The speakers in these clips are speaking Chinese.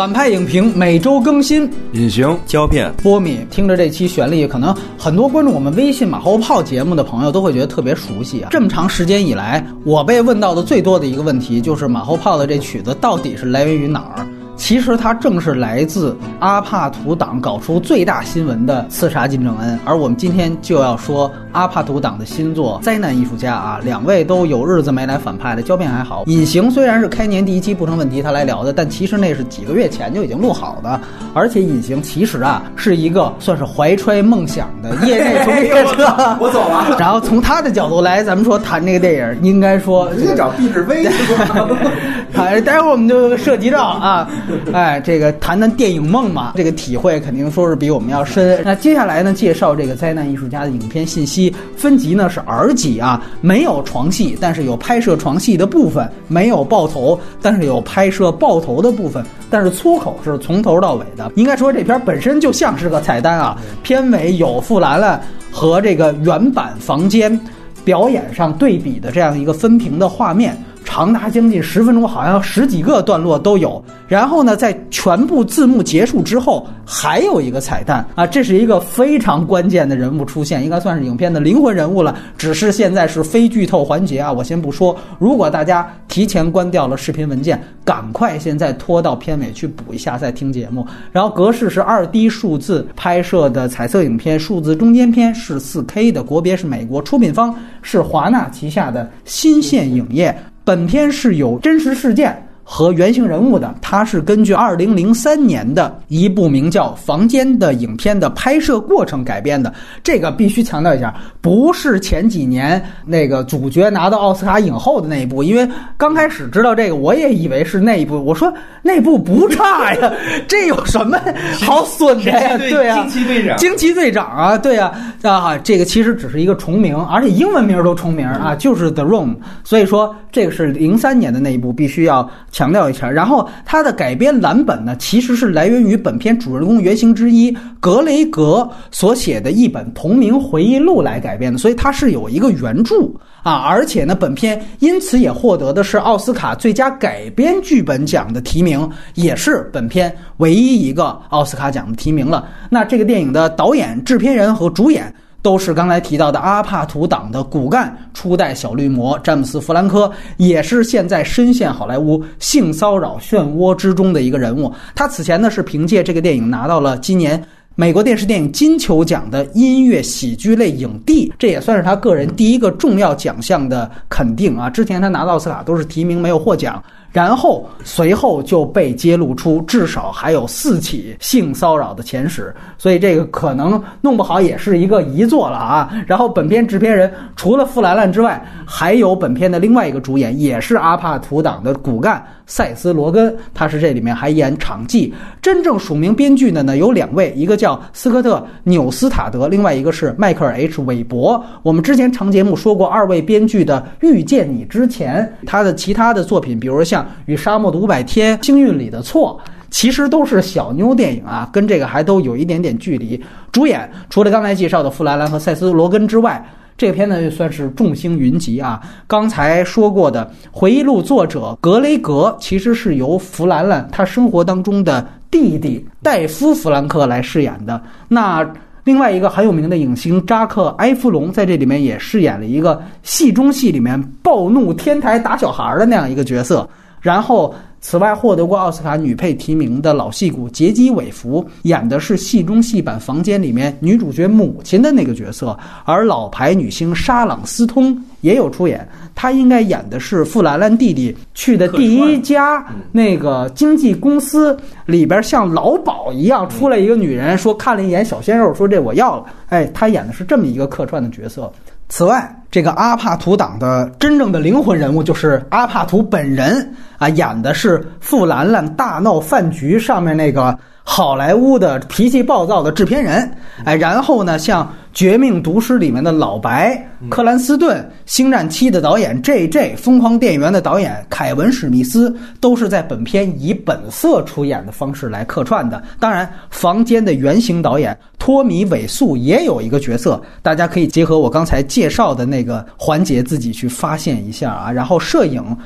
反派影评每周更新，隐形胶片波米听着这期旋律，可能很多关注我们微信马后炮节目的朋友都会觉得特别熟悉啊。这么长时间以来，我被问到的最多的一个问题就是马后炮的这曲子到底是来源于哪儿？其实它正是来自阿帕图党搞出最大新闻的刺杀金正恩，而我们今天就要说阿帕图党的新作《灾难艺术家》啊，两位都有日子没来反派了，胶片还好。隐形虽然是开年第一期不成问题他来聊的，但其实那是几个月前就已经录好的，而且隐形其实啊是一个算是怀揣梦想的业内从业者。我走了。然后从他的角度来，咱们说谈这个电影，应该说直接找毕志威？哎，待会儿我们就涉及到啊。哎，这个谈谈电影梦嘛，这个体会肯定说是比我们要深。那接下来呢，介绍这个灾难艺术家的影片信息分级呢是 R 级啊，没有床戏，但是有拍摄床戏的部分；没有爆头，但是有拍摄爆头的部分。但是粗口是从头到尾的。应该说这片本身就像是个彩蛋啊，片尾有傅兰兰和这个原版房间表演上对比的这样一个分屏的画面。长达将近十分钟，好像十几个段落都有。然后呢，在全部字幕结束之后，还有一个彩蛋啊！这是一个非常关键的人物出现，应该算是影片的灵魂人物了。只是现在是非剧透环节啊，我先不说。如果大家提前关掉了视频文件，赶快现在拖到片尾去补一下再听节目。然后格式是二 D 数字拍摄的彩色影片，数字中间片是四 K 的，国别是美国，出品方是华纳旗下的新线影业。本片是有真实事件。和原型人物的，它是根据二零零三年的一部名叫《房间》的影片的拍摄过程改编的。这个必须强调一下，不是前几年那个主角拿到奥斯卡影后的那一部。因为刚开始知道这个，我也以为是那一部。我说那部不差呀，这有什么好损的呀？对呀，惊奇队长，惊奇队长啊，对呀，啊，这个其实只是一个重名，而且英文名都重名啊，就是 The Room。所以说，这个是零三年的那一部，必须要。强调一下，然后它的改编蓝本呢，其实是来源于本片主人公原型之一格雷格所写的一本同名回忆录来改编的，所以它是有一个原著啊，而且呢，本片因此也获得的是奥斯卡最佳改编剧本奖的提名，也是本片唯一一个奥斯卡奖的提名了。那这个电影的导演、制片人和主演。都是刚才提到的阿帕图党的骨干初代小绿魔詹姆斯·弗兰科，也是现在深陷好莱坞性骚扰漩涡之中的一个人物。他此前呢是凭借这个电影拿到了今年美国电视电影金球奖的音乐喜剧类影帝，这也算是他个人第一个重要奖项的肯定啊。之前他拿到奥斯卡都是提名没有获奖。然后随后就被揭露出至少还有四起性骚扰的前史，所以这个可能弄不好也是一个遗作了啊。然后本片制片人除了傅兰兰之外，还有本片的另外一个主演，也是阿帕图党的骨干塞斯·罗根，他是这里面还演场记。真正署名编剧的呢有两位，一个叫斯科特·纽斯塔德，另外一个是迈克尔 ·H· 韦伯。我们之前长节目说过，二位编剧的《遇见你之前》，他的其他的作品，比如像。与沙漠的五百天、星运里的错，其实都是小妞电影啊，跟这个还都有一点点距离。主演除了刚才介绍的富兰兰和塞斯·罗根之外，这篇呢就算是众星云集啊。刚才说过的回忆录作者格雷格，其实是由弗兰兰他生活当中的弟弟戴夫·弗兰克来饰演的。那另外一个很有名的影星扎克·埃弗隆在这里面也饰演了一个戏中戏里面暴怒天台打小孩的那样一个角色。然后，此外获得过奥斯卡女配提名的老戏骨杰基·韦弗演的是戏中戏版《房间》里面女主角母亲的那个角色，而老牌女星莎朗·斯通也有出演，她应该演的是富兰兰弟弟去的第一家那个经纪公司里边像老鸨一样出来一个女人，说看了一眼小鲜肉，说这我要了，哎，她演的是这么一个客串的角色。此外，这个阿帕图党的真正的灵魂人物就是阿帕图本人啊，演的是富兰兰大闹饭局上面那个。好莱坞的脾气暴躁的制片人，哎，然后呢，像《绝命毒师》里面的老白克兰斯顿，《星战七》的导演 J.J.，《疯狂电影院》的导演凯文史密斯，都是在本片以本色出演的方式来客串的。当然，《房间》的原型导演托米韦素也有一个角色，大家可以结合我刚才介绍的那个环节自己去发现一下啊。然后，摄影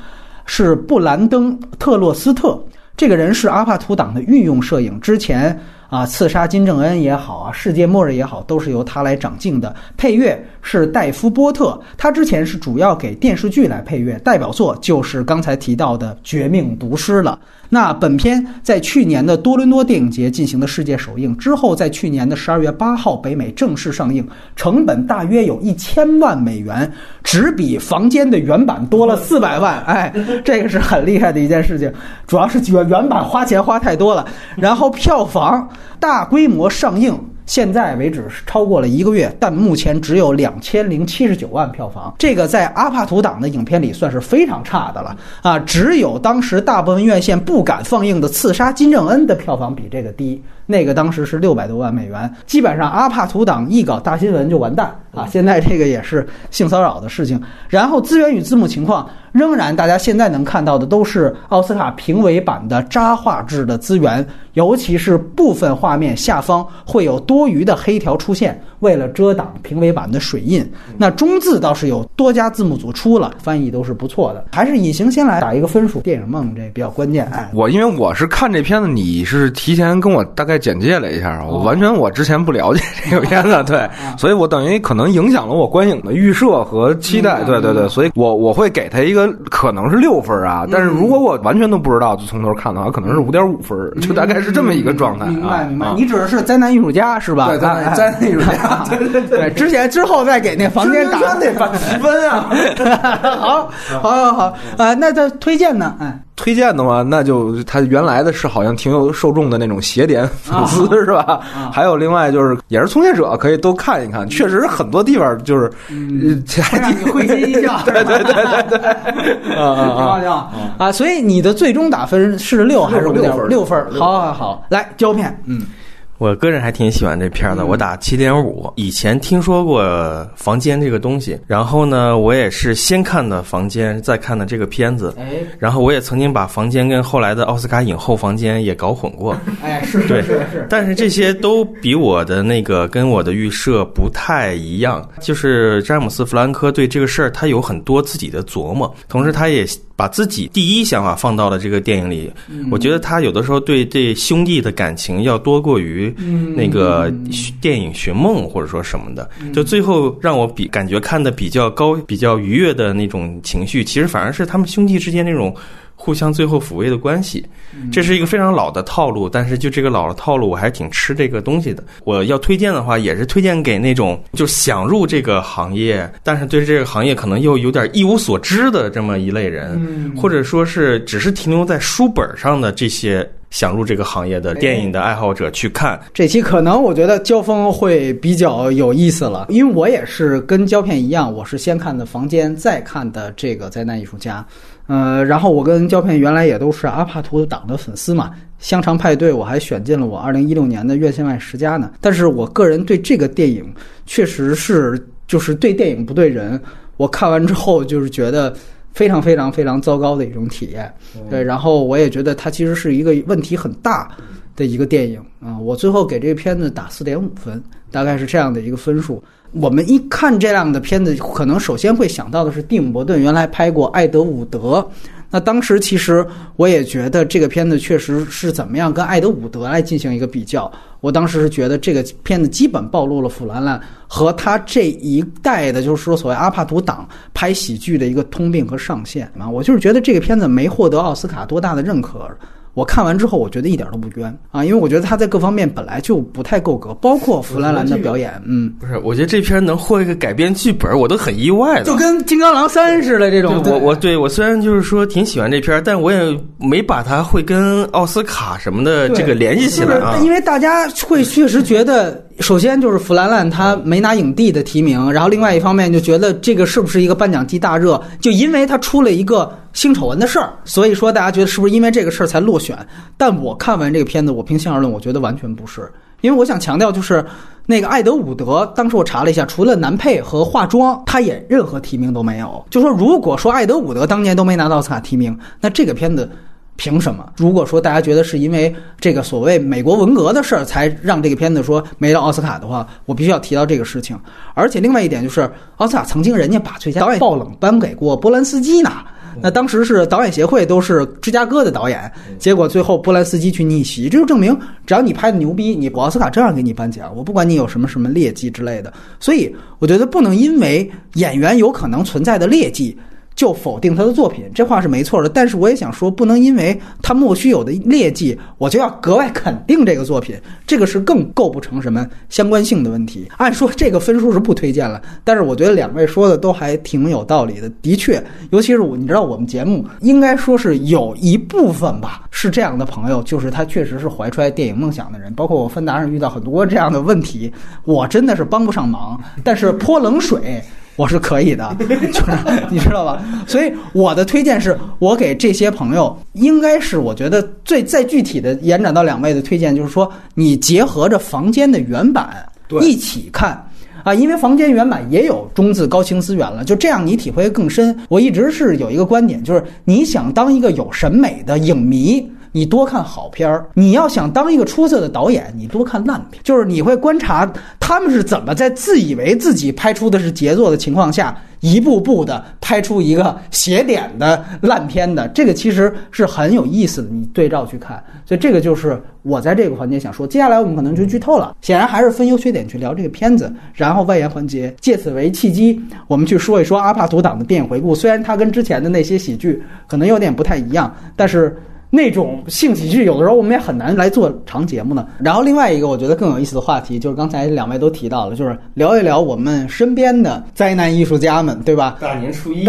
是布兰登特洛斯特。这个人是阿帕图党的御用摄影，之前啊刺杀金正恩也好啊，世界末日也好，都是由他来掌镜的。配乐是戴夫波特，他之前是主要给电视剧来配乐，代表作就是刚才提到的《绝命毒师》了。那本片在去年的多伦多电影节进行的世界首映之后，在去年的十二月八号北美正式上映，成本大约有一千万美元，只比《房间》的原版多了四百万。哎，这个是很厉害的一件事情，主要是原原版花钱花太多了。然后票房大规模上映。现在为止是超过了一个月，但目前只有两千零七十九万票房，这个在阿帕图党的影片里算是非常差的了啊！只有当时大部分院线不敢放映的《刺杀金正恩》的票房比这个低，那个当时是六百多万美元。基本上阿帕图党一搞大新闻就完蛋啊！现在这个也是性骚扰的事情，然后资源与字幕情况。仍然，大家现在能看到的都是奥斯卡评委版的渣画质的资源，尤其是部分画面下方会有多余的黑条出现，为了遮挡评委版的水印。那中字倒是有多家字幕组出了，翻译都是不错的。还是隐形先来打一个分数，电影梦这比较关键。哎，我因为我是看这片子，你是提前跟我大概简介了一下，我完全我之前不了解这个片子，对，所以我等于可能影响了我观影的预设和期待。对对对，所以我我会给他一个。可能是六分啊，但是如果我完全都不知道，就从头看的话，可能是五点五分，就大概是这么一个状态。明白明白，你指的是灾难艺术家是吧？对灾难艺术家，对对对，之前之后再给那房间打得打十分啊。好，好，好，好啊，那他推荐呢？哎。推荐的话，那就他原来的是好像挺有受众的那种邪点粉丝是吧？还有另外就是也是从业者可以都看一看，确实很多地方就是让你会心一笑。对对对对对，啊啊啊啊！所以你的最终打分是六还是五点六分？好好好，来胶片，嗯。我个人还挺喜欢这片儿的，我打七点五。以前听说过《房间》这个东西，然后呢，我也是先看的《房间》，再看的这个片子。哎，然后我也曾经把《房间》跟后来的奥斯卡影后《房间》也搞混过。哎，是是是是。但是这些都比我的那个跟我的预设不太一样。就是詹姆斯·弗兰科对这个事儿，他有很多自己的琢磨，同时他也。把自己第一想法放到了这个电影里，我觉得他有的时候对这兄弟的感情要多过于那个电影《寻梦》或者说什么的，就最后让我比感觉看的比较高、比较愉悦的那种情绪，其实反而是他们兄弟之间那种。互相最后抚慰的关系，这是一个非常老的套路，但是就这个老的套路，我还是挺吃这个东西的。我要推荐的话，也是推荐给那种就想入这个行业，但是对这个行业可能又有点一无所知的这么一类人，或者说是只是停留在书本上的这些想入这个行业的电影的爱好者去看这期，可能我觉得交锋会比较有意思了，因为我也是跟胶片一样，我是先看的《房间》，再看的这个灾难艺术家。呃，然后我跟胶片原来也都是阿帕图党的粉丝嘛，香肠派对我还选进了我二零一六年的院线外十佳呢。但是我个人对这个电影确实是就是对电影不对人，我看完之后就是觉得非常非常非常糟糕的一种体验。对，然后我也觉得它其实是一个问题很大的一个电影啊。我最后给这个片子打四点五分，大概是这样的一个分数。我们一看这样的片子，可能首先会想到的是蒂姆·伯顿原来拍过《艾德伍德》，那当时其实我也觉得这个片子确实是怎么样跟《艾德伍德》来进行一个比较。我当时是觉得这个片子基本暴露了弗兰兰和他这一代的，就是说所谓阿帕图党拍喜剧的一个通病和上限啊。我就是觉得这个片子没获得奥斯卡多大的认可。我看完之后，我觉得一点都不冤啊，因为我觉得他在各方面本来就不太够格，包括弗兰兰的表演，嗯，不是，我觉得这片能获一个改编剧本，我都很意外的，就跟《金刚狼三》似的这种。我我对我虽然就是说挺喜欢这片，但我也没把它会跟奥斯卡什么的这个联系起来啊，因为大家会确实觉得。首先就是弗兰兰他没拿影帝的提名，然后另外一方面就觉得这个是不是一个颁奖季大热？就因为他出了一个性丑闻的事儿，所以说大家觉得是不是因为这个事儿才落选？但我看完这个片子，我平心而论，我觉得完全不是，因为我想强调就是那个艾德伍德，当时我查了一下，除了男配和化妆，他也任何提名都没有。就说如果说艾德伍德当年都没拿到奥斯卡提名，那这个片子。凭什么？如果说大家觉得是因为这个所谓美国文革的事儿才让这个片子说没了奥斯卡的话，我必须要提到这个事情。而且另外一点就是，奥斯卡曾经人家把最佳导演爆冷颁给过波兰斯基呢。那当时是导演协会都是芝加哥的导演，结果最后波兰斯基去逆袭，这就证明只要你拍的牛逼，你奥斯卡照样给你颁奖，我不管你有什么什么劣迹之类的。所以我觉得不能因为演员有可能存在的劣迹。就否定他的作品，这话是没错的。但是我也想说，不能因为他莫须有的劣迹，我就要格外肯定这个作品，这个是更构不成什么相关性的问题。按说这个分数是不推荐了，但是我觉得两位说的都还挺有道理的。的确，尤其是我，你知道我们节目应该说是有一部分吧，是这样的朋友，就是他确实是怀揣电影梦想的人。包括我芬达上遇到很多这样的问题，我真的是帮不上忙，但是泼冷水。我是可以的，就是你知道吧？所以我的推荐是我给这些朋友，应该是我觉得最再具体的延展到两位的推荐，就是说你结合着房间的原版一起看啊，因为房间原版也有中字高清资源了，就这样你体会更深。我一直是有一个观点，就是你想当一个有审美的影迷。你多看好片儿，你要想当一个出色的导演，你多看烂片。就是你会观察他们是怎么在自以为自己拍出的是杰作的情况下，一步步的拍出一个斜点的烂片的。这个其实是很有意思的，你对照去看。所以这个就是我在这个环节想说。接下来我们可能就剧透了，显然还是分优缺点去聊这个片子，然后外延环节借此为契机，我们去说一说阿帕图党的电影回顾。虽然它跟之前的那些喜剧可能有点不太一样，但是。那种性喜剧，有的时候我们也很难来做长节目呢。然后另外一个我觉得更有意思的话题，就是刚才两位都提到了，就是聊一聊我们身边的灾难艺术家们，对吧？大年初一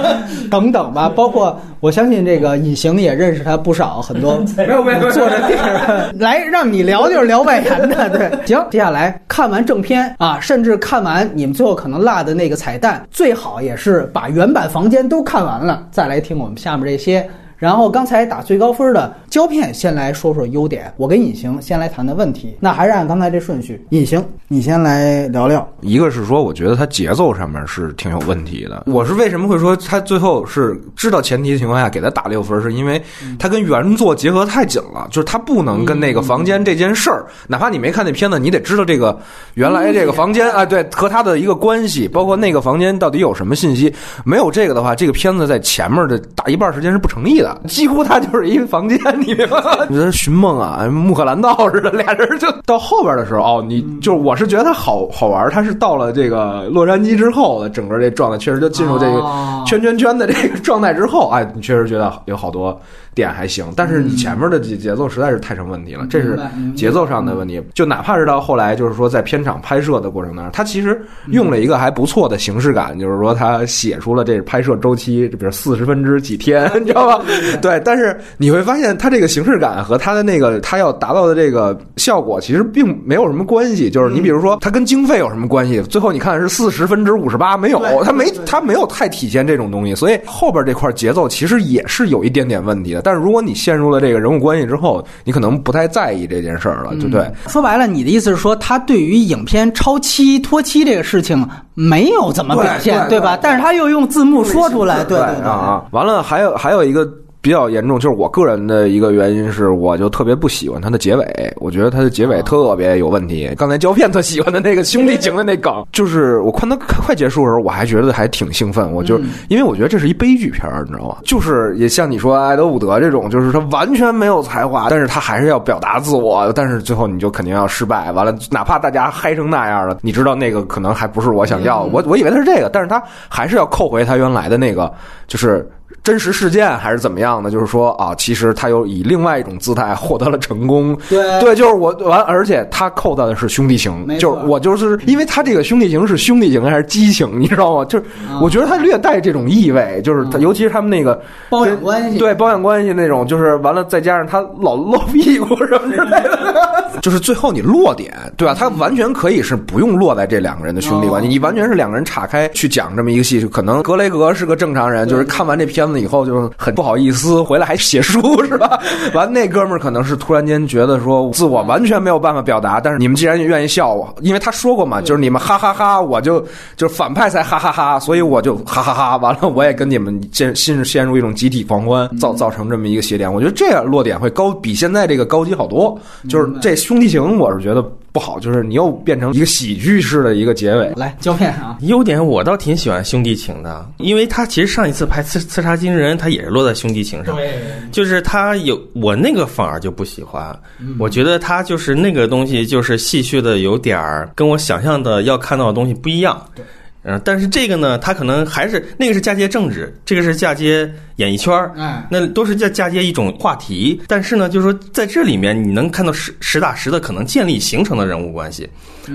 等等吧，包括我相信这个隐形也认识他不少，很多 没有没有坐着地儿来让你聊就是聊外延的，对。行，接下来看完正片啊，甚至看完你们最后可能落的那个彩蛋，最好也是把原版房间都看完了，再来听我们下面这些。然后刚才打最高分的胶片，先来说说优点。我跟隐形先来谈谈问题。那还是按刚才这顺序，隐形你先来聊聊。一个是说，我觉得它节奏上面是挺有问题的。我是为什么会说它最后是知道前提的情况下给它打六分，是因为它跟原作结合太紧了，就是它不能跟那个房间这件事儿，哪怕你没看那片子，你得知道这个原来这个房间啊，对，和它的一个关系，包括那个房间到底有什么信息。没有这个的话，这个片子在前面的大一半时间是不成立的。几乎他就是一个房间，你明白吗？觉得寻梦啊，穆赫兰道似的，俩人就到后边的时候，哦，你就是我是觉得他好好玩，他是到了这个洛杉矶之后的整个这状态，确实就进入这个圈圈圈的这个状态之后，哎，你确实觉得有好多。点还行，但是你前面的节节奏实在是太成问题了，这是节奏上的问题。就哪怕是到后来，就是说在片场拍摄的过程当中，他其实用了一个还不错的形式感，就是说他写出了这拍摄周期，比如四十分之几天，你知道吧？对，但是你会发现它这个形式感和它的那个它要达到的这个效果其实并没有什么关系。就是你比如说，它跟经费有什么关系？最后你看是四十分之五十八，没有，它没它没有太体现这种东西，所以后边这块节奏其实也是有一点点问题的。但是如果你陷入了这个人物关系之后，你可能不太在意这件事儿了，对不对？说白了，你的意思是说，他对于影片超期拖期这个事情没有怎么表现，对吧？但是他又用字幕说出来，对对对啊！完了，还有还有一个。比较严重，就是我个人的一个原因是，我就特别不喜欢它的结尾，我觉得它的结尾特别有问题。刚才胶片特喜欢的那个兄弟情的那梗，就是我看它快结束的时候，我还觉得还挺兴奋。我就因为我觉得这是一悲剧片，你知道吗？就是也像你说爱德伍德这种，就是他完全没有才华，但是他还是要表达自我，但是最后你就肯定要失败。完了，哪怕大家嗨成那样了，你知道那个可能还不是我想要。我我以为他是这个，但是他还是要扣回他原来的那个，就是。真实事件还是怎么样的？就是说啊，其实他又以另外一种姿态获得了成功。对对，就是我完，而且他扣到的是兄弟情，就是我就是因为他这个兄弟情是兄弟情还是激情，你知道吗？就是我觉得他略带这种意味，就是他尤其是他们那个包养关系，对包养关系那种，就是完了再加上他老露屁股什么之类的，就是最后你落点对吧？他完全可以是不用落在这两个人的兄弟关系，你完全是两个人岔开去讲这么一个戏，可能格雷格是个正常人，就是看完这片子。以后就很不好意思，回来还写书是吧？完，那哥们儿可能是突然间觉得说自我完全没有办法表达，但是你们既然愿意笑我，因为他说过嘛，就是你们哈哈哈，我就就是反派才哈哈哈，所以我就哈哈哈。完了，我也跟你们陷陷陷入一种集体狂欢，造造成这么一个邪点。我觉得这样落点会高，比现在这个高级好多。就是这兄弟情，我是觉得。不好，就是你又变成一个喜剧式的一个结尾。来胶片啊，优点我倒挺喜欢兄弟情的，因为他其实上一次拍刺刺杀金人，他也是落在兄弟情上，对就是他有我那个反而就不喜欢，我觉得他就是那个东西就是戏谑的有点儿跟我想象的要看到的东西不一样。对。嗯，但是这个呢，他可能还是那个是嫁接政治，这个是嫁接演艺圈儿，哎，那都是在嫁接一种话题。但是呢，就是说在这里面你能看到实实打实的可能建立形成的人物关系，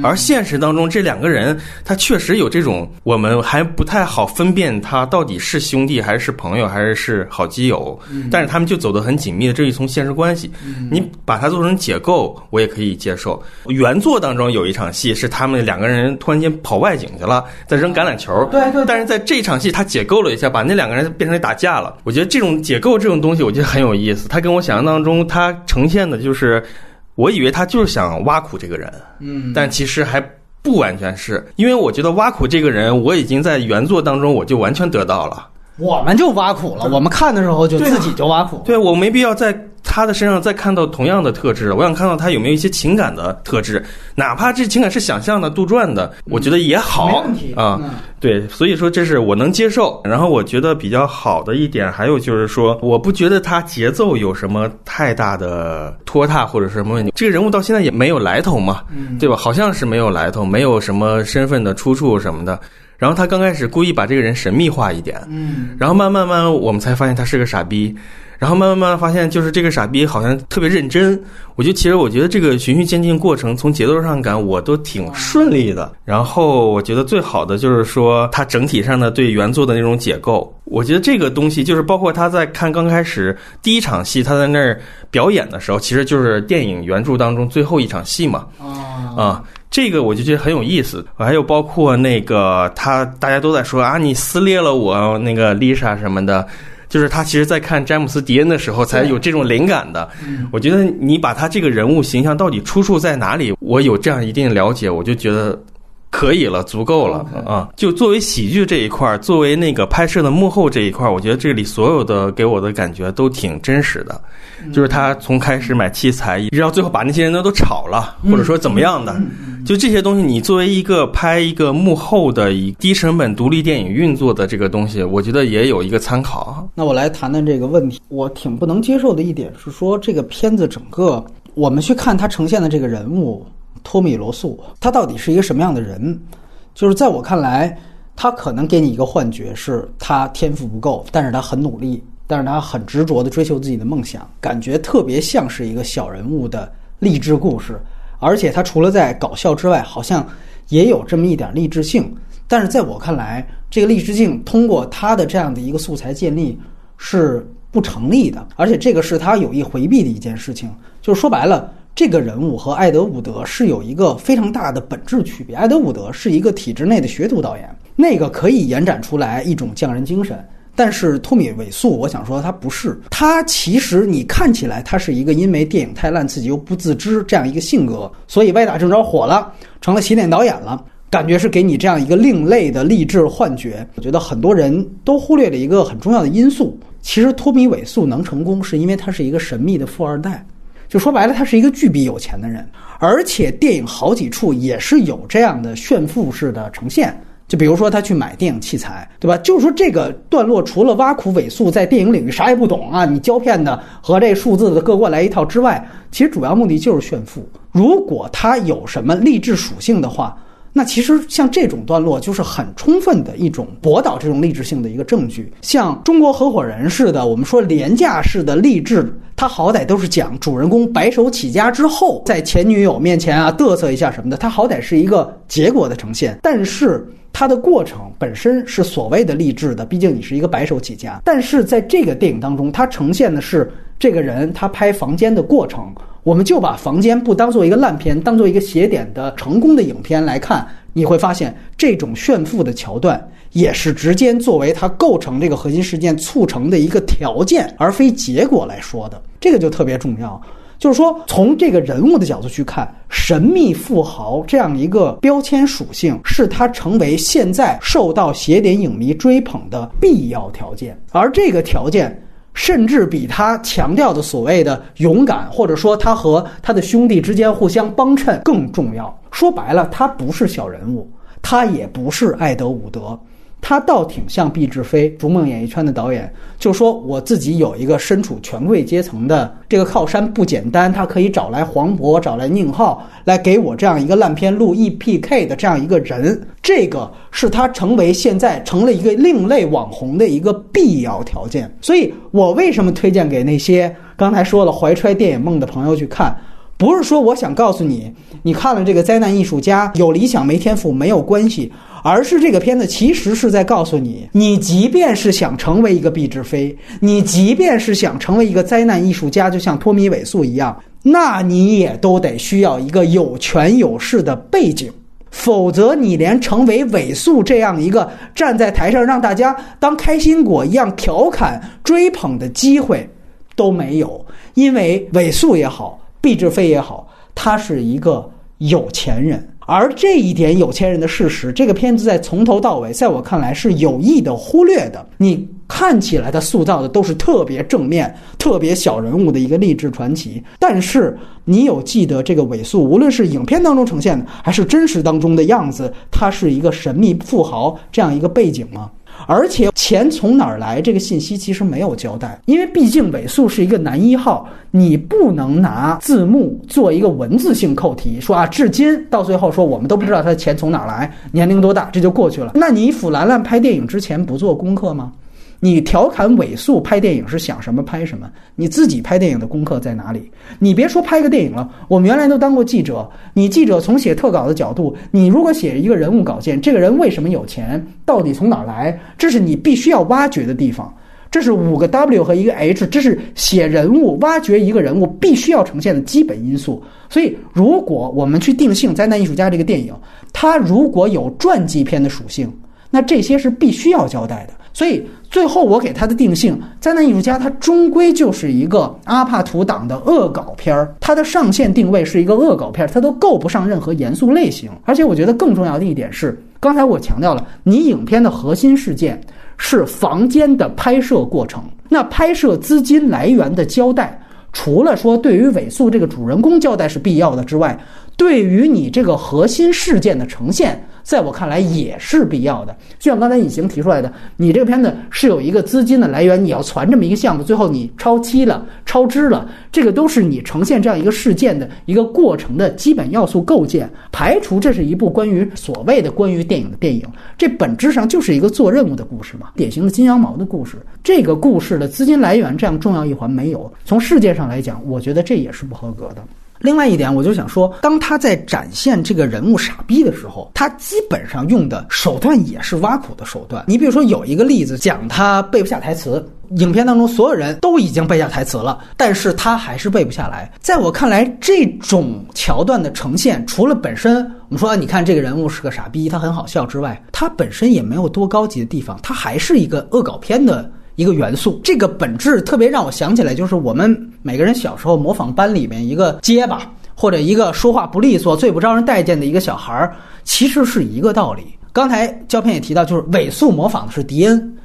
而现实当中这两个人他确实有这种我们还不太好分辨他到底是兄弟还是朋友还是是好基友，但是他们就走得很紧密的这一层现实关系。你把它做成解构，我也可以接受。原作当中有一场戏是他们两个人突然间跑外景去了，在扔橄榄球，对对。但是在这场戏他解构了一下，把那两个人变成打架了。我觉得这种解构这种东西，我觉得很有意思。他跟我想象当中，他呈现的就是，我以为他就是想挖苦这个人，嗯，但其实还不完全是，因为我觉得挖苦这个人，我已经在原作当中我就完全得到了。我们就挖苦了，我们看的时候就自己就挖苦。对我没必要在他的身上再看到同样的特质，我想看到他有没有一些情感的特质，哪怕这情感是想象的、杜撰的，我觉得也好。没问题啊。对，所以说这是我能接受。然后我觉得比较好的一点，还有就是说，我不觉得他节奏有什么太大的拖沓或者什么问题。这个人物到现在也没有来头嘛，对吧？好像是没有来头，没有什么身份的出处什么的。然后他刚开始故意把这个人神秘化一点，嗯，然后慢慢慢我们才发现他是个傻逼，然后慢慢慢发现就是这个傻逼好像特别认真。我觉得其实我觉得这个循序渐进过程从节奏上讲我都挺顺利的。然后我觉得最好的就是说他整体上的对原作的那种解构，我觉得这个东西就是包括他在看刚开始第一场戏他在那儿表演的时候，其实就是电影原著当中最后一场戏嘛，啊。这个我就觉得很有意思，还有包括那个他，大家都在说啊，你撕裂了我那个丽莎什么的，就是他其实在看詹姆斯迪恩的时候才有这种灵感的。我觉得你把他这个人物形象到底出处在哪里，我有这样一定了解，我就觉得。可以了，足够了啊！就作为喜剧这一块儿，作为那个拍摄的幕后这一块儿，我觉得这里所有的给我的感觉都挺真实的。就是他从开始买器材，一直到最后把那些人都都炒了，或者说怎么样的，就这些东西，你作为一个拍一个幕后的以低成本独立电影运作的这个东西，我觉得也有一个参考。那我来谈谈这个问题。我挺不能接受的一点是说，这个片子整个我们去看它呈现的这个人物。托米·罗素，他到底是一个什么样的人？就是在我看来，他可能给你一个幻觉，是他天赋不够，但是他很努力，但是他很执着的追求自己的梦想，感觉特别像是一个小人物的励志故事。而且他除了在搞笑之外，好像也有这么一点励志性。但是在我看来，这个励志性通过他的这样的一个素材建立是不成立的，而且这个是他有意回避的一件事情。就是说白了。这个人物和艾德伍德是有一个非常大的本质区别。艾德伍德是一个体制内的学徒导演，那个可以延展出来一种匠人精神。但是托米·韦素，我想说他不是。他其实你看起来他是一个因为电影太烂，自己又不自知这样一个性格，所以歪打正着火了，成了洗脸导演了。感觉是给你这样一个另类的励志幻觉。我觉得很多人都忽略了一个很重要的因素。其实托米·韦素能成功，是因为他是一个神秘的富二代。就说白了，他是一个巨比有钱的人，而且电影好几处也是有这样的炫富式的呈现。就比如说他去买电影器材，对吧？就是说这个段落除了挖苦尾素在电影领域啥也不懂啊，你胶片的和这数字的各过来一套之外，其实主要目的就是炫富。如果他有什么励志属性的话。那其实像这种段落就是很充分的一种博导这种励志性的一个证据。像中国合伙人似的，我们说廉价式的励志，他好歹都是讲主人公白手起家之后，在前女友面前啊嘚瑟一下什么的，他好歹是一个结果的呈现。但是它的过程本身是所谓的励志的，毕竟你是一个白手起家。但是在这个电影当中，它呈现的是这个人他拍房间的过程。我们就把房间不当做一个烂片，当做一个邪点的成功的影片来看，你会发现这种炫富的桥段也是直接作为它构成这个核心事件促成的一个条件，而非结果来说的。这个就特别重要。就是说，从这个人物的角度去看，神秘富豪这样一个标签属性，是他成为现在受到邪典影迷追捧的必要条件，而这个条件。甚至比他强调的所谓的勇敢，或者说他和他的兄弟之间互相帮衬更重要。说白了，他不是小人物，他也不是爱德伍德。他倒挺像毕志飞，逐梦演艺圈的导演，就说我自己有一个身处权贵阶层的这个靠山不简单，他可以找来黄渤，找来宁浩来给我这样一个烂片录 EPK 的这样一个人，这个是他成为现在成了一个另类网红的一个必要条件。所以我为什么推荐给那些刚才说了怀揣电影梦的朋友去看？不是说我想告诉你，你看了这个灾难艺术家有理想没天赋没有关系。而是这个片子其实是在告诉你，你即便是想成为一个毕志飞，你即便是想成为一个灾难艺术家，就像托米·韦素一样，那你也都得需要一个有权有势的背景，否则你连成为韦素这样一个站在台上让大家当开心果一样调侃追捧的机会都没有。因为韦素也好，毕志飞也好，他是一个有钱人。而这一点有钱人的事实，这个片子在从头到尾，在我看来是有意的忽略的。你看起来他塑造的都是特别正面、特别小人物的一个励志传奇，但是你有记得这个尾素，无论是影片当中呈现的，还是真实当中的样子，他是一个神秘富豪这样一个背景吗？而且钱从哪儿来？这个信息其实没有交代，因为毕竟尾素是一个男一号，你不能拿字幕做一个文字性扣题，说啊，至今到最后说我们都不知道他的钱从哪儿来，年龄多大，这就过去了。那你腐兰兰拍电影之前不做功课吗？你调侃尾素拍电影是想什么拍什么？你自己拍电影的功课在哪里？你别说拍个电影了，我们原来都当过记者。你记者从写特稿的角度，你如果写一个人物稿件，这个人为什么有钱，到底从哪来？这是你必须要挖掘的地方。这是五个 W 和一个 H，这是写人物、挖掘一个人物必须要呈现的基本因素。所以，如果我们去定性《灾难艺术家》这个电影，它如果有传记片的属性，那这些是必须要交代的。所以最后我给他的定性，《灾难艺术家》他终归就是一个阿帕图党的恶搞片儿，它的上线定位是一个恶搞片儿，它都够不上任何严肃类型。而且我觉得更重要的一点是，刚才我强调了，你影片的核心事件是房间的拍摄过程，那拍摄资金来源的交代，除了说对于尾素这个主人公交代是必要的之外，对于你这个核心事件的呈现。在我看来也是必要的，就像刚才隐形提出来的，你这个片子是有一个资金的来源，你要攒这么一个项目，最后你超期了、超支了，这个都是你呈现这样一个事件的一个过程的基本要素构建。排除这是一部关于所谓的关于电影的电影，这本质上就是一个做任务的故事嘛，典型的金羊毛的故事。这个故事的资金来源这样重要一环没有，从世界上来讲，我觉得这也是不合格的。另外一点，我就想说，当他在展现这个人物傻逼的时候，他基本上用的手段也是挖苦的手段。你比如说，有一个例子讲他背不下台词，影片当中所有人都已经背下台词了，但是他还是背不下来。在我看来，这种桥段的呈现，除了本身我们说你看这个人物是个傻逼，他很好笑之外，他本身也没有多高级的地方，他还是一个恶搞片的。一个元素，这个本质特别让我想起来，就是我们每个人小时候模仿班里面一个结巴或者一个说话不利索、最不招人待见的一个小孩儿，其实是一个道理。刚才胶片也提到，就是伪素模仿的是迪恩。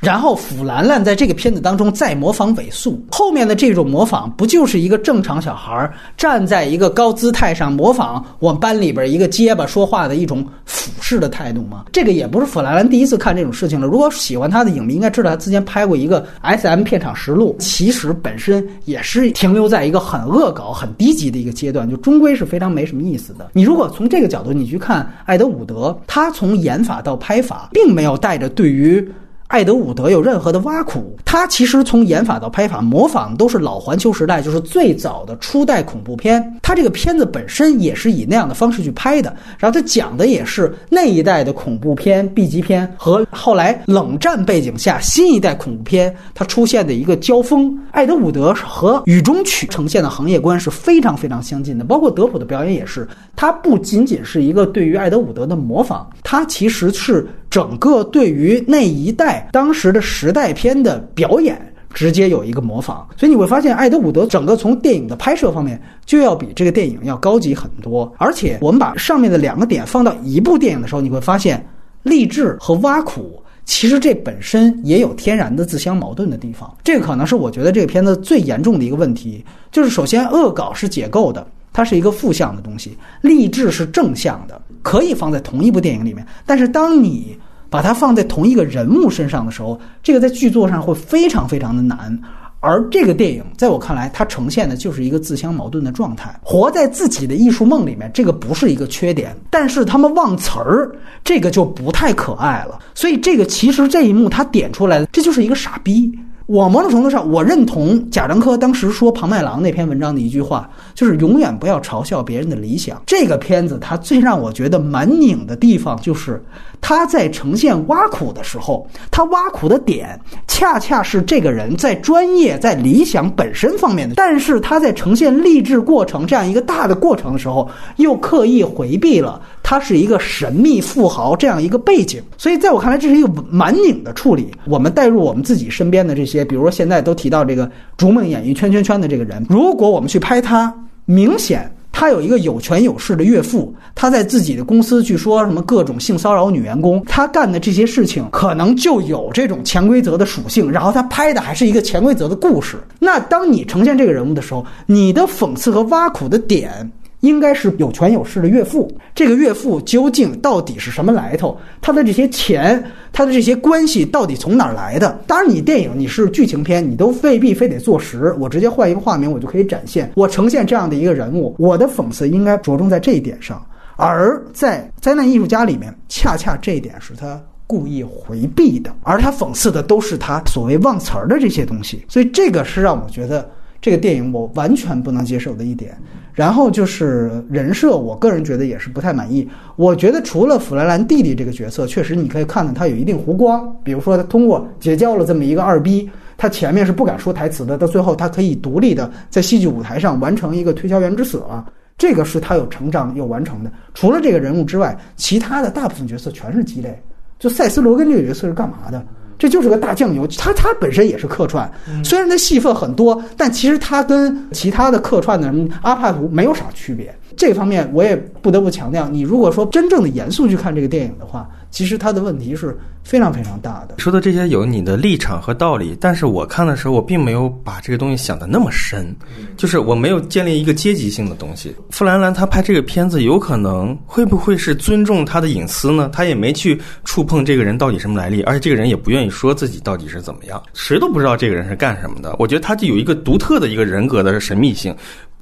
然后，腐兰兰在这个片子当中再模仿尾素，后面的这种模仿不就是一个正常小孩站在一个高姿态上模仿我们班里边一个结巴说话的一种俯视的态度吗？这个也不是腐兰兰第一次看这种事情了。如果喜欢他的影迷应该知道，他之前拍过一个 S M 片场实录，其实本身也是停留在一个很恶搞、很低级的一个阶段，就终归是非常没什么意思的。你如果从这个角度你去看艾德伍德，他从演法到拍法，并没有带着对于。艾德伍德有任何的挖苦，他其实从演法到拍法模仿都是老环球时代，就是最早的初代恐怖片。他这个片子本身也是以那样的方式去拍的，然后他讲的也是那一代的恐怖片、B 级片和后来冷战背景下新一代恐怖片它出现的一个交锋。艾德伍德和《雨中曲》呈现的行业观是非常非常相近的，包括德普的表演也是。他不仅仅是一个对于艾德伍德的模仿，他其实是。整个对于那一代当时的时代片的表演，直接有一个模仿，所以你会发现，艾德伍德整个从电影的拍摄方面就要比这个电影要高级很多。而且，我们把上面的两个点放到一部电影的时候，你会发现，励志和挖苦。其实这本身也有天然的自相矛盾的地方。这个可能是我觉得这个片子最严重的一个问题，就是首先恶搞是解构的，它是一个负向的东西；励志是正向的，可以放在同一部电影里面。但是当你把它放在同一个人物身上的时候，这个在剧作上会非常非常的难。而这个电影在我看来，它呈现的就是一个自相矛盾的状态，活在自己的艺术梦里面，这个不是一个缺点。但是他们忘词儿，这个就不太可爱了。所以这个其实这一幕他点出来的，这就是一个傻逼。我某种程度上，我认同贾樟柯当时说庞麦郎那篇文章的一句话，就是永远不要嘲笑别人的理想。这个片子它最让我觉得蛮拧的地方，就是他在呈现挖苦的时候，他挖苦的点恰恰是这个人在专业、在理想本身方面的，但是他在呈现励志过程这样一个大的过程的时候，又刻意回避了他是一个神秘富豪这样一个背景。所以在我看来，这是一个蛮拧的处理。我们带入我们自己身边的这些。比如说，现在都提到这个逐梦演艺圈圈圈的这个人，如果我们去拍他，明显他有一个有权有势的岳父，他在自己的公司去说什么各种性骚扰女员工，他干的这些事情可能就有这种潜规则的属性，然后他拍的还是一个潜规则的故事。那当你呈现这个人物的时候，你的讽刺和挖苦的点。应该是有权有势的岳父，这个岳父究竟到底是什么来头？他的这些钱，他的这些关系到底从哪儿来的？当然，你电影你是剧情片，你都未必非得做实。我直接换一个画面，我就可以展现我呈现这样的一个人物。我的讽刺应该着重在这一点上，而在《灾难艺术家》里面，恰恰这一点是他故意回避的，而他讽刺的都是他所谓忘词儿的这些东西。所以，这个是让我觉得这个电影我完全不能接受的一点。然后就是人设，我个人觉得也是不太满意。我觉得除了弗兰兰弟弟这个角色，确实你可以看到他有一定弧光。比如说，他通过结交了这么一个二逼，他前面是不敢说台词的，到最后他可以独立的在戏剧舞台上完成一个推销员之死了，这个是他有成长有完成的。除了这个人物之外，其他的大部分角色全是鸡肋。就塞斯·罗根这个角色是干嘛的？这就是个大酱油，他他本身也是客串，虽然他戏份很多，但其实他跟其他的客串的什么阿帕图没有啥区别。这方面我也不得不强调，你如果说真正的严肃去看这个电影的话。其实他的问题是非常非常大的。说的这些有你的立场和道理，但是我看的时候，我并没有把这个东西想的那么深，就是我没有建立一个阶级性的东西。傅兰兰他拍这个片子，有可能会不会是尊重他的隐私呢？他也没去触碰这个人到底什么来历，而且这个人也不愿意说自己到底是怎么样，谁都不知道这个人是干什么的。我觉得他就有一个独特的一个人格的神秘性。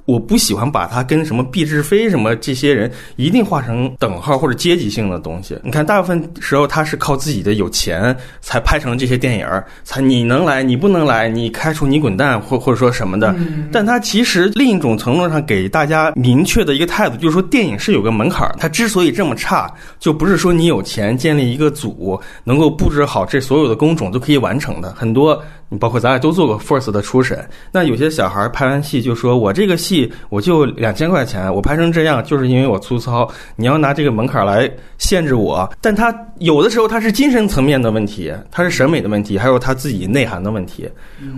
我不喜欢把他跟什么毕志飞什么这些人一定画成等号或者阶级性的东西。你看，大部分时候他是靠自己的有钱才拍成这些电影儿，才你能来你不能来，你开除你滚蛋或或者说什么的。但他其实另一种程度上给大家明确的一个态度，就是说电影是有个门槛儿。它之所以这么差，就不是说你有钱建立一个组能够布置好这所有的工种都可以完成的。很多。包括咱俩都做过 Force 的初审，那有些小孩儿拍完戏就说：“我这个戏我就两千块钱，我拍成这样就是因为我粗糙。你要拿这个门槛来限制我，但他有的时候他是精神层面的问题，他是审美的问题，还有他自己内涵的问题。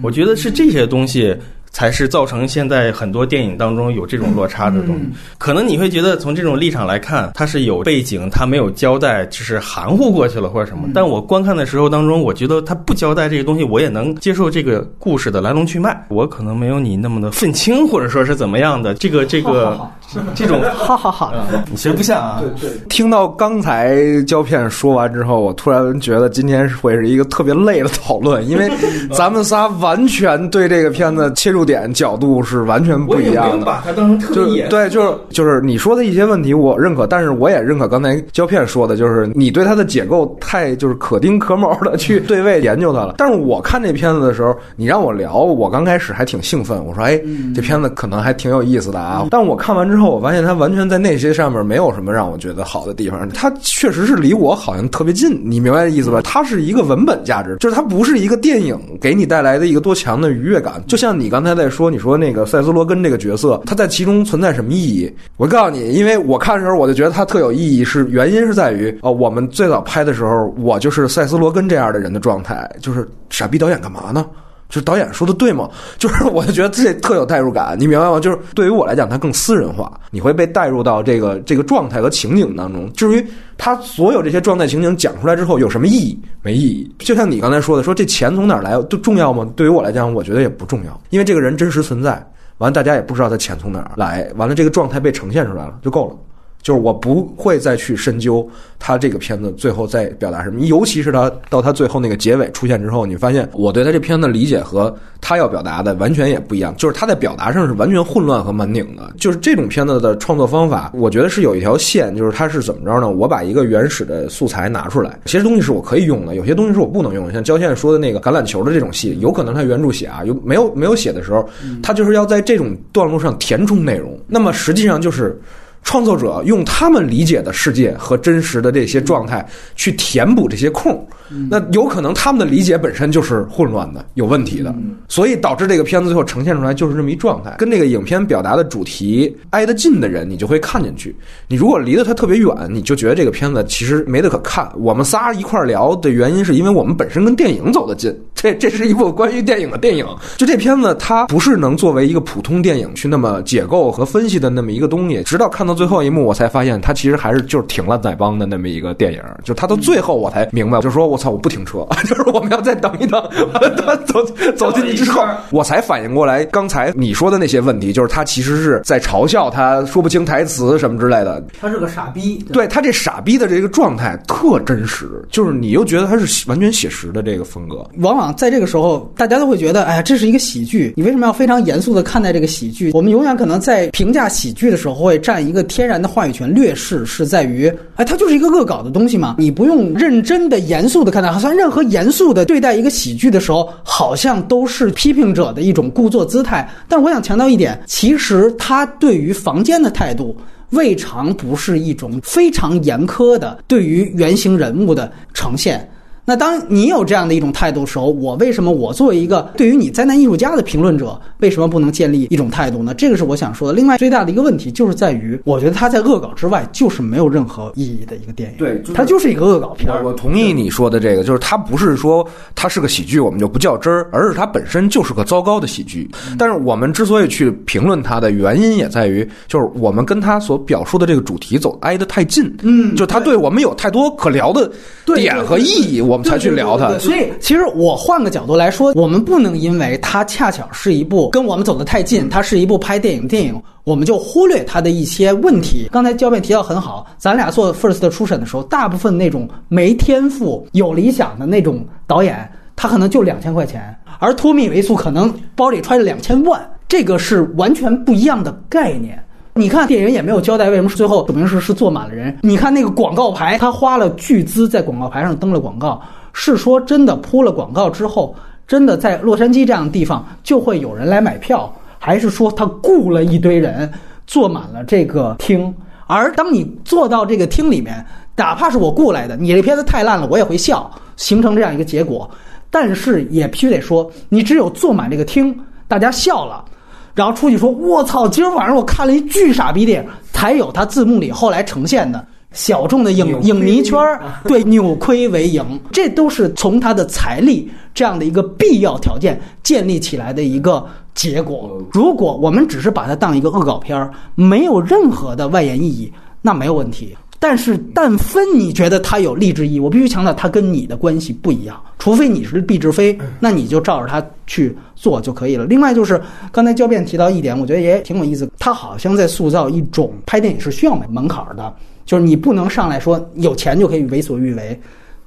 我觉得是这些东西。”才是造成现在很多电影当中有这种落差的东西。可能你会觉得从这种立场来看，它是有背景，它没有交代，就是含糊过去了或者什么。但我观看的时候当中，我觉得他不交代这个东西，我也能接受这个故事的来龙去脉。我可能没有你那么的愤青，或者说是怎么样的。这个这个 这种，哈哈哈，你其实不像啊。对对。听到刚才胶片说完之后，我突然觉得今天会是一个特别累的讨论，因为 咱们仨完全对这个片子切入。点角度是完全不一样的，把它当成特意。对，就是就是你说的一些问题，我认可，但是我也认可刚才胶片说的，就是你对它的解构太就是可丁可卯的去对位研究它了。但是我看这片子的时候，你让我聊，我刚开始还挺兴奋，我说哎，这片子可能还挺有意思的啊。但我看完之后，我发现它完全在那些上面没有什么让我觉得好的地方。它确实是离我好像特别近，你明白这意思吧？它是一个文本价值，就是它不是一个电影给你带来的一个多强的愉悦感。就像你刚才。他在说：“你说那个塞斯·罗根这个角色，他在其中存在什么意义？我告诉你，因为我看的时候，我就觉得他特有意义。是原因是在于，哦，我们最早拍的时候，我就是塞斯·罗根这样的人的状态，就是傻逼导演干嘛呢？就是导演说的对吗？就是我就觉得这特有代入感，你明白吗？就是对于我来讲，它更私人化，你会被带入到这个这个状态和情景当中。至于他所有这些状态情景讲出来之后有什么意义？没意义。就像你刚才说的，说这钱从哪儿来都重要吗？对于我来讲，我觉得也不重要，因为这个人真实存在，完了大家也不知道他钱从哪儿来，完了这个状态被呈现出来了就够了。就是我不会再去深究他这个片子最后在表达什么，尤其是他到他最后那个结尾出现之后，你发现我对他这片子理解和他要表达的完全也不一样，就是他在表达上是完全混乱和蛮拧的。就是这种片子的创作方法，我觉得是有一条线，就是他是怎么着呢？我把一个原始的素材拿出来，其实东西是我可以用的，有些东西是我不能用的。像焦先生说的那个橄榄球的这种戏，有可能他原著写啊，有没有没有写的时候，他就是要在这种段落上填充内容。那么实际上就是。创作者用他们理解的世界和真实的这些状态去填补这些空，那有可能他们的理解本身就是混乱的、有问题的，所以导致这个片子最后呈现出来就是这么一状态。跟这个影片表达的主题挨得近的人，你就会看进去；你如果离得它特别远，你就觉得这个片子其实没得可看。我们仨一块儿聊的原因，是因为我们本身跟电影走得近。这这是一部关于电影的电影。就这片子，它不是能作为一个普通电影去那么解构和分析的那么一个东西。直到看到最后一幕，我才发现他其实还是就是挺烂仔帮的那么一个电影。就他到最后，我才明白，就是说我操，我不停车，就是我们要再等一等，他走走进去之后，我才反应过来，刚才你说的那些问题，就是他其实是在嘲笑他说不清台词什么之类的。他是个傻逼，对他这傻逼的这个状态特真实，就是你又觉得他是完全写实的这个风格。往往在这个时候，大家都会觉得，哎呀，这是一个喜剧，你为什么要非常严肃的看待这个喜剧？我们永远可能在评价喜剧的时候，会占一个天然的话语权劣势，是在于，哎，它就是一个恶搞的东西嘛，你不用认真的、严肃的看待，好像任何严肃的对待一个喜剧的时候，好像都是批评者的一种故作姿态。但我想强调一点，其实他对于房间的态度。未尝不是一种非常严苛的对于原型人物的呈现。那当你有这样的一种态度的时候，我为什么我作为一个对于你灾难艺术家的评论者，为什么不能建立一种态度呢？这个是我想说的。另外，最大的一个问题就是在于，我觉得他在恶搞之外就是没有任何意义的一个电影。对，它就是一个恶搞片。我我同意你说的这个，就是它不是说它是个喜剧，我们就不较真儿，而是它本身就是个糟糕的喜剧。但是我们之所以去评论它的原因，也在于就是我们跟他所表述的这个主题走挨得太近。嗯，就他对我们有太多可聊的点和意义。我们才去聊它，所以其实我换个角度来说，我们不能因为它恰巧是一部跟我们走得太近，它是一部拍电影电影，我们就忽略它的一些问题。刚才焦辩提到很好，咱俩做 first 初审的时候，大部分那种没天赋、有理想的那种导演，他可能就两千块钱，而托米维素可能包里揣着两千万，这个是完全不一样的概念。你看电影也没有交代为什么最后指明是是坐满了人。你看那个广告牌，他花了巨资在广告牌上登了广告，是说真的铺了广告之后，真的在洛杉矶这样的地方就会有人来买票，还是说他雇了一堆人坐满了这个厅？而当你坐到这个厅里面，哪怕是我雇来的，你这片子太烂了，我也会笑，形成这样一个结果。但是也必须得说，你只有坐满这个厅，大家笑了。然后出去说：“我操！今儿晚上我看了一巨傻逼电影，才有他字幕里后来呈现的小众的影影迷圈儿 对扭亏为盈，这都是从他的财力这样的一个必要条件建立起来的一个结果。如果我们只是把它当一个恶搞片儿，没有任何的外延意义，那没有问题。”但是，但分你觉得他有励志意义，我必须强调，他跟你的关系不一样。除非你是毕志飞，那你就照着他去做就可以了。另外，就是刚才焦辩提到一点，我觉得也挺有意思。他好像在塑造一种拍电影是需要门槛的，就是你不能上来说有钱就可以为所欲为。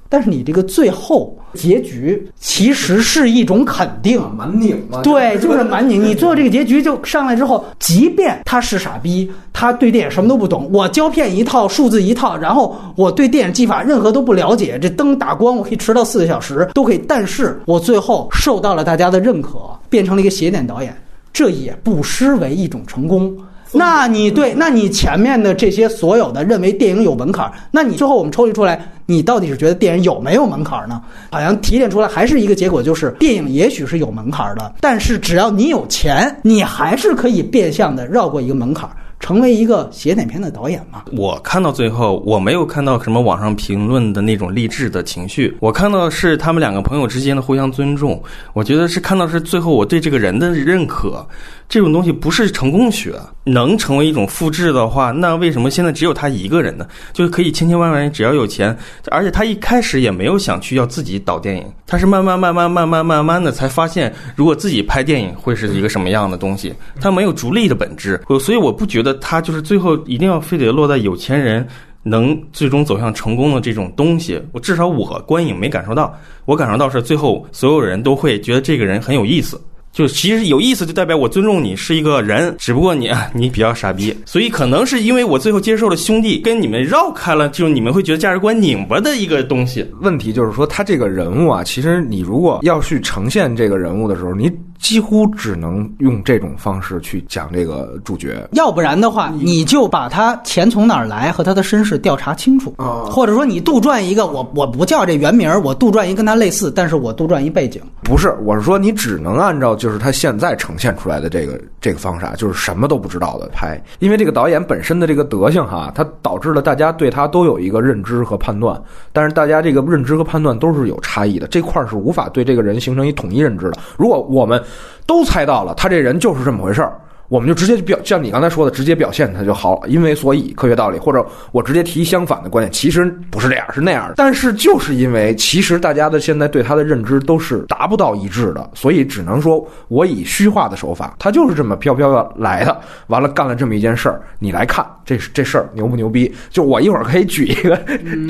但是你这个最后结局其实是一种肯定，蛮拧嘛。对，就是蛮拧。你最后这个结局就上来之后，即便他是傻逼，他对电影什么都不懂，我胶片一套，数字一套，然后我对电影技法任何都不了解，这灯打光我可以迟到四个小时都可以，但是我最后受到了大家的认可，变成了一个邪点导演，这也不失为一种成功。那你对，那你前面的这些所有的认为电影有门槛，那你最后我们抽离出来，你到底是觉得电影有没有门槛呢？好像提炼出来还是一个结果，就是电影也许是有门槛的，但是只要你有钱，你还是可以变相的绕过一个门槛。成为一个写点片的导演嘛。我看到最后，我没有看到什么网上评论的那种励志的情绪，我看到是他们两个朋友之间的互相尊重。我觉得是看到是最后我对这个人的认可。这种东西不是成功学，能成为一种复制的话，那为什么现在只有他一个人呢？就是可以千千万万人只要有钱，而且他一开始也没有想去要自己导电影，他是慢慢慢慢慢慢慢慢的才发现，如果自己拍电影会是一个什么样的东西。他没有逐利的本质，所以我不觉得他就是最后一定要非得落在有钱人能最终走向成功的这种东西。我至少我观影没感受到，我感受到是最后所有人都会觉得这个人很有意思。就其实有意思，就代表我尊重你是一个人，只不过你 啊，你比较傻逼，所以可能是因为我最后接受了兄弟跟你们绕开了，就你们会觉得价值观拧巴的一个东西。问题就是说，他这个人物啊，其实你如果要去呈现这个人物的时候，你。几乎只能用这种方式去讲这个主角，要不然的话，你就把他钱从哪儿来和他的身世调查清楚，或者说你杜撰一个，我我不叫这原名，我杜撰一跟他类似，但是我杜撰一背景。不是，我是说你只能按照就是他现在呈现出来的这个这个方法，就是什么都不知道的拍，因为这个导演本身的这个德性哈，他导致了大家对他都有一个认知和判断，但是大家这个认知和判断都是有差异的，这块是无法对这个人形成一统一认知的。如果我们都猜到了，他这人就是这么回事儿。我们就直接就表像你刚才说的，直接表现它就好了。因为所以科学道理，或者我直接提相反的观点，其实不是这样，是那样的。但是就是因为其实大家的现在对它的认知都是达不到一致的，所以只能说我以虚化的手法，它就是这么飘飘的来的。完了干了这么一件事儿，你来看这这事儿牛不牛逼？就我一会儿可以举一个，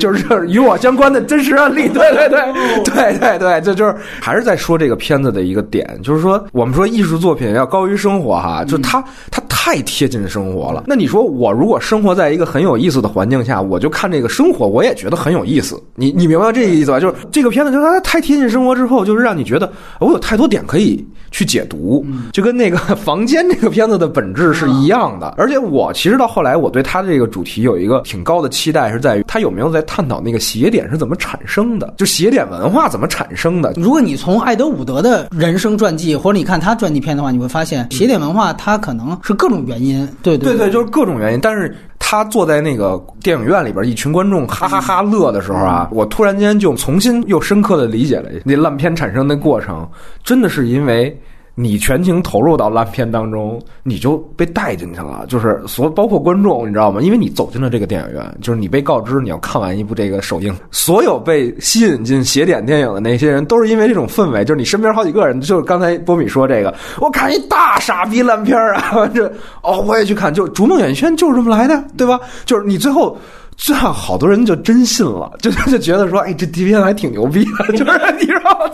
就是与我相关的真实案例。对对对对对对，这就是还是在说这个片子的一个点，就是说我们说艺术作品要高于生活哈，就。他他太贴近生活了。那你说我如果生活在一个很有意思的环境下，我就看这个生活，我也觉得很有意思。你你明白这个意思吧？就是这个片子，就是它太贴近生活之后，就是让你觉得我有太多点可以去解读，就跟那个 房间这个片子的本质是一样的。而且我其实到后来，我对他的这个主题有一个挺高的期待，是在于他有没有在探讨那个邪点是怎么产生的，就邪点文化怎么产生的。如果你从艾德伍德的人生传记，或者你看他传记片的话，你会发现邪点文化它。可能是各种原因，对对对，就是各种原因。但是他坐在那个电影院里边，一群观众哈哈哈乐的时候啊，我突然间就重新又深刻的理解了那烂片产生的过程，真的是因为。你全情投入到烂片当中，你就被带进去了。就是所包括观众，你知道吗？因为你走进了这个电影院，就是你被告知你要看完一部这个首映。所有被吸引进邪点电影的那些人，都是因为这种氛围。就是你身边好几个人，就是刚才波米说这个，我看一大傻逼烂片啊！这哦，我也去看，就逐梦演艺圈就是这么来的，对吧？就是你最后。这样好多人就真信了，就 就觉得说，哎，这 D 片还挺牛逼的，就是你知道吗？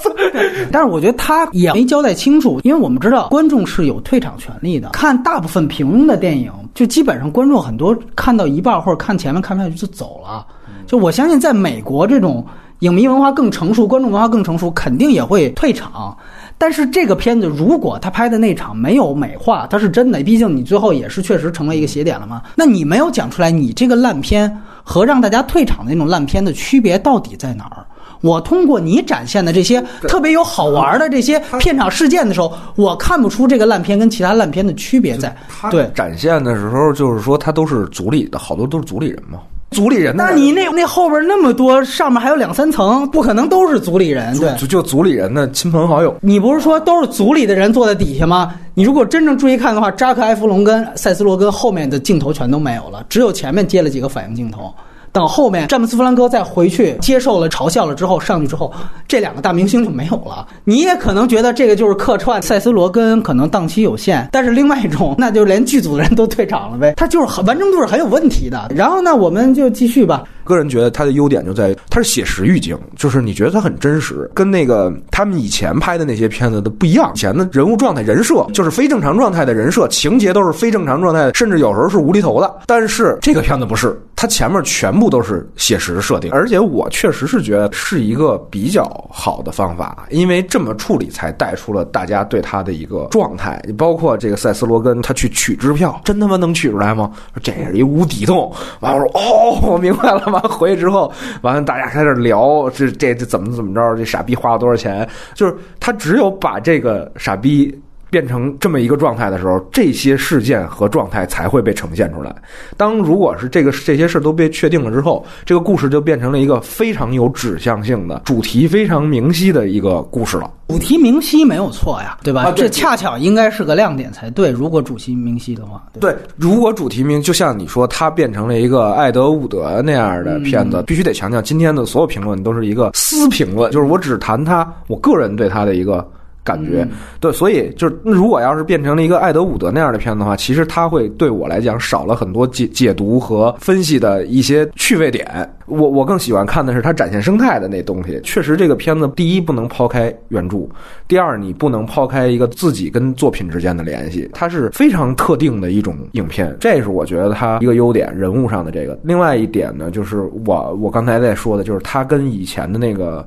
但是我觉得他也没交代清楚，因为我们知道观众是有退场权利的。看大部分平庸的电影，就基本上观众很多看到一半或者看前面看不下去就走了。就我相信，在美国这种影迷文化更成熟、观众文化更成熟，肯定也会退场。但是这个片子，如果他拍的那场没有美化，它是真的，毕竟你最后也是确实成为一个邪点了嘛。那你没有讲出来，你这个烂片和让大家退场的那种烂片的区别到底在哪儿？我通过你展现的这些特别有好玩的这些片场事件的时候，我看不出这个烂片跟其他烂片的区别在。对，展现的时候就是说，他都是组里的，好多都是组里人嘛。组里人，那你那那后边那么多，上面还有两三层，不可能都是组里人，对，就就组里人的亲朋好友。你不是说都是组里的人坐在底下吗？你如果真正注意看的话，扎克埃弗隆跟塞斯罗根后面的镜头全都没有了，只有前面接了几个反应镜头。等后面詹姆斯·弗兰科再回去接受了嘲笑了之后，上去之后，这两个大明星就没有了。你也可能觉得这个就是客串塞斯·罗根，可能档期有限。但是另外一种，那就连剧组的人都退场了呗。他就是很完成度是很有问题的。然后呢，我们就继续吧。个人觉得它的优点就在于它是写实预警，就是你觉得它很真实，跟那个他们以前拍的那些片子的不一样。以前的人物状态、人设就是非正常状态的人设，情节都是非正常状态，甚至有时候是无厘头的。但是这个片子不是，它前面全部都是写实设定，而且我确实是觉得是一个比较好的方法，因为这么处理才带出了大家对他的一个状态。包括这个塞斯·罗根，他去取支票，真他妈能取出来吗？这是一无底洞。完，我说哦，我明白了吧。回去之后，完了大家开始聊这这这怎么怎么着？这傻逼花了多少钱？就是他只有把这个傻逼变成这么一个状态的时候，这些事件和状态才会被呈现出来。当如果是这个这些事都被确定了之后，这个故事就变成了一个非常有指向性的、主题非常明晰的一个故事了。主题明晰没有错呀，对吧？啊对这恰巧应该是个亮点才对。如果主题明晰的话，对对，如果主题明就像你说，它变成了一个艾德伍德那样的片子，必须得强调，今天的所有评论都是一个私评论，就是我只谈他我个人对他的一个。感觉对，所以就是如果要是变成了一个爱德伍德那样的片子的话，其实它会对我来讲少了很多解解读和分析的一些趣味点。我我更喜欢看的是它展现生态的那东西。确实，这个片子第一不能抛开原著，第二你不能抛开一个自己跟作品之间的联系，它是非常特定的一种影片，这是我觉得它一个优点，人物上的这个。另外一点呢，就是我我刚才在说的，就是它跟以前的那个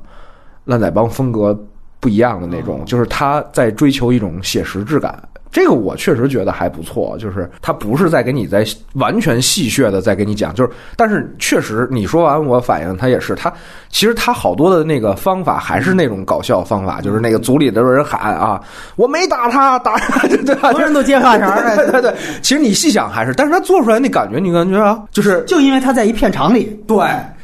烂仔帮风格不一样的那种，就是他在追求一种写实质感。这个我确实觉得还不错，就是他不是在给你在完全戏谑的在给你讲，就是但是确实你说完我反应他也是他，其实他好多的那个方法还是那种搞笑方法，就是那个组里的人喊啊，我没打他，打 他，对吧？所有人都接话茬儿对对对，其实你细想还是，但是他做出来那感觉，你感觉啊，就是就因为他在一片场里，对，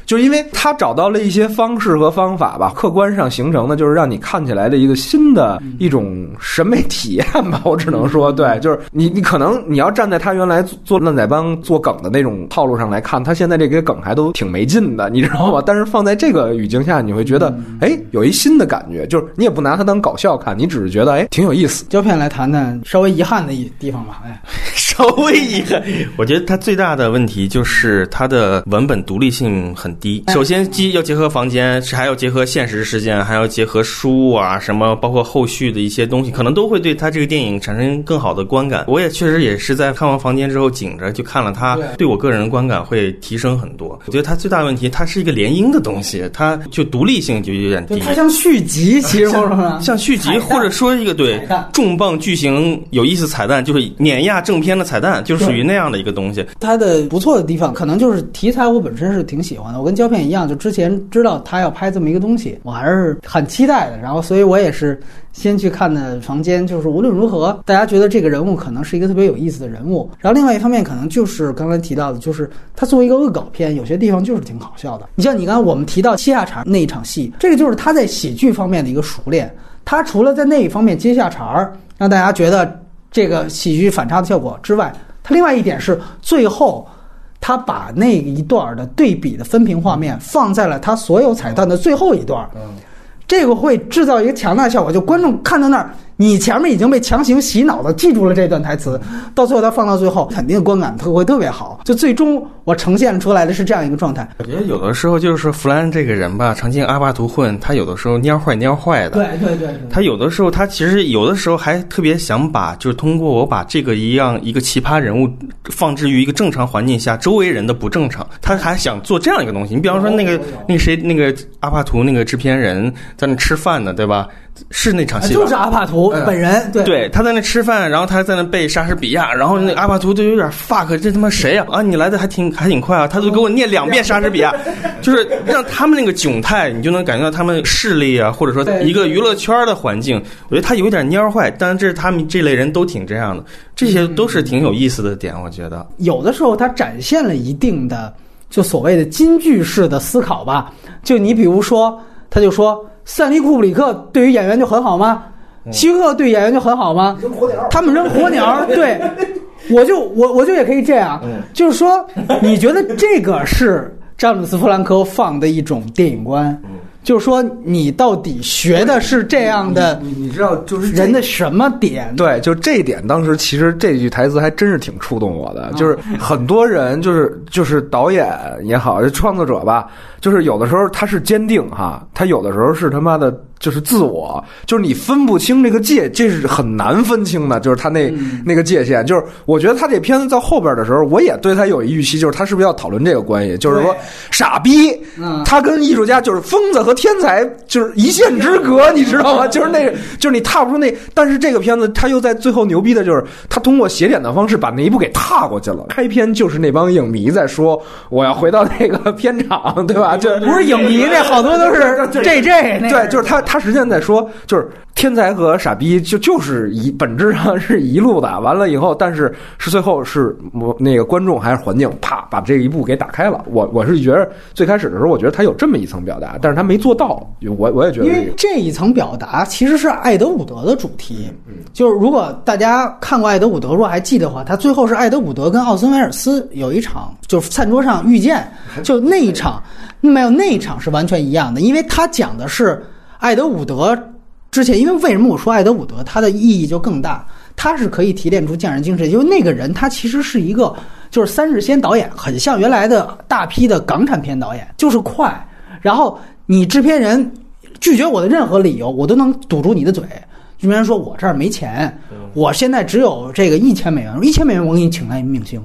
就是因为他找到了一些方式和方法吧，客观上形成的就是让你看起来的一个新的一种审美体验吧。我只能说，对，就是你你可能你要站在他原来做做烂仔帮做梗的那种套路上来看，他现在这个梗还都挺没劲的，你知道吗？但是放在这个语境下，你会觉得，哎，有一新的感觉，就是你也不拿它当搞笑看，你只是觉得，哎，挺有意思。胶片来谈谈稍微遗憾的一地方吧。哎，稍微遗憾，我觉得他最大的问题就是他的文本独立性很低。首先，既要结合房间，是还要结合现实事件，还要结合书啊什么，包括后续的一些东西，可能都会对他这个电影产生更好的观感。我也确实也是在看完房间之后，紧着就看了它，对我个人的观感会提升很多。我觉得它最大的问题，它是一个联姻的东西，它就独立性就有点低。就它像续集，其实或者说像续集或者说一个对重磅巨型有意思彩蛋，就是碾压正片的彩蛋，就属于那样的一个东西。它的不错的地方，可能就是题材，我本身是挺喜欢的。我跟胶片一样，就之前知道他要拍这么一个东西，我还是很期待的。然后，所以我也是先去看的《房间》，就是无论如何，大家觉得这个人物可能是一个特别有意思的人物。然后，另外一方面，可能就是刚才提到的，就是他作为一个恶搞片，有些地方就是挺好笑的。你像你刚才我们提到接下茬那一场戏，这个就是他在喜剧方面的一个熟练。他除了在那一方面接下茬儿，让大家觉得这个喜剧反差的效果之外，他另外一点是最后。他把那一段的对比的分屏画面放在了他所有彩蛋的最后一段，这个会制造一个强大的效果，就观众看到那儿，你前面已经被强行洗脑的记住了这段台词，到最后他放到最后，肯定观感特会特别好。就最终我呈现出来的是这样一个状态。我觉得有的时候就是弗兰这个人吧，曾经阿巴图混，他有的时候蔫坏蔫坏的。对对对对，他有的时候，他其实有的时候还特别想把，就是通过我把这个一样一个奇葩人物放置于一个正常环境下，周围人的不正常，他还想做这样一个东西。你比方说那个那个谁，那个阿巴图那个制片人在那吃饭呢，对吧？是那场戏吧？就是阿帕图本人，对对，他在那吃饭，然后他在那背莎士比亚，然后那阿帕图就有点 fuck，这他妈谁呀、啊？你来的还挺还挺快啊！他就给我念两遍莎士比亚，就是让他们那个窘态，你就能感觉到他们势力啊，或者说一个娱乐圈的环境，我觉得他有点蔫坏，但是他们这类人都挺这样的，这些都是挺有意思的点，我觉得。有的时候他展现了一定的就所谓的金句式的思考吧。就你比如说，他就说斯坦利库布里克对于演员就很好吗？希克对演员就很好吗？他们扔火鸟，对，我就我我就也可以这样，就是说，你觉得这个是詹姆斯·弗兰科放的一种电影观，就是说，你到底学的是这样的你你知道，就是人的什么点？对，就这一点，当时其实这句台词还真是挺触动我的。就是很多人，就是就是导演也好，创作者吧，就是有的时候他是坚定哈，他有的时候是他妈的，就是自我，就是你分不清这个界，这是很难分清的。就是他那、那个界限，就是我觉得他这片子到后边的时候，我也对他有一预期，就是他是不是要讨论这个关系，就是说傻逼，嗯他跟艺术家就是疯子和天才就是一线之隔，你知道吗？就是那个，就是你踏不出那，但是这个片子他又在最后牛逼的就是他通过写点的方式把那一步给踏过去了。开篇就是那帮影迷在说我要回到那个片场，对吧？就不是影迷，那好多都是 J J 对，就是他他实际上在说，就是天才和傻逼就就是一本质上是一路的。完了以后，但是是最后是我那个观众还是环境，啪把这一步给打开了。我我是觉得最开始的时候，我觉得他有这么一层表达，但是他没做到。我我也觉得因为这一层表达其实是爱德伍德的主题，就是如果大家看过爱德伍德，如果还记得的话，他最后是爱德伍德跟奥森威尔斯有一场就是餐桌上遇见，就那一场没有那一场是完全一样的，因为他讲的是爱德伍德之前，因为为什么我说爱德伍德，他的意义就更大，他是可以提炼出匠人精神，因为那个人他其实是一个就是三日先导演，很像原来的大批的港产片导演，就是快，然后你制片人拒绝我的任何理由，我都能堵住你的嘴。制片人说：“我这儿没钱，我现在只有这个一千美元，一千美元我给你请来明星。”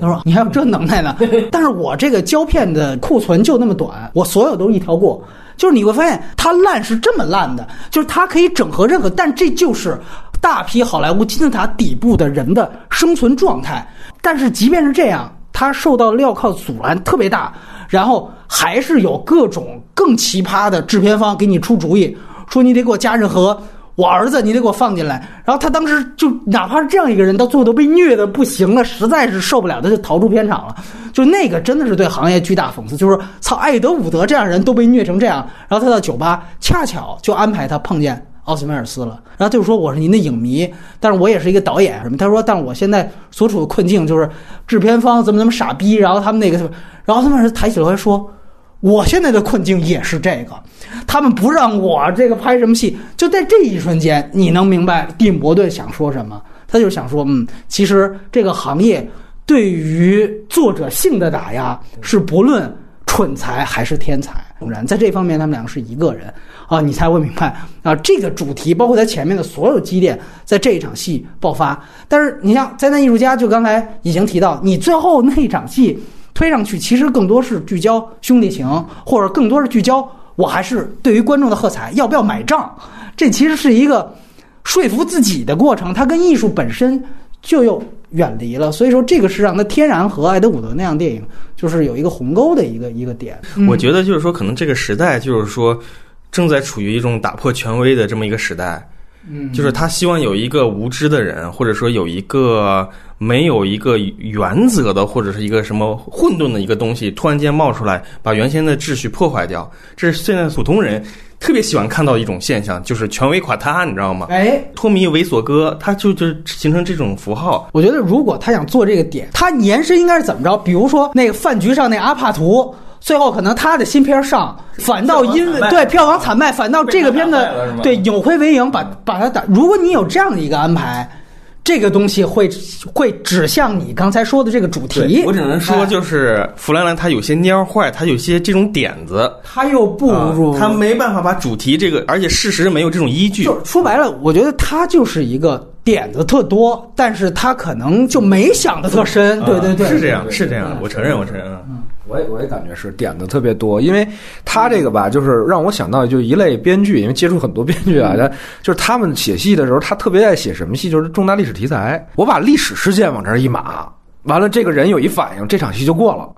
他说：“你还有这能耐呢？但是我这个胶片的库存就那么短，我所有都一条过。就是你会发现，它烂是这么烂的，就是它可以整合任何，但这就是大批好莱坞金字塔底部的人的生存状态。但是即便是这样，它受到镣铐阻拦特别大，然后还是有各种更奇葩的制片方给你出主意，说你得给我加任何。”我儿子，你得给我放进来。然后他当时就哪怕是这样一个人，到最后都被虐的不行了，实在是受不了，他就逃出片场了。就那个真的是对行业巨大讽刺，就是操，艾德伍德这样人都被虐成这样，然后他到酒吧恰巧就安排他碰见奥斯威尔斯了。然后就说我是您的影迷，但是我也是一个导演什么。他说，但是我现在所处的困境就是制片方怎么怎么傻逼，然后他们那个什么，然后他们抬起头来说。我现在的困境也是这个，他们不让我这个拍什么戏，就在这一瞬间，你能明白蒂姆·伯顿想说什么？他就想说，嗯，其实这个行业对于作者性的打压是不论蠢才还是天才，当然在这方面他们两个是一个人啊，你才会明白啊，这个主题包括他前面的所有积淀，在这一场戏爆发。但是你像灾难艺术家，就刚才已经提到，你最后那一场戏。推上去其实更多是聚焦兄弟情，或者更多是聚焦我还是对于观众的喝彩要不要买账，这其实是一个说服自己的过程，它跟艺术本身就又远离了。所以说，这个是让它天然和艾德伍德那样电影就是有一个鸿沟的一个一个点。我觉得就是说，可能这个时代就是说正在处于一种打破权威的这么一个时代。嗯，就是他希望有一个无知的人，或者说有一个没有一个原则的，或者是一个什么混沌的一个东西，突然间冒出来，把原先的秩序破坏掉。这是现在普通人特别喜欢看到一种现象，就是权威垮塌，你知道吗？哎，托米猥琐哥，他就就形成这种符号。我觉得如果他想做这个点，他延伸应该是怎么着？比如说那个饭局上那阿帕图。最后可能他的新片上，反倒因为对票房惨败，反倒这个片子对扭亏为盈，把把它打。如果你有这样的一个安排，这个东西会会指向你刚才说的这个主题。我只能说，就是弗兰兰他有些蔫坏，他有些这种点子，他又不如他没办法把主题这个，而且事实没有这种依据。就说白了，我觉得他就是一个点子特多，但是他可能就没想的特深。对对对，是这样，是这样，我承认，我承认。我也我也感觉是点子特别多，因为他这个吧，就是让我想到就一类编剧，因为接触很多编剧啊，他就是他们写戏的时候，他特别爱写什么戏，就是重大历史题材，我把历史事件往这儿一码，完了这个人有一反应，这场戏就过了。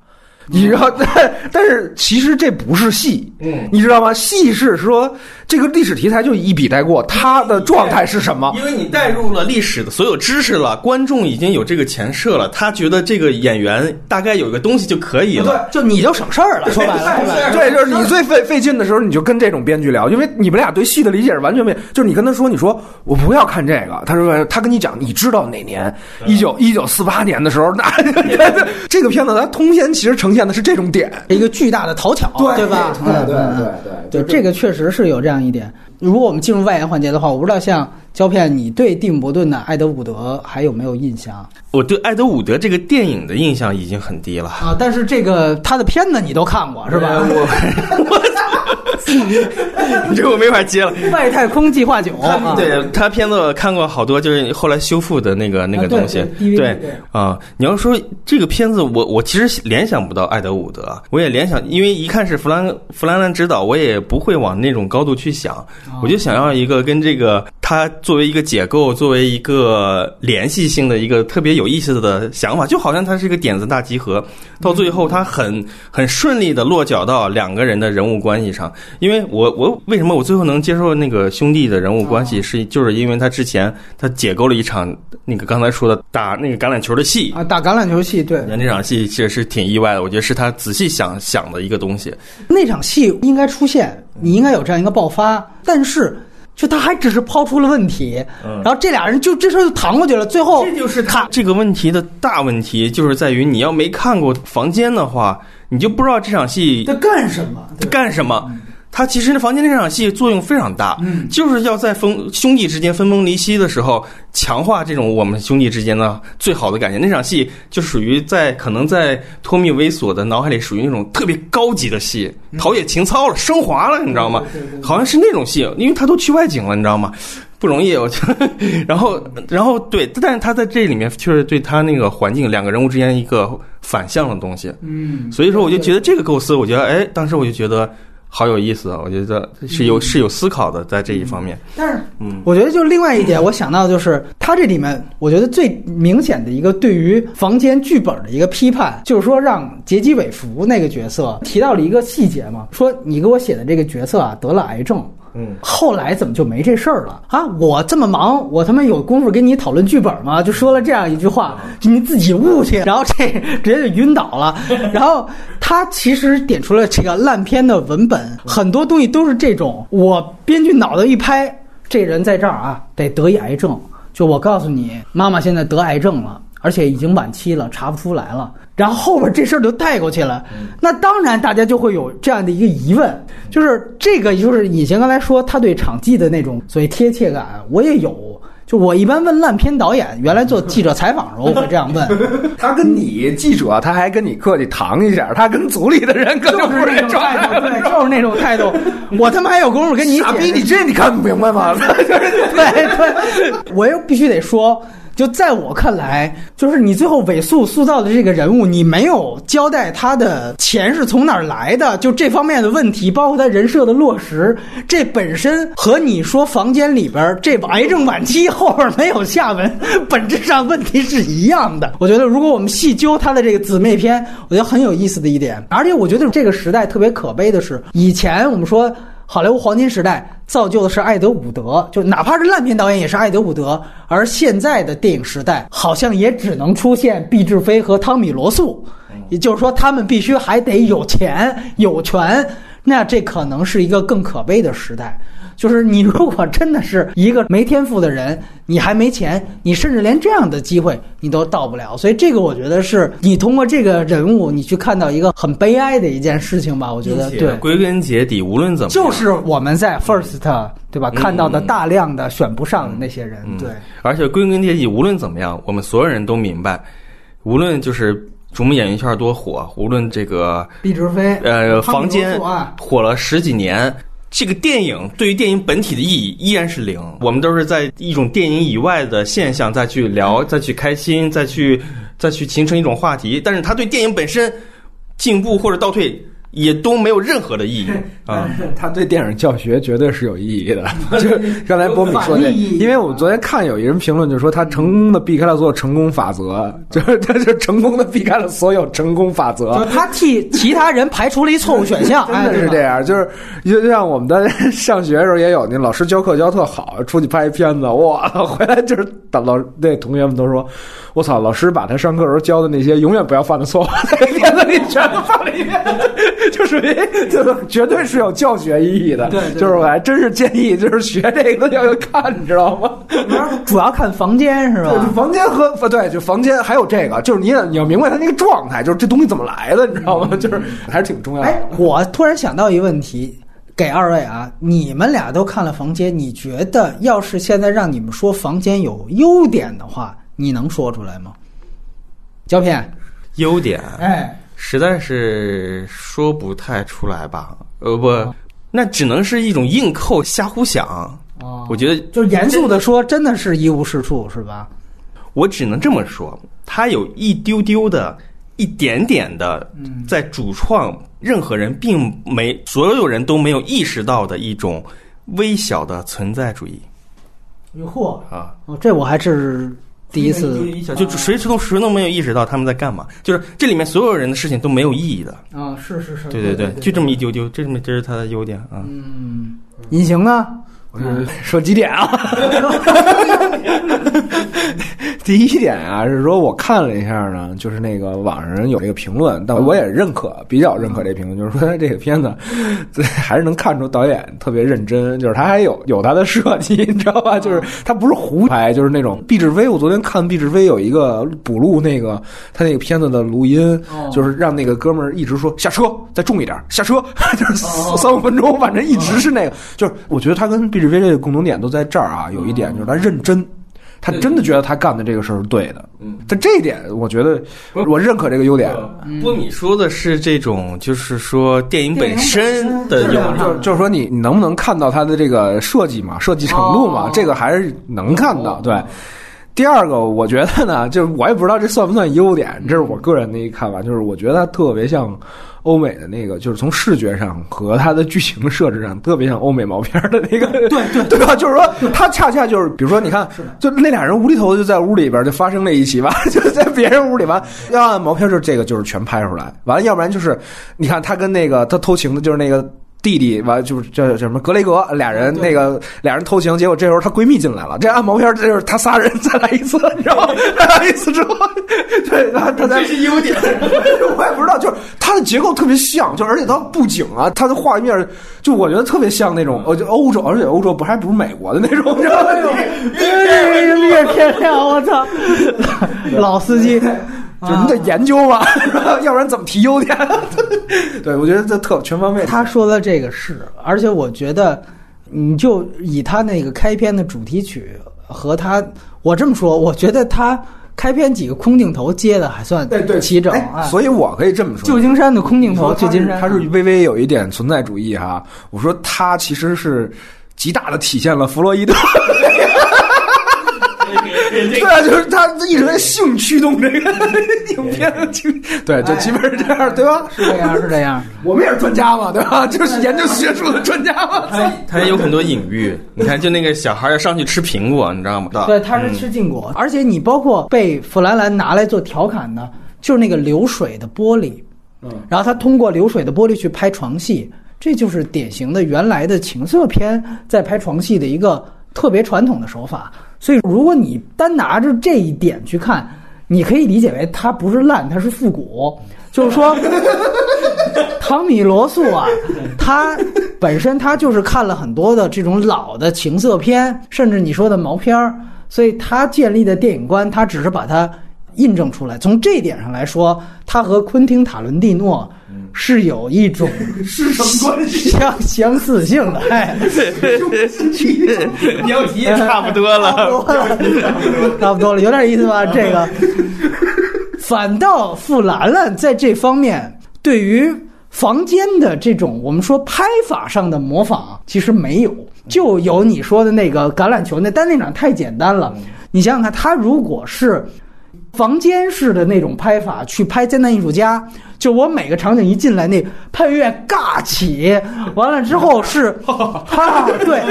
你知道，但但是其实这不是戏，嗯，你知道吗？戏是说这个历史题材就一笔带过，他的状态是什么？因为你带入了历史的所有知识了，观众已经有这个前设了，他觉得这个演员大概有一个东西就可以了，对就你就省事儿了。说白了，对，就是你最费费劲的时候，你就跟这种编剧聊，因为你们俩对戏的理解是完全没有。就是你跟他说，你说我不要看这个，他说他跟你讲，你知道哪年？一九一九四八年的时候，那 这个片子它通篇其实呈现。的是这种点，一个巨大的讨巧，对吧？对对对对，就这个确实是有这样一点。如果我们进入外延环节的话，我不知道像胶片，你对蒂姆·伯顿的《爱德伍德》还有没有印象？我对《爱德伍德》这个电影的印象已经很低了啊！但是这个他的片子你都看过是吧？我我。你这我没法接了。外太空计划九，对他片子看过好多，就是后来修复的那个那个东西。对啊，你要说这个片子，我我其实联想不到艾德伍德，我也联想，因为一看是弗兰弗兰兰指导，我也不会往那种高度去想，我就想要一个跟这个他作为一个解构，作为一个联系性的一个特别有意思的想法，就好像它是一个点子大集合，到最后他很很顺利的落脚到两个人的人物关系上。因为我我为什么我最后能接受那个兄弟的人物关系，是就是因为他之前他解构了一场那个刚才说的打那个橄榄球的戏。啊，打橄榄球戏，对，那那场戏其实是挺意外的，我觉得是他仔细想想的一个东西。那场戏应该出现，你应该有这样一个爆发，但是就他还只是抛出了问题，然后这俩人就这事儿就搪过去了，最后这就是他这个问题的大问题，就是在于你要没看过房间的话，你就不知道这场戏在干什么，在干什么。他其实那房间那场戏作用非常大，嗯就是要在分兄弟之间分崩离析的时候，强化这种我们兄弟之间的最好的感情。那场戏就属于在可能在托米猥琐的脑海里属于那种特别高级的戏，陶冶情操了，升华了，你知道吗？好像是那种戏，因为他都去外景了，你知道吗？不容易，我觉得。然后，然后对，但是他在这里面确实对他那个环境两个人物之间一个反向的东西，嗯，所以说我就觉得这个构思，我觉得哎，当时我就觉得好有意思啊，我觉得是有是有思考的在这一方面。但是嗯我觉得就另外一点，我想到就是他这里面，我觉得最明显的一个对于房间剧本的一个批判，就是说让杰基韦弗那个角色提到了一个细节嘛，说你给我写的这个角色啊得了癌症。嗯，后来怎么就没这事儿了啊？我这么忙，我他妈有功夫跟你讨论剧本吗？就说了这样一句话，就你自己悟去，然后这直接就晕倒了。然后他其实点出了这个烂片的文本，很多东西都是这种，我编剧脑袋一拍，这人在这儿啊，得得一癌症。就我告诉你，妈妈现在得癌症了，而且已经晚期了，查不出来了。然后后边这事儿就带过去了，那当然大家就会有这样的一个疑问，就是这个就是以前刚才说他对场记的那种所谓贴切感，我也有。就我一般问烂片导演，原来做记者采访的时候我会这样问，他跟你记者，他还跟你客气搪一下，他跟组里的人可就不是是那种态度，对，就是那种态度。我他妈还有功夫跟你傻逼，你这你看不明白吗？对对，我又必须得说，就在我看来，就是你最后尾塑塑造的这个人物，你没有交代他的钱是从哪儿来的，就这方面的问题，包括他人设的落实，这本身和你说房间里边这癌症晚期后边没有下文，本质上问题是一样的。我觉得，如果我们细究他的这个姊妹篇，我觉得很有意思的一点，而且我觉得这个时代特别可悲的是，以前我们说。好莱坞黄金时代造就的是艾德伍德，就哪怕是烂片导演也是艾德伍德，而现在的电影时代好像也只能出现毕志飞和汤米罗素，也就是说他们必须还得有钱有权，那这可能是一个更可悲的时代。就是你如果真的是一个没天赋的人，你还没钱，你甚至连这样的机会你都到不了。所以这个我觉得是你通过这个人物，你去看到一个很悲哀的一件事情吧。我觉得对。归根结底，无论怎么样就是我们在 First 对吧看到的大量的选不上的那些人，嗯对，而且归根结底，无论怎么样，我们所有人都明白，无论就是逐梦演艺圈多火，无论这个毕志飞呃房间火了十几年。这个电影对于电影本体的意义依然是零，我们都是在一种电影以外的现象再去聊，再去开心，再去再去形成一种话题。但是它对电影本身进步或者倒退也都没有任何的意义。啊。他对电影教学绝对是有意义的。就是刚才波米说这，反意义。因为我昨天看有一人评论，就说他成功的避开了所有成功法则，就是他就成功的避开了所有成功法则。就他替其他人排除了一错误选项，真的是这样，就是就像我们在上学的时候也有，那老师教课教特好，出去拍一片子，哇，回来就是老老那同学们都说，我操，老师把他上课时候教的那些永远不要犯的错误，在片子里全都放了一遍，就属于就是绝对是有教学意义的。对对就是我还真是建议，就是学这个要看，你知道吗？主要看房间是吧？房间和不对，就房间还有这个，就是你也你要明白他那个状态，就是这东西怎么来的，你知道吗？就是还是挺重要的。哎，我突然想到一个问题，给二位啊，你们俩都看了房间，你觉得要是现在让你们说房间有优点的话，你能说出来吗？胶片，优点，哎，实在是说不太出来吧？呃，不，那只能是一种硬扣、瞎胡想。哦我觉得就是严肃的说，真的是一无是处，是吧？我只能这么说，他有一丢丢的、一点点的，在主创任何人并没所有人都没有意识到的一种微小的存在主义哟嚯，啊。哦，这我还是第一次就谁都谁都没有意识到他们在干嘛，就是这里面所有人的事情都没有意义的。啊，是是是，对对对，就这么一丢丢，这么这是他的优点啊。嗯，隐形呢？我是说几点啊？第一点啊，是说我看了一下呢，就是那个网上有这个评论，但我也认可，比较认可这评论，就是说这个片子还是能看出导演特别认真，就是他还有有他的设计，你知道吧？就是他不是胡拍，就是那种毕志飞。我昨天看毕志飞有一个补录那个他那个片子的录音，就是让那个哥们儿一直说下车，再重一点，下车，就是三五分钟，反正一直是那个。就是我觉得他跟毕志飞这个共同点都在这儿啊，有一点就是他认真。他真的觉得他干的这个事儿是对的，嗯，但这一点我觉得我认可这个优点。不，你说的是这种，就是说电影本身的优点，就就是说你你能不能看到它的这个设计嘛，设计程度嘛，这个还是能看到。对，第二个我觉得呢，就是我也不知道这算不算优点，这是我个人的一个看法，就是我觉得它特别像。欧美的那个，就是从视觉上和它的剧情设置上，特别像欧美毛片的那个，对对 对吧？就是说，他恰恰就是，比如说，你看，就那俩人无厘头就在屋里边就发生了一起 吧，就在别人屋里吧，要按毛片就是这个就是全拍出来，完了，要不然就是，你看他跟那个他偷情的，就是那个。弟弟完就是叫叫什么格雷格俩人那个俩人偷情，结果这时候她闺蜜进来了。这按毛片，这就是他仨人再来一次，你知道吗？再来一次之后，对，然后他这是优点，我也不知道，就是它的结构特别像，就而且它布景啊，它的画面，就我觉得特别像那种，呃，就欧洲，而且欧洲不还不是美国的那种，你知道吗？越越漂亮，我操，老司机。就是你得研究嘛，要不然怎么提优点？对，我觉得这特全方位。他说的这个是，而且我觉得，你就以他那个开篇的主题曲和他，我这么说，我觉得他开篇几个空镜头接的还算对对齐整。所以我可以这么说，旧金山的空镜头，旧金山他是微微有一点存在主义哈。我说他其实是极大的体现了弗洛伊德。对啊，就是他一直在性驱动这个 影片，对，就基本是这样，对吧？是这样，是这样。我们也是专家嘛，对吧？就是研究学术的专家嘛。他他有很多隐喻，你看，就那个小孩要上去吃苹果，你知道吗？对，他是吃禁果，而且你包括被弗兰兰拿来做调侃的，就是那个流水的玻璃，嗯，然后他通过流水的玻璃去拍床戏，这就是典型的原来的情色片在拍床戏的一个特别传统的手法。所以，如果你单拿着这一点去看，你可以理解为它不是烂，它是复古。就是说，汤米·罗素啊，他本身他就是看了很多的这种老的情色片，甚至你说的毛片儿，所以他建立的电影观，他只是把它印证出来。从这一点上来说，他和昆汀·塔伦蒂诺。是有一种 师生关系相相似性的，哎，标题差不多了，差不多了，有点意思吧？这个，反倒傅兰兰在这方面对于房间的这种我们说拍法上的模仿，其实没有，就有你说的那个橄榄球那单那场太简单了。你想想看，他如果是。房间式的那种拍法去拍《灾难艺术家》，就我每个场景一进来，那配乐尬起，完了之后是，哈，对，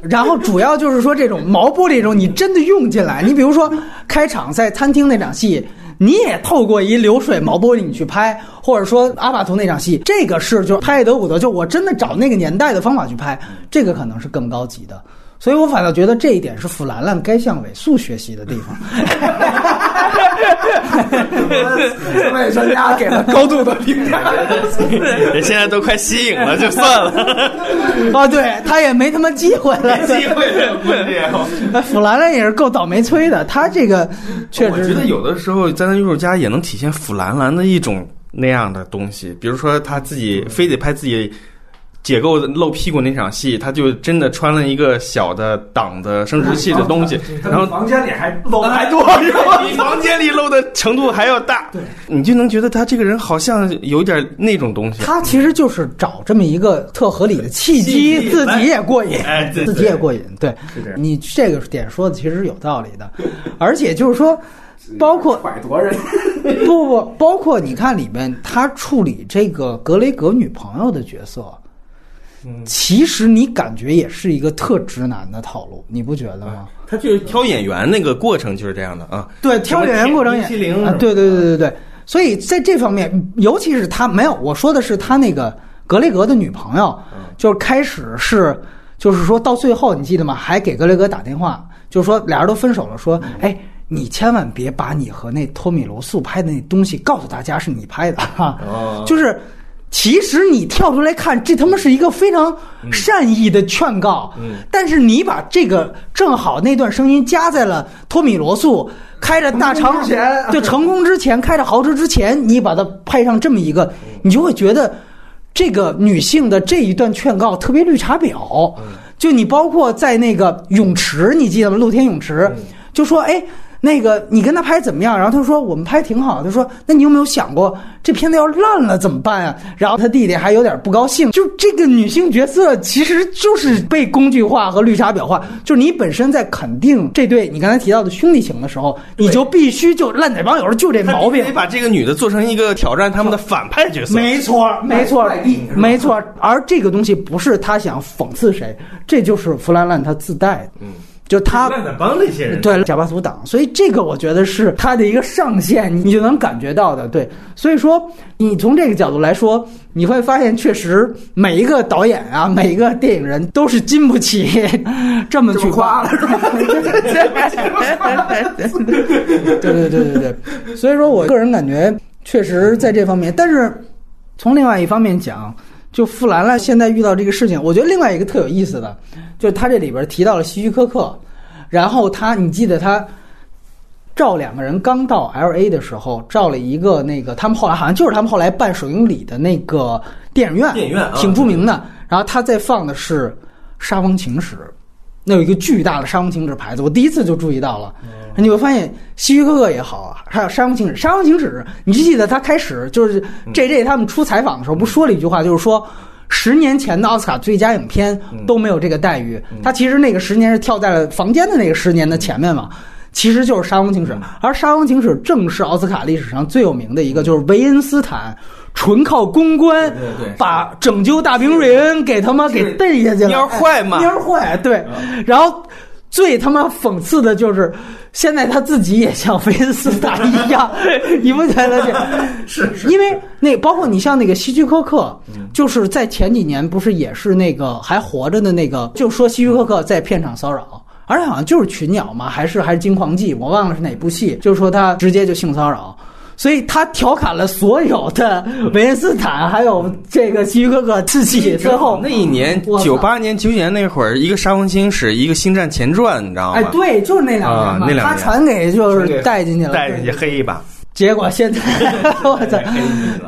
然后主要就是说这种毛玻璃这种，你真的用进来，你比如说开场在餐厅那场戏，你也透过一流水毛玻璃你去拍，或者说阿巴图那场戏，这个是就是拍德伍德，就我真的找那个年代的方法去拍，这个可能是更高级的。所以我反倒觉得这一点是弗兰兰该向韦素学习的地方。四位专家给了高度的评价，人现在都快吸引了，就算了。啊，对他也没他妈机会了，机会问题。弗 兰兰也是够倒霉催的，他这个确实。我觉得有的时候灾难艺术家也能体现弗兰兰的一种那样的东西，比如说他自己非得拍自己。解构露屁股那场戏，他就真的穿了一个小的挡的生殖器的东西，然后房间里还露还多，比房间里露的程度还要大。对，你就能觉得他这个人好像有点那种东西。他其实就是找这么一个特合理的契机，自己也过瘾，自己也过瘾。对，你这个点说的其实是有道理的，而且就是说，包括拐夺人，不不，包括你看里面他处理这个格雷格女朋友的角色。其实你感觉也是一个特直男的套路，你不觉得吗？他就是挑演员那个过程就是这样的啊。对，挑演员过程也什么铁冰淇淋啊，对对对对对。所以在这方面，尤其是他没有我说的是他那个格雷格的女朋友，就是开始是就是说到最后，你记得吗？还给格雷格打电话，就是说俩人都分手了，说哎。你千万别把你和那托米罗素拍的那东西告诉大家是你拍的哈，哦就是其实你跳出来看，这他妈是一个非常善意的劝告。嗯但是你把这个正好那段声音加在了托米罗素开着大长成功之前对成功之前开着豪车之前，你把它配上这么一个，你就会觉得这个女性的这一段劝告特别绿茶婊。就你包括在那个泳池，你记得吗？露天泳池，就说哎。那个你跟他拍怎么样？然后他说我们拍挺好。他说那你有没有想过这片子要烂了怎么办啊？然后他弟弟还有点不高兴。就这个女性角色其实就是被工具化和绿茶婊化。就是你本身在肯定这对你刚才提到的兄弟情的时候，你就必须就烂仔帮友就这毛病得。把这个女的做成一个挑战他们的反派角色。没错，没错，没错。而这个东西不是他想讽刺谁，这就是弗兰兰他自带的。嗯，就他帮那些人，对贾巴图党，所以这个我觉得是他的一个上限，你就能感觉到的。对，所以说你从这个角度来说，你会发现确实每一个导演啊，每一个电影人都是经不起 这么去夸了，是吧？对对对对对，所以说我个人感觉确实在这方面，但是从另外一方面讲。就富兰兰现在遇到这个事情，我觉得另外一个特有意思的，就是他这里边提到了希区柯克，然后他，你记得他照两个人刚到 L A 的时候，照了一个那个他们后来好像就是他们后来办首映礼的那个电影院，电影院啊挺著名的。然后他在放的是《沙风情史》，那有一个巨大的《沙翁情止》牌子，我第一次就注意到了。你会发现希区柯克也好，还有《沙翁情止》，《沙翁情止》，你就记得他开始就是嗯 J J 他们出采访的时候，不说了一句话，就是说。十年前的奥斯卡最佳影片嗯都没有这个待遇，他其实那个十年是跳在了房间的那个十年的前面嘛，其实就是《沙翁情史》，而《沙翁情史》正是奥斯卡历史上最有名的一个，就是维恩斯坦纯靠公关对对对。把拯救大兵瑞恩给他妈给逮下去了，蔫坏嘛。蔫坏，对，然后。最他妈讽刺的就是，现在他自己也像菲恩斯坦一样，你不觉得这？是是，因为那包括你像那个希区柯克，就是在前几年不是也是那个还活着的那个，就说希区柯克在片场骚扰，而且好像就是群鸟嘛，还是还是金矿记，我忘了是哪部戏，就是说他直接就性骚扰。所以他调侃了所有的维恩斯坦，还有这个希区柯克自己。最后那一年九八年、九九年那会儿，一个《沙翁情史》，一个《星战前传》，你知道吗？哎，对，就是那两年嘛，啊那两年他传给就是带进去了，带进去黑一把。结果现在，我操！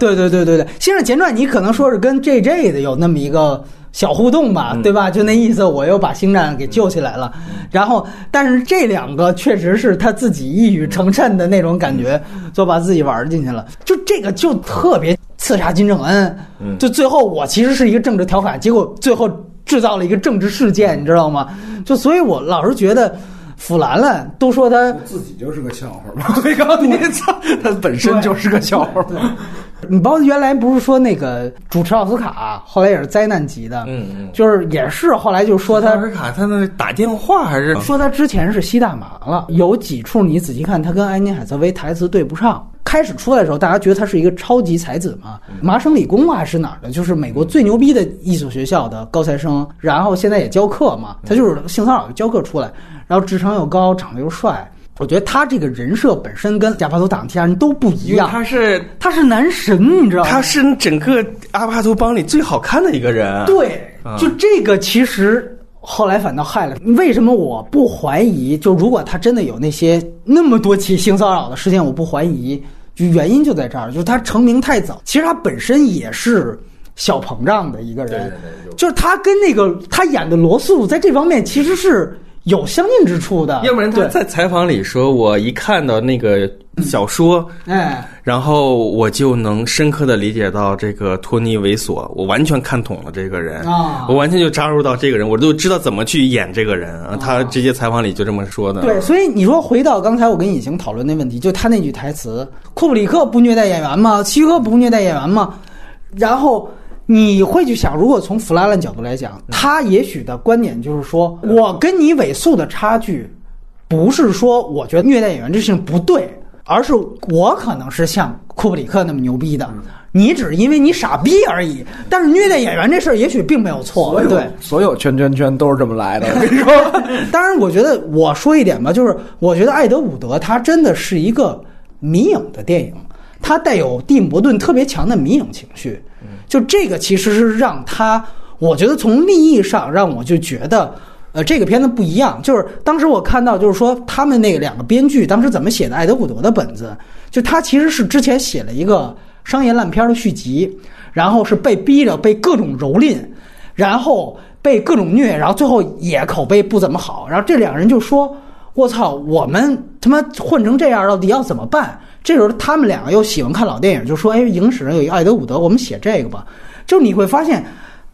对对对对对，《星战前传》你可能说是跟 J J 的有那么一个小互动吧，对吧？就那意思，我又把星战给救起来了。然后，但是这两个确实是他自己一语成谶的那种感觉，就把自己玩进去了。就这个就特别刺杀金正恩。就最后我其实是一个政治调侃，结果最后制造了一个政治事件，你知道吗？就所以我老是觉得。腐兰兰都说他自己就是个笑话嘛。我告诉你，操，他本身就是个笑话。你包括原来不是说那个主持奥斯卡，后来也是灾难级的，嗯嗯。就是也是后来就说他奥斯卡他那打电话还是？说他之前是吸大麻了，有几处你仔细看，他跟安妮海瑟薇台词对不上。开始出来的时候，大家觉得他是一个超级才子嘛，麻省理工啊还是哪儿的，就是美国最牛逼的艺术学校的高材生，然后现在也教课嘛，他就是性骚扰教课出来，然后智商又高，长得又帅。我觉得他这个人设本身跟贾巴图党其他人都不一样，他是他是男神，你知道吗？他是整个阿帕图帮里最好看的一个人。对，就这个其实后来反倒害了。为什么我不怀疑？就如果他真的有那些那么多起性骚扰的事件，我不怀疑，就原因就在这儿，就是他成名太早。其实他本身也是小膨胀的一个人，就是他跟那个他演的罗素在这方面其实是有相近之处的。要不然他，在采访里说：“我一看到那个小说，哎，然后我就能深刻的理解到这个托尼猥琐，我完全看懂了这个人啊我完全就扎入到这个人，我都知道怎么去演这个人啊。他直接采访里就这么说的。对，所以你说回到刚才我跟隐形讨论那问题，就他那句台词：库布里克不虐待演员吗？希区柯克不虐待演员吗？然后你会去想，如果从弗拉兰角度来讲，他也许的观点就是说，我跟你尾速的差距，不是说我觉得虐待演员这事情不对，而是我可能是像库布里克那么牛逼的，你只是因为你傻逼而已。但是虐待演员这事儿也许并没有错对。所有圈圈圈都是这么来的。我 跟你说，当然，我觉得我说一点吧，就是我觉得艾德伍德他真的是一个迷影的电影，他带有蒂姆·伯顿特别强的迷影情绪。就这个其实是让他，我觉得从立意上让我就觉得。呃，这个片子不一样，就是当时我看到，就是说他们那两个编剧当时怎么写的艾德伍德的本子，就他其实是之前写了一个商业烂片的续集，然后是被逼着被各种蹂躏，然后被各种虐，然后最后也口碑不怎么好，然后这两个人就说：“我操，我们他妈混成这样，到底要怎么办？”这时候他们两个又喜欢看老电影，就说：“哎，影史上有一个艾德伍德，我们写这个吧。”就你会发现。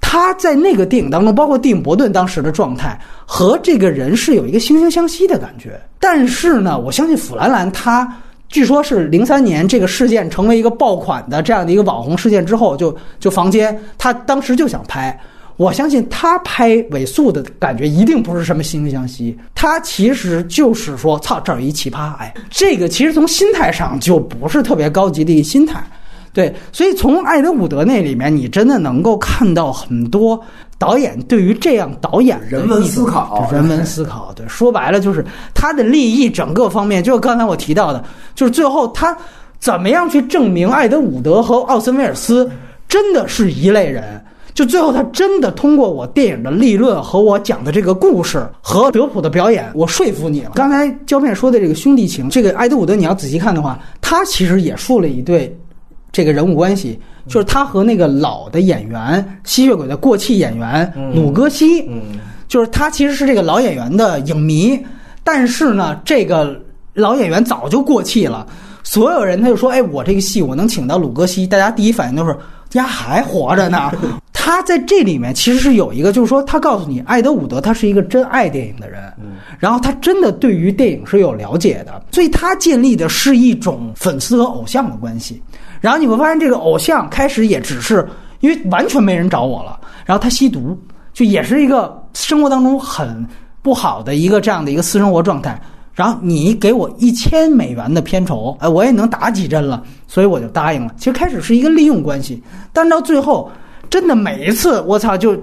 他在那个电影当中，包括蒂姆·伯顿当时的状态和这个人是有一个惺惺相惜的感觉。但是呢，我相信弗兰兰他据说是零三年这个事件成为一个爆款的这样的一个网红事件之后，就就房间他当时就想拍。我相信他拍尾速的感觉一定不是什么惺惺相惜，他其实就是说，操，这儿有一奇葩，哎，这个其实从心态上就不是特别高级的一个心态。对，所以从艾德伍德那里面，你真的能够看到很多导演对于这样导演人文思考人文思考。对，说白了就是他的利益整个方面，就是刚才我提到的，就是最后他怎么样去证明艾德伍德和奥森威尔斯真的是一类人。就最后，他真的通过我电影的立论和我讲的这个故事和德普的表演，我说服你了。刚才胶片说的这个兄弟情，这个艾德伍德，你要仔细看的话，他其实也树了一对这个人物关系，就是他和那个老的演员吸血鬼的过气演员鲁戈西，就是他其实是这个老演员的影迷，但是呢，这个老演员早就过气了，所有人他就说，哎，我这个戏我能请到鲁戈西，大家第一反应都是。丫还活着呢，他在这里面其实是有一个，就是说他告诉你，艾德伍德他是一个真爱电影的人，然后他真的对于电影是有了解的，所以他建立的是一种粉丝和偶像的关系。然后你会发现，这个偶像开始也只是因为完全没人找我了，然后他吸毒，就也是一个生活当中很不好的一个这样的一个私生活状态。然后你给我一千美元的片酬，哎，我也能打几针了，所以我就答应了。其实开始是一个利用关系，但到最后，真的每一次我操，就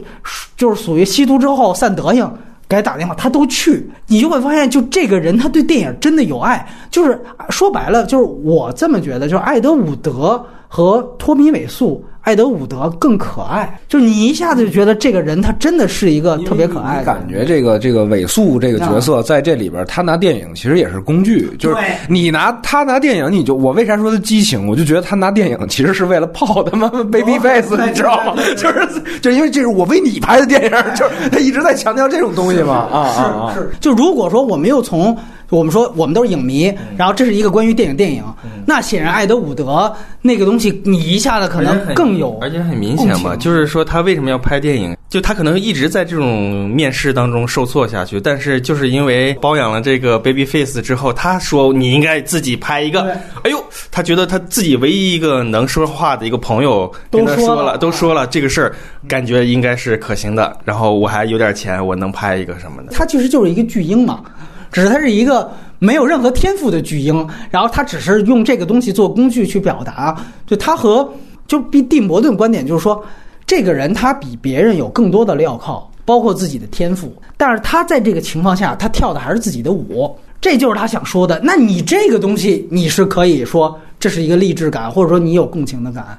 就是属于吸毒之后散德行，给他打电话他都去，你就会发现，就这个人他对电影真的有爱。就是说白了，就是我这么觉得，就是艾德伍德和托米韦素。艾德伍德更可爱，就是你一下子就觉得这个人他真的是一个特别可爱的。感觉这个这个尾素这个角色在这里边，他拿电影其实也是工具，就是你拿他拿电影，你就我为啥说他激情？我就觉得他拿电影其实是为了泡他妈 baby face，你知道吗？就是就因为这是我为你拍的电影，就是他一直在强调这种东西嘛啊啊啊！是，就如果说我们又从我们说我们都是影迷，然后这是一个关于电影电影，那显然艾德伍德那个东西，你一下子可能更有，而且很明显嘛，就是说他为什么要拍电影？就他可能一直在这种面试当中受挫下去，但是就是因为包养了这个 Baby Face 之后，他说你应该自己拍一个对。哎呦，他觉得他自己唯一一个能说话的一个朋友跟他都说了说了，都说了这个事儿，感觉应该是可行的。然后我还有点钱，我能拍一个什么的。他其实就是一个巨婴嘛，只是他是一个没有任何天赋的巨婴，然后他只是用这个东西做工具去表达。就他和就比蒂姆·伯顿观点就是说，这个人他比别人有更多的镣铐，包括自己的天赋，但是他在这个情况下，他跳的还是自己的舞。这就是他想说的。那你这个东西，你是可以说这是一个励志感，或者说你有共情的感。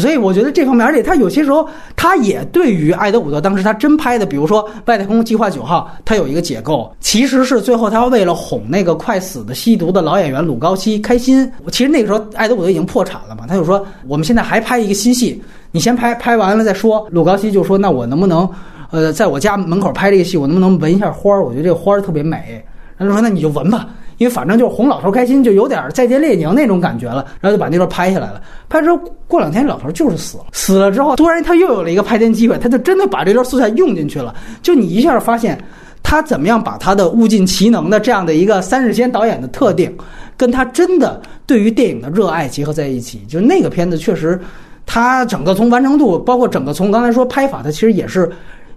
所以我觉得这方面，而且他有些时候，他也对于艾德伍德当时他真拍的，比如说《外太空计划九号》，他有一个解构，其实是最后他为了哄那个快死的吸毒的老演员鲁高西开心。其实那个时候艾德伍德已经破产了嘛，他就说我们现在还拍一个新戏，你先拍拍完了再说。鲁高西就说那我能不能，呃，在我家门口拍这个戏，我能不能闻一下花儿？我觉得这个花儿特别美。他就说那你就闻吧。因为反正就是哄老头开心，就有点再见列宁那种感觉了，然后就把那段拍下来了。拍之后过两天，老头就是死了。死了之后，突然他又有了一个拍片机会，他就真的把这段素材用进去了。就你一下发现，他怎么样把他的物尽其能的这样的一个三日间导演的特定，跟他真的对于电影的热爱结合在一起。就那个片子确实。他整个从完成度，包括整个从刚才说拍法，它其实也是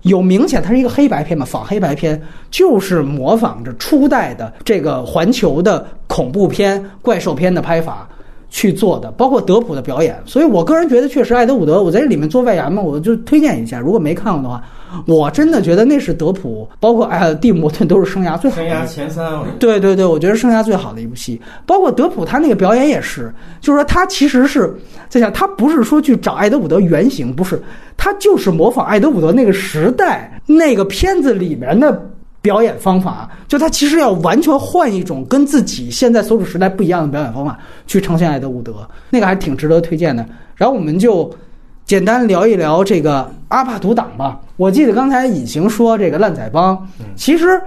有明显，它是一个黑白片嘛，仿黑白片，就是模仿着初代的这个环球的恐怖片、怪兽片的拍法。去做的，包括德普的表演，所以我个人觉得，确实艾德伍德，我在这里面做外延嘛，我就推荐一下。如果没看过的话，我真的觉得那是德普，包括哎蒂姆顿都是生涯最好的。生涯前三，对对对，我觉得生涯最好的一部戏，包括德普他那个表演也是，就是说他其实是在想，他不是说去找爱德伍德原型，不是，他就是模仿爱德伍德那个时代那个片子里面的。表演方法，就他其实要完全换一种跟自己现在所处时代不一样的表演方法去呈现爱德伍德，那个还挺值得推荐的。然后我们就简单聊一聊这个阿帕图党吧。我记得刚才隐形说这个烂仔帮，其实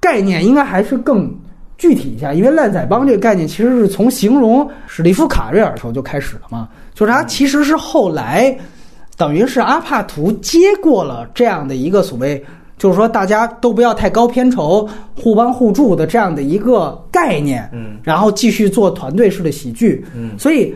概念应该还是更具体一下，因为烂仔帮这个概念其实是从形容史蒂夫卡瑞尔的时候就开始了嘛，就是他其实是后来等于是阿帕图接过了这样的一个所谓。就是说，大家都不要太高片酬，互帮互助的这样的一个概念，嗯，然后继续做团队式的喜剧，嗯，所以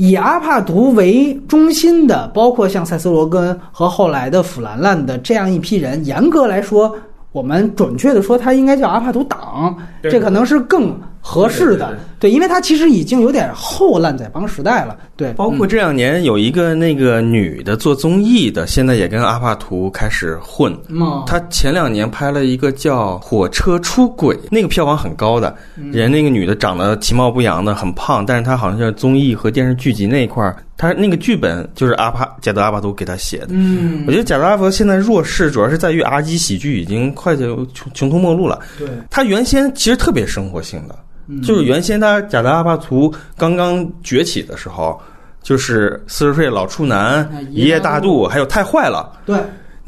以阿帕图为中心的，包括像塞斯罗根和后来的弗兰兰的这样一批人，严格来说，我们准确的说，他应该叫阿帕图党，这可能是更。合适的，对，因为他其实已经有点后烂仔帮时代了，对。包括这两年有一个那个女的做综艺的，现在也跟阿帕图开始混。嗯，她前两年拍了一个叫《火车出轨》，那个票房很高的，人那个女的长得其貌不扬的，很胖，但是她好像是综艺和电视剧集那一块儿，她那个剧本就是阿帕贾德阿帕图给她写的。嗯，我觉得贾德阿帕图现在弱势主要是在于阿基喜剧已经快就穷穷途末路了。对，他原先其实特别生活性的。就是原先他贾德阿巴图刚刚崛起的时候，就是四十岁老处男、一夜大肚，还有太坏了。对，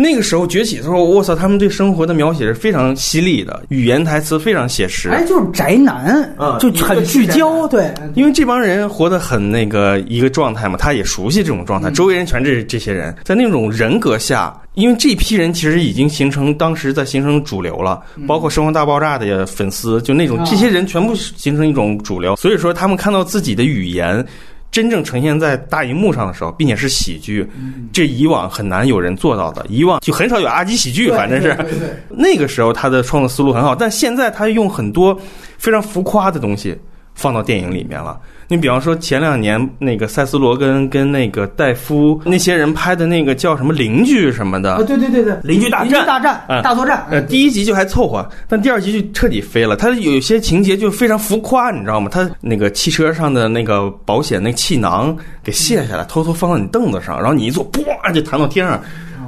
那个时候崛起的时候，我操，他们对生活的描写是非常犀利的，语言台词非常写实。哎，就是宅男，就很聚焦。对，因为这帮人活得很那个一个状态嘛，他也熟悉这种状态，周围人全是这些人，在那种人格下。因为这批人其实已经形成，当时在形成主流了，包括《生活大爆炸》的粉丝，就那种这些人全部形成一种主流。所以说，他们看到自己的语言真正呈现在大荧幕上的时候，并且是喜剧，这以往很难有人做到的。以往就很少有阿基喜剧，反正是那个时候他的创作思路很好，但现在他用很多非常浮夸的东西放到电影里面了。你比方说前两年那个塞斯罗根跟那个戴夫那些人拍的那个叫什么邻居什么的，对对对对，邻居大战大战大作战，呃，第一集就还凑合，但第二集就彻底飞了。他有些情节就非常浮夸，你知道吗？他那个汽车上的那个保险那气囊给卸下来，偷偷放到你凳子上，然后你一坐，咣就弹到天上。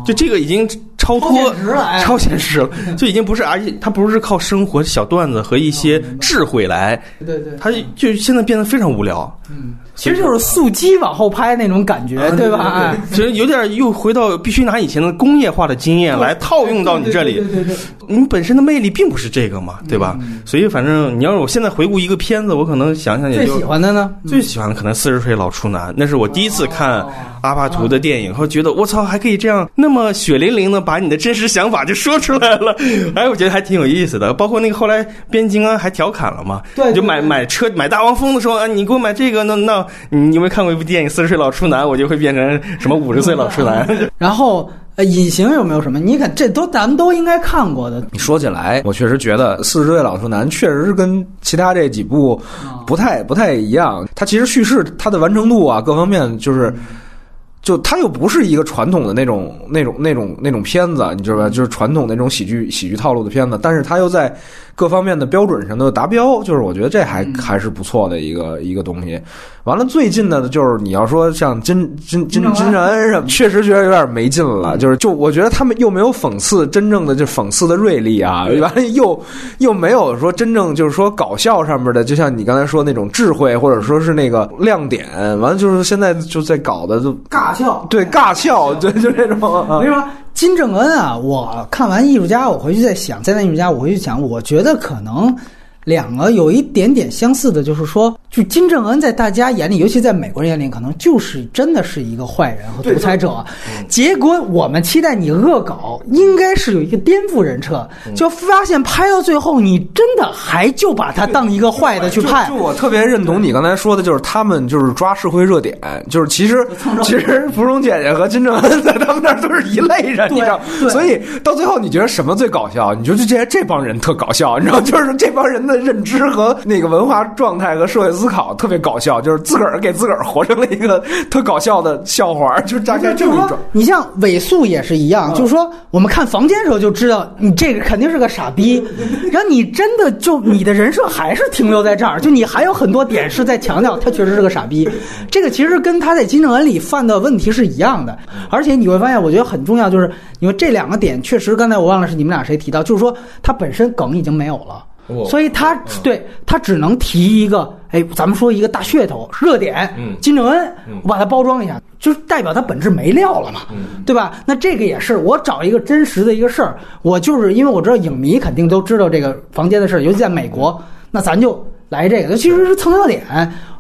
就这个已经超脱超现实了，就已经不是而且它不是靠生活小段子和一些智慧来，对对，它就现在变得非常无聊。嗯，其实就是速激往后拍那种感觉，对吧？其实有点又回到必须拿以前的工业化的经验来套用到你这里。对对对，你本身的魅力并不是这个嘛，对吧？所以反正你要是我现在回顾一个片子，我可能想想也就最喜欢的呢，最喜欢的可能四十岁老处男，那是我第一次看阿帕图的电影，后觉得我操还可以这样那么血淋淋的把你的真实想法就说出来了，哎，我觉得还挺有意思的。包括那个后来边金刚还调侃了嘛，对，就买买车买大黄蜂的时候啊，你给我买这个。那那，你有没有看过一部电影《四十岁老处男》？我就会变成什么五十岁老处男？然后，呃，隐形有没有什么？你看，这都咱们都应该看过的。你说起来，我确实觉得《四十岁老处男》确实是跟其他这几部不太不太一样。它其实叙事它的完成度啊，各方面就是。就它又不是一个传统的那种、那种、那种、那种片子，你知道吧？就是传统那种喜剧、喜剧套路的片子，但是它又在各方面的标准上都达标，就是我觉得这还还是不错的一个一个东西。完了，最近的，就是你要说像金金金金正恩什么，确实觉得有点没劲了。就是就我觉得他们又没有讽刺真正的就讽刺的锐利啊，完了又又没有说真正就是说搞笑上面的，就像你刚才说那种智慧或者说是那个亮点。完了就是现在就在搞的就尬笑，对尬笑，对就这种。我跟你说，金正恩啊，我看完艺术家，我回去再想，在那艺术家，我回去想，我觉得可能。两个有一点点相似的，就是说，就金正恩在大家眼里，尤其在美国人眼里，可能就是真的是一个坏人和独裁者。结果我们期待你恶搞，应该是有一个颠覆人设，就发现拍到最后，你真的还就把他当一个坏的去拍就。我特别认同你刚才说的，就是他们就是抓社会热点，就是其实 其实芙蓉姐姐和金正恩在他们那儿都是一类人，你知道？所以到最后你觉得什么最搞笑？你觉得这这帮人特搞笑，你知道？就是这帮人的认知和那个文化状态和社会思考特别搞笑，就是自个儿给自个儿活成了一个特搞笑的笑话，就是大概这么一种。你像尾素也是一样，就是说我们看房间的时候就知道你这个肯定是个傻逼，然后你真的就你的人设还是停留在这儿，就你还有很多点是在强调他确实是个傻逼，这个其实跟他在金正恩里犯的问题是一样的，而且你会发现，我觉得很重要就是因为这两个点确实刚才我忘了是你们俩谁提到，就是说他本身梗已经没有了。哦。所以他对他只能提一个，哎，咱们说一个大噱头、热点，嗯。金正恩，我把它包装一下，就是代表他本质没料了嘛，对吧？那这个也是我找一个真实的一个事儿，我就是因为我知道影迷肯定都知道这个房间的事儿，尤其在美国，那咱就来这个，其实是蹭热点，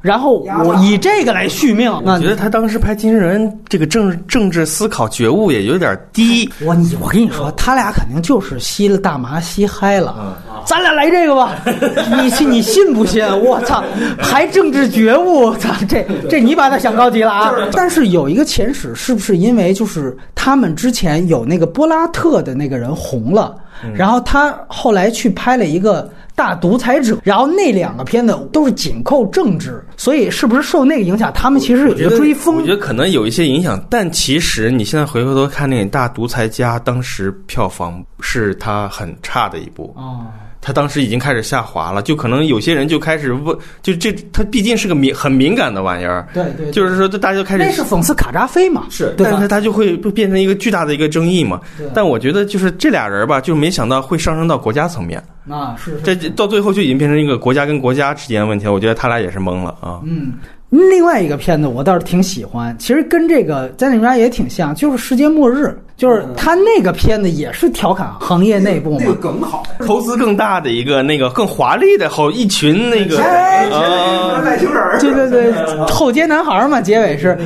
然后我以这个来续命。那我觉得他当时拍金正恩这个政政治思考觉悟也有点低。我你我跟你说，他俩肯定就是吸了大麻吸嗨了，嗯咱俩来这个吧，你信你信不信？我操，还政治觉悟，操，这这你把他想高级了啊！但是有一个前史，是不是因为就是他们之前有那个波拉特的那个人红了，嗯然后他后来去拍了一个。大独裁者，然后那两个片子都是紧扣政治，所以是不是受那个影响？他们其实有一我觉得个追风我觉。得可能有一些影响，但其实你现在回过头看那个《大独裁家》，当时票房是他很差的一部，哦，他当时已经开始下滑了，就可能有些人就开始问，就这他毕竟是个敏很敏感的玩意儿，对对，就是说大家就开始那始是讽刺卡扎菲嘛？是，对但是他就会会变成一个巨大的一个争议嘛对。但我觉得就是这俩人吧，就没想到会上升到国家层面，那，是这到最后就已经变成一个国家跟国家之间的问题了。我觉得他俩也是懵了啊。嗯，另外一个片子我倒是挺喜欢，其实跟这个《灾难家》也挺像，就是《世界末日》，就是他那个片子也是调侃行业内部嘛。梗好，投资更大的一个那个更华丽的后一群那个哎啊，外星人对对对，后街男孩嘛，结尾是，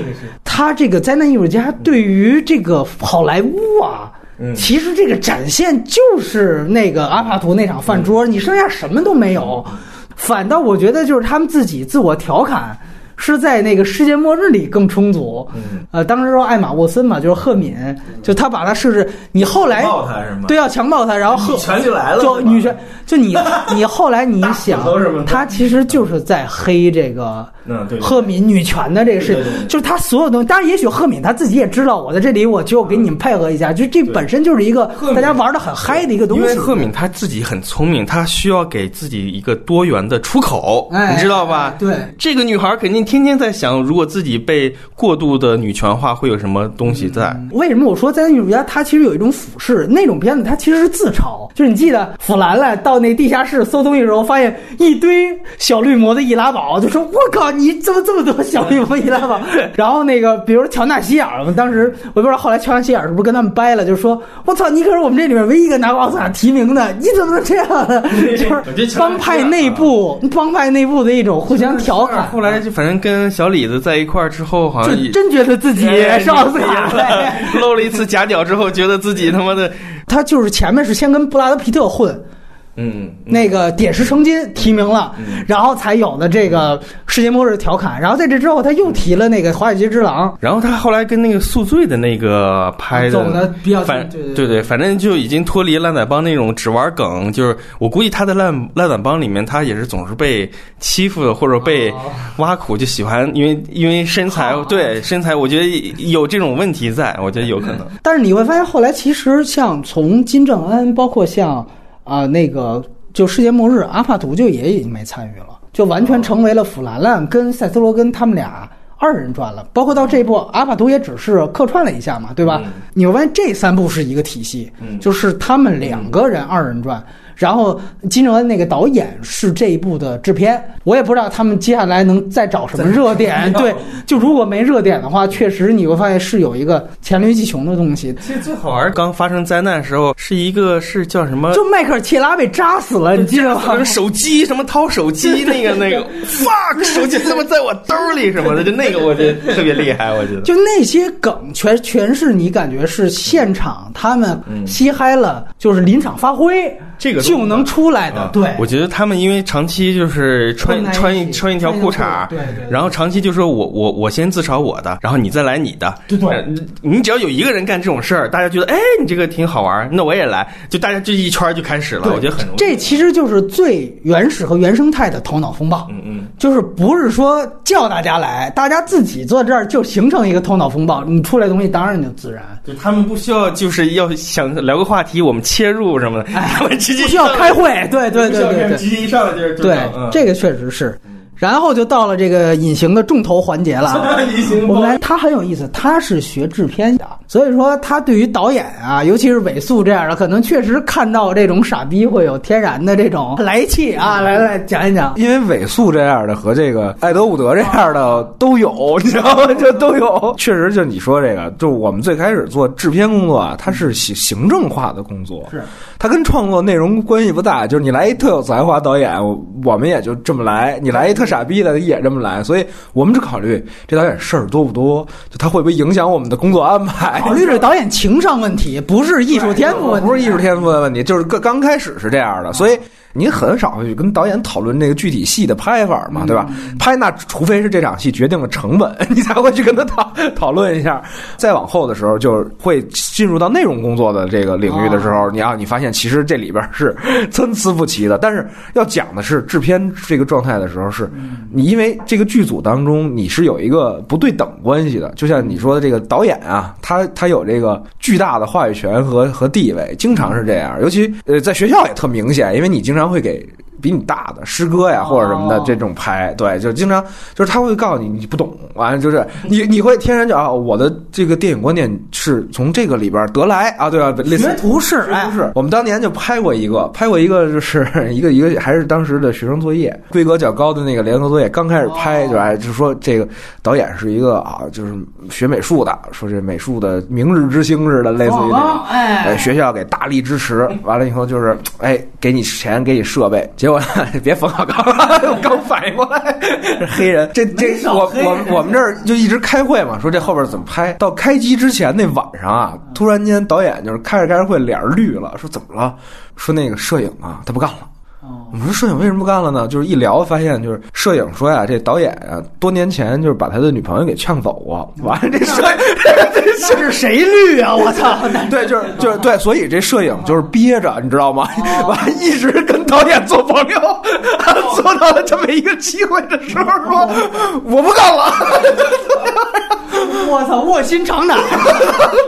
他这个灾难艺术家对于这个好莱坞啊。其实这个展现就是那个阿帕图那场饭桌，你剩下什么都没有，反倒我觉得就是他们自己自我调侃。是在那个世界末日里更充足，呃，当时说艾玛沃森嘛，就是赫敏，就他把他设置，你后来强暴他是吗？对，要强暴他，然后赫女权就来了就女权，就你 你后来你想他其实就是在黑这个嗯对对赫敏女权的这个事情，就是他所有东西。当然，也许赫敏他自己也知道，我在这里我就给你们配合一下，就这本身就是一个大家玩的很嗨的一个东西。因为赫敏他自己很聪明，他需要给自己一个多元的出口，哎你知道吧？对。这个女孩肯定天天在想，如果自己被过度的女权化，会有什么东西在？为什么我说灾难艺术家他其实有一种俯视？那种片子他其实是自嘲，就是你记得弗兰兰到那地下室搜东西的时候，发现一堆小绿魔的易拉宝，就说我靠，你怎么这么多小绿魔易拉宝？然后那个比如乔纳希尔，当时我不知道后来乔纳希尔是不是跟他们掰了，就是说我操，你可是我们这里面唯一一个拿奥斯卡提名的，你怎么能这样呢？就是帮派内部帮派内部的一种互相调侃。后来就反正跟小李子在一块儿之后，好像就真觉得自己是奥斯卡。露了一次假脚之后，觉得自己他妈的，他就是前面是先跟布拉德皮特混，嗯，那个点石成金提名了，然后才有的这个世界末日调侃，然后在这之后他又提了那个华尔街之狼，然后他后来跟那个宿醉的那个拍的，走的比较反对对对。对，反正就已经脱离烂仔帮那种只玩梗，就是我估计他在烂烂仔帮里面，他也是总是被欺负或者被挖苦，就喜欢因为因为身材对身材，我觉得有这种问题在，我觉得有可能。但是你会发现后来其实像从金正恩，包括像啊、那个就世界末日，阿帕图就也已经没参与了，就完全成为了弗兰兰跟塞斯罗根他们俩。二人转了，包括到这部阿帕图也只是客串了一下嘛，对吧？你会发现这三部是一个体系，就是他们两个人二人转，然后金正恩那个导演是这一部的制片，我也不知道他们接下来能再找什么热点。对，就如果没热点的话，确实你会发现是有一个黔驴技穷的东西。其实最好玩，刚发生灾难的时候，是一个是叫什么？就迈克尔切拉被扎死了，你记得吗？手机什么掏手机那个那个 fuck 手机怎么在我兜里什么的，就那个我觉得特别厉害，我觉得。就那些梗全全是你感觉是现场他们嘻嗨了，就是临场发挥，这个就能出来的。对，我觉得他们因为长期就是穿穿一穿一条裤衩，对对，然后长期就说我我我先自嘲我的，然后你再来你的，对对，你只要有一个人干这种事儿，大家觉得哎你这个挺好玩，那我也来，就大家这一圈就开始了，我觉得很容易。这其实就是最原始和原生态的头脑风暴，嗯。嗯，就是不是说叫大家来，大家自己坐这儿就形成一个头脑风暴，你出来东西当然就自然。就他们不需要就是要想聊个话题，我们切入什么的，他们直接不需要开会，对对对对对，直接一上来就是对，这个确实是。然后就到了这个隐形的重头环节了。我们来，他很有意思，他是学制片的，所以说他对于导演啊，尤其是尾素这样的，可能确实看到这种傻逼会有天然的这种 来气啊。来来讲一讲，因为尾素这样的和这个艾德伍德这样的都有，你知道吗？就都有。确实，就你说这个，就我们最开始做制片工作啊，它是行行政化的工作，是它跟创作内容关系不大。就是你来一特有才华导演，我们也就这么来；你来一特。傻逼的也这么来，所以我们只考虑这导演事儿多不多，就他会不会影响我们的工作安排。考虑这导演情商问题，不是艺术天赋，不是艺术天赋的问题，就是刚刚开始是这样的，所以。您很少会去跟导演讨论这个具体戏的拍法嘛，对吧？拍那除非是这场戏决定了成本，你才会去跟他讨讨论一下。再往后的时候，就会进入到内容工作的这个领域的时候，你要你发现其实这里边是参差不齐的。但是要讲的是制片这个状态的时候，是你因为这个剧组当中你是有一个不对等关系的，就像你说的这个导演啊，他他有这个巨大的话语权和和地位，经常是这样。尤其呃在学校也特明显，因为你经常。会给。比你大的师哥呀，或者什么的这种拍，对，就经常就是他会告诉你你不懂，完了就是你你会天然就啊，我的这个电影观念是从这个里边得来啊，对吧？学图式，图式。我们当年就拍过一个，拍过一个，就是一个一个还是当时的学生作业，规格较高的那个联合作业，刚开始拍就哎，就说这个导演是一个啊，就是学美术的，说这美术的明日之星似的，类似于那种，哎，学校给大力支持，完了以后就是哎，给你钱，给你设备。我 别冯小刚，我刚反应过来，黑人。这这我我我们这儿就一直开会嘛，说这后边怎么拍。到开机之前那晚上啊，突然间导演就是开着开着会，脸绿了，说怎么了？说那个摄影啊，他不干了。我们说摄影为什么不干了呢？就是一聊发现，就是摄影说呀，这导演啊，多年前就是把他的女朋友给呛走过。完了，这摄这是谁绿啊？我操！对，就是就是对，所以这摄影就是憋着，你知道吗？完一直跟导演做朋友，做到了这么一个机会的时候，说我不干了。我操，卧薪尝胆！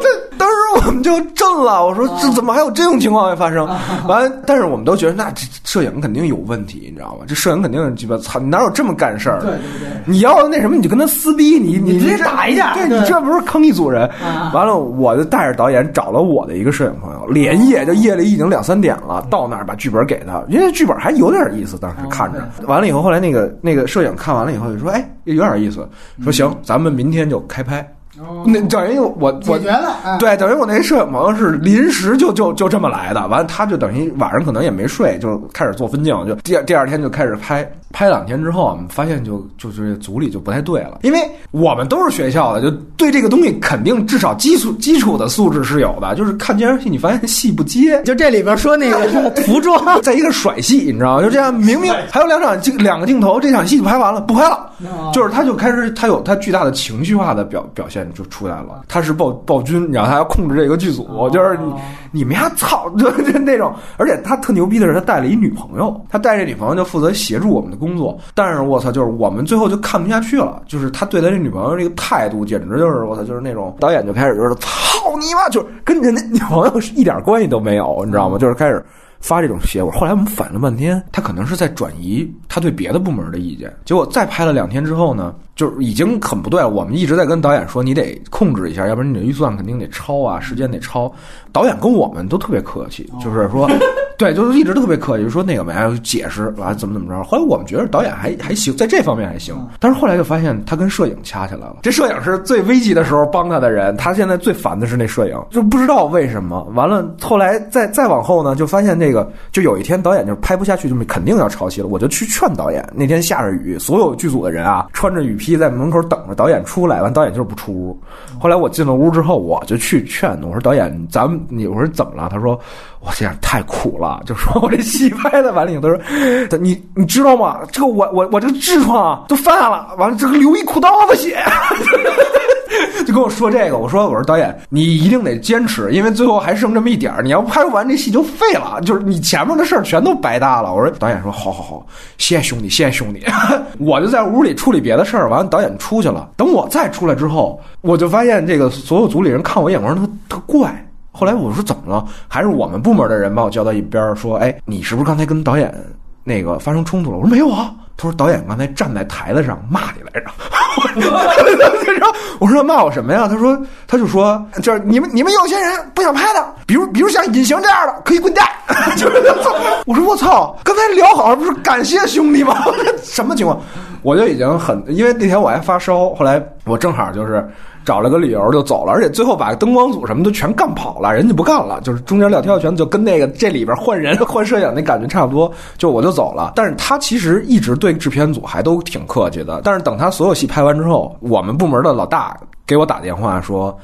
这当时我们就震了。我说这怎么还有这种情况会发生？完，但是我们都觉得那这摄影肯定有问题，你知道吗？这摄影肯定鸡巴操，你哪有这么干事儿？对对对，你要那什么，你就跟他撕逼，你你直接打一架。对你这不是坑一组人？完了，我就带着导演找了我的一个摄影朋友，连夜就夜里已经两三点了，到那儿把剧本给他，因为剧本还有点意思，当时看着。完了以后，后来那个那个摄影看完了以后就说：“哎，有点意思。”说行，咱们明天就开拍。那等于我我解决了，对，等于我那摄影朋友是临时就就就这么来的，完了他就等于晚上可能也没睡，就开始做分镜，就第第二天就开始拍，拍两天之后，我们发现就就是组里就不太对了，因为我们都是学校的，就对这个东西肯定至少基础基础的素质是有的，就是看电视戏你发现戏不接，就这里边说那个 服装，在一个甩戏，你知道吗？就这样明明还有两场镜两个镜头，这场戏就拍完了，不拍了，就是他就开始他有他巨大的情绪化的表表现。就出来了，他是暴暴君，然后他要控制这个剧组，就是你你们家操，就就那种，而且他特牛逼的是，他带了一女朋友，他带这女朋友就负责协助我们的工作，但是我操，就是我们最后就看不下去了，就是他对他这女朋友这个态度，简直就是我操，就是那种导演就开始就是操你妈，就是跟人家女朋友是一点关系都没有，你知道吗？就是开始。发这种邪乎，后来我们反了半天，他可能是在转移他对别的部门的意见。结果再拍了两天之后呢，就是已经很不对了。我们一直在跟导演说，你得控制一下，要不然你的预算肯定得超啊，时间得超。导演跟我们都特别客气，就是说。对，就是一直特别客气，就说那个没有解释，完了怎么怎么着。后来我们觉得导演还还行，在这方面还行，但是后来就发现他跟摄影掐起来了。这摄影是最危急的时候帮他的人，他现在最烦的是那摄影，就不知道为什么。完了，后来再再往后呢，就发现那个，就有一天导演就拍不下去，就肯定要抄袭了。我就去劝导演。那天下着雨，所有剧组的人啊，穿着雨披在门口等着导演出来。完，导演就是不出屋。后来我进了屋之后，我就去劝，我说导演，咱们你我说怎么了？他说我这样太苦了，就说我这戏拍的完了以后，他说你你知道吗？这个我我我这个痔疮都犯了，完了这个流一裤裆子血。就跟我说这个，我说我说导演，你一定得坚持，因为最后还剩这么一点，你要拍不完这戏就废了，就是你前面的事儿全都白搭了。我说导演说好好好，谢谢兄弟，谢谢兄弟。我就在屋里处理别的事儿，完了导演出去了。等我再出来之后，我就发现这个所有组里人看我眼光特特怪。后来我说怎么了？还是我们部门的人把我叫到一边说：“哎，你是不是刚才跟导演那个发生冲突了？”我说没有啊。他说导演刚才站在台子上骂你来着。我说骂我什么呀？他说他就说就是你们你们有些人不想拍的，比如比如像隐形这样的可以滚蛋。我说我操，刚才聊好了不是感谢兄弟吗？什么情况？我就已经很因为那天我还发烧，后来我正好就是找了个理由就走了，而且最后把灯光组什么都全干跑了，人家不干了，就是中间撂挑全就跟那个这里边换人 换摄影那感觉差不多，就我就走了。但是他其实一直对制片组还都挺客气的，但是等他所有戏拍完之后，我们部门的老大给我打电话说，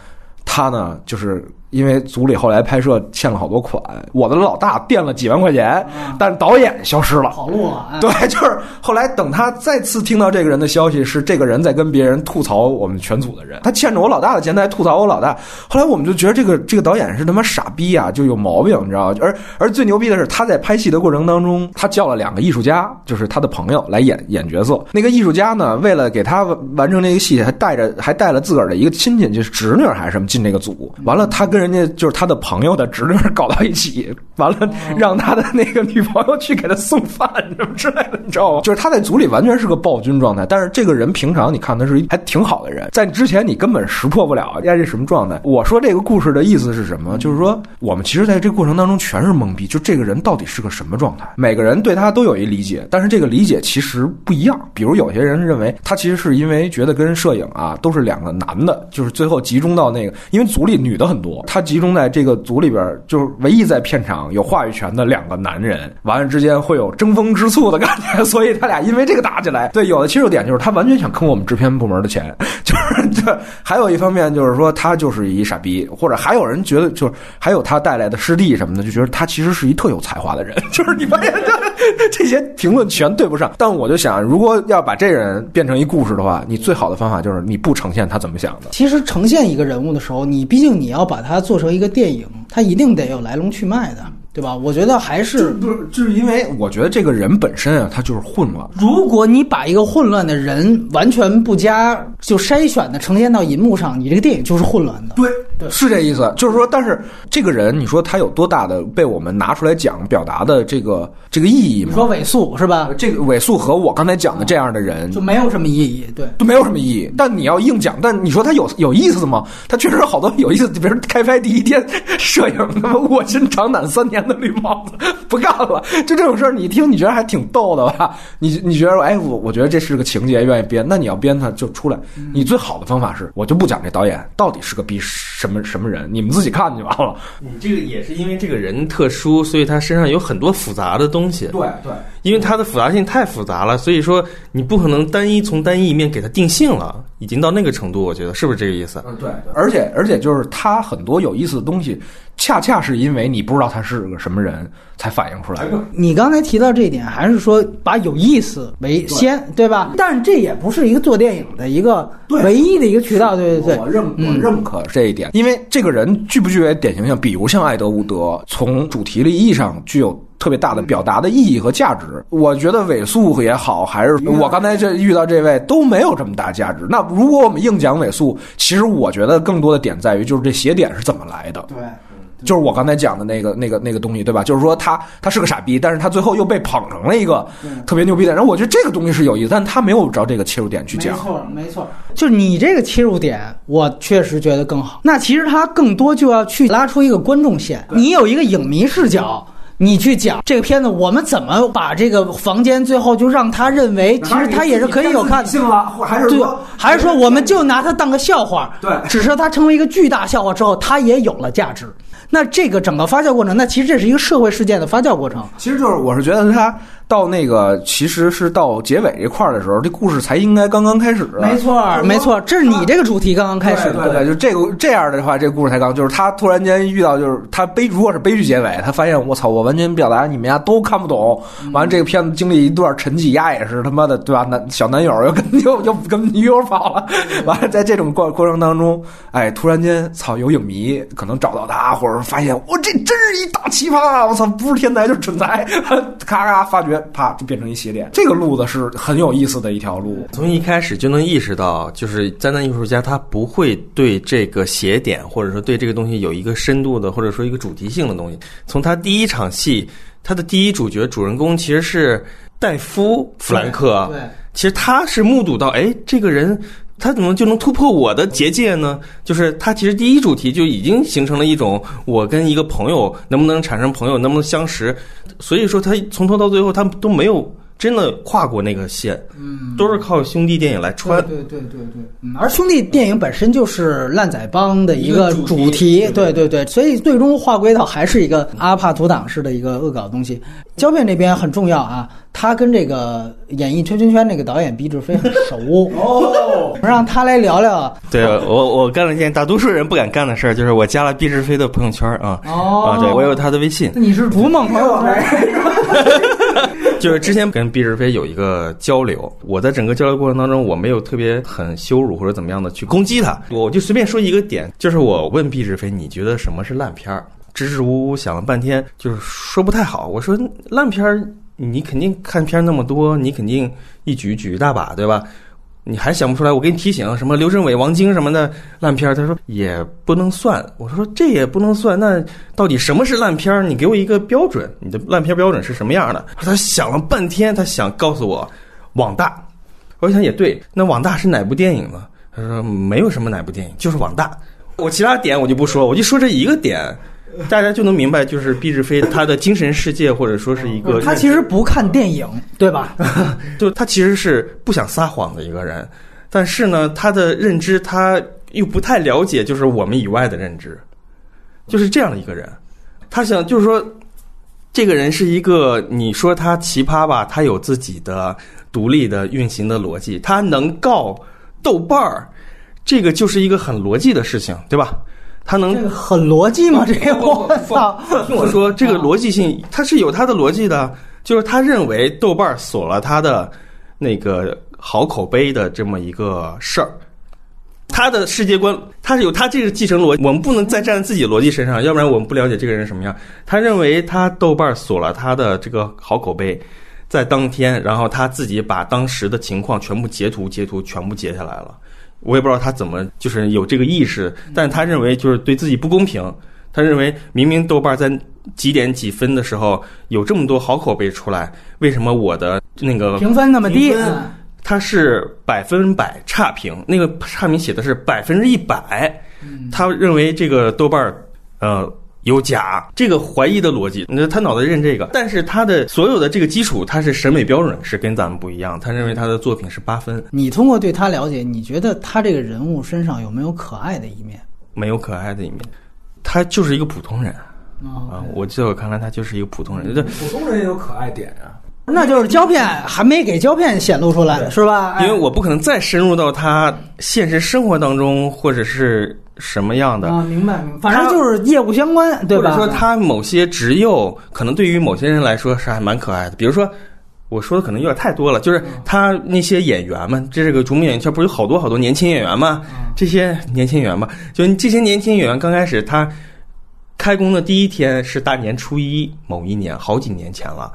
他呢就是。因为组里后来拍摄欠了好多款，我的老大垫了几万块钱，但导演消失了，跑路了。对，就是后来等他再次听到这个人的消息，是这个人在跟别人吐槽我们全组的人，他欠着我老大的钱，他还吐槽我老大。后来我们就觉得这个这个导演是他妈傻逼啊，就有毛病，你知道吗？而而最牛逼的是，他在拍戏的过程当中，他叫了两个艺术家，就是他的朋友来演演角色。那个艺术家呢，为了给他完成这个戏，还带着还带了自个儿的一个亲戚，就是侄女还是什么进这个组。完了，他跟人。人家就是他的朋友的侄女搞到一起，完了让他的那个女朋友去给他送饭什么之类的，你知道吗？就是他在组里完全是个暴君状态，但是这个人平常你看他是还挺好的人，在之前你根本识破不了人家这什么状态。我说这个故事的意思是什么？就是说我们其实在这个过程当中全是懵逼，就这个人到底是个什么状态？每个人对他都有一理解，但是这个理解其实不一样。比如有些人认为他其实是因为觉得跟摄影啊都是两个男的，就是最后集中到那个，因为组里女的很多。他集中在这个组里边，就是唯一在片场有话语权的两个男人，完了之间会有争风吃醋的感觉，所以他俩因为这个打起来。对，有的切入点就是他完全想坑我们制片部门的钱，就是这。还有一方面就是说他就是一傻逼，或者还有人觉得就是还有他带来的师弟什么的，就觉得他其实是一特有才华的人。就是你发现 这些评论全对不上。但我就想，如果要把这人变成一故事的话，你最好的方法就是你不呈现他怎么想的。其实呈现一个人物的时候，你毕竟你要把它。做成一个电影，它一定得有来龙去脉的。对吧？我觉得还是不是，就是因为我觉得这个人本身啊，他就是混乱。如果你把一个混乱的人完全不加就筛选的呈现到银幕上，你这个电影就是混乱的。对，对，是这意思。就是说，但是这个人，你说他有多大的被我们拿出来讲表达的这个这个意义吗？你说尾素是吧？这个尾素和我刚才讲的这样的人就没有什么意义，对，就没有什么意义。但你要硬讲，但你说他有有意思吗？他确实好多有意思，比如开拍第一天，摄影他妈卧薪尝胆三年的绿帽子。不干了，就这种事儿，你一听你觉得还挺逗的吧？你你觉得哎，我我觉得这是个情节，愿意编。那你要编它就出来。你最好的方法是，我就不讲这导演到底是个逼什么什么人，你们自己看就完了。你这个也是因为这个人特殊，所以他身上有很多复杂的东西。对对，因为他的复杂性太复杂了，所以说你不可能单一从单一一面给他定性了，已经到那个程度，我觉得是不是这个意思？嗯，对。而且而且就是他很多有意思的东西。恰恰是因为你不知道他是个什么人，才反映出来的。你刚才提到这一点，还是说把有意思为先，对吧？但是这也不是一个做电影的一个唯一的一个渠道，对对对。我认我认可这一点，因为这个人具不具备典型性？比如像艾德伍德，从主题的意义上具有特别大的表达的意义和价值。我觉得尾素也好，还是我刚才这遇到这位都没有这么大价值。那如果我们硬讲尾素，其实我觉得更多的点在于，就是这写点是怎么来的。对。就是我刚才讲的那个、那个、那个东西，对吧？就是说他他是个傻逼，但是他最后又被捧成了一个特别牛逼的。人我觉得这个东西是有意思，但他没有找这个切入点去讲。没错，没错。就是你这个切入点，我确实觉得更好。那其实他更多就要去拉出一个观众线，你有一个影迷视角。你去讲这个片子，我们怎么把这个房间最后就让他认为，其实他也是可以有看的。性了，或还是对说，还是说我们就拿它当个笑话？对只是它成为一个巨大笑话之后，它也有了价值。那这个整个发酵过程，那其实这是一个社会事件的发酵过程。其实就是我是觉得它到那个其实是到结尾这块儿的时候，这故事才应该刚刚开始。没错，没错，这是你这个主题刚刚开始。对对对，就这个这样的话，这个故事才刚，就是他突然间遇到，就是他悲，如果是悲剧结尾，他发现我操，我完全表达你们家都看不懂。完了，这个片子经历一段沉寂，丫也是他妈的对吧？男小男友又跟又又跟女友跑了。完了，在这种过过程当中，哎，突然间操，有影迷可能找到他，或者发现我这真是一大奇葩，我操，不是天才就是蠢材，咔咔发掘，啪就变成一斜点。这个路子是很有意思的一条路。从一开始就能意识到，就是灾难艺术家他不会对这个斜点，或者说对这个东西有一个深度的，或者说一个主题性的东西。从他第一场戏，他的第一主角主人公其实是戴夫·弗兰克，对，其实他是目睹到，哎，这个人他怎么就能突破我的结界呢？就是他其实第一主题就已经形成了一种我跟一个朋友能不能产生朋友，能不能相识。所以说他从头到最后他都没有真的跨过那个线，嗯，都是靠兄弟电影来穿。对对对对，嗯，而兄弟电影本身就是烂仔帮的一个主主题，题对。对对，所以最终划归到还是一个阿帕图党式的一个恶搞东西。胶片这边很重要啊，他跟这个演绎圈圈圈那个导演毕志飞很熟。哦，让他来聊聊。对我，我干了一件大多数人不敢干的事儿，就是我加了毕志飞的朋友圈啊。哦。啊，对我有他的微信，你是逐梦朋友圈，就是之前跟毕志飞有一个交流，我在整个交流过程当中，我没有特别很羞辱或者怎么样的去攻击他，我就随便说一个点，就是我问毕志飞，你觉得什么是烂片儿？支支吾吾想了半天，就是说不太好。我说烂片儿，你肯定看片儿那么多，你肯定一举举一大把，对吧？你还想不出来？我给你提醒，什么刘镇伟、王晶什么的烂片，他说也不能算。我说这也不能算，那到底什么是烂片？你给我一个标准，你的烂片标准是什么样的？他想了半天，他想告诉我网大。我想也对，那网大是哪部电影呢？他说没有什么哪部电影，就是网大。我其他点我就不说，我就说这一个点，大家就能明白，就是毕志飞他的精神世界，或者说是一个他其实不看电影，对吧？就他其实是不想撒谎的一个人，但是呢，他的认知他又不太了解，就是我们以外的认知，就是这样的一个人。他想就是说，这个人是一个，你说他奇葩吧，他有自己的独立的运行的逻辑，他能告豆瓣儿，这个就是一个很逻辑的事情，对吧？他能这个很逻辑吗？这个我操！听我说，这个逻辑性他是有他的逻辑的，就是他认为豆瓣锁了他的那个好口碑的这么一个事儿。他的世界观，他是有他这个继承逻辑，我们不能再站在自己的逻辑身上，要不然我们不了解这个人什么样。他认为他豆瓣锁了他的这个好口碑，在当天，然后他自己把当时的情况全部截图、截图全部截下来了。我也不知道他怎么就是有这个意识，但他认为就是对自己不公平。他认为明明豆瓣在几点几分的时候有这么多好口碑出来，为什么我的那个评分那么低，评分它是百分百差评？那个差评写的是百分之一百，他认为这个豆瓣儿呃有假，这个怀疑的逻辑，那他脑袋认这个，但是他的所有的这个基础，他是审美标准是跟咱们不一样，他认为他的作品是八分，你通过对他了解，你觉得他这个人物身上有没有可爱的一面？没有可爱的一面，他就是一个普通人啊啊！我在我看来，他就是一个普通人。这普通人也有可爱点啊。那就是胶片还没给胶片显露出来，是吧？因为我不可能再深入到他现实生活当中，或者是什么样的。啊，明白，明白反正就是业务相关，对吧？或者说他某些职幼，可能对于某些人来说是还蛮可爱的。比如说，我说的可能有点太多了，就是他那些演员们，这是个逐梦演艺圈，不是有好多好多年轻演员吗？这些年轻演员吧，就这些年轻演员刚开始他开工的第一天是大年初一，某一年，好几年前了。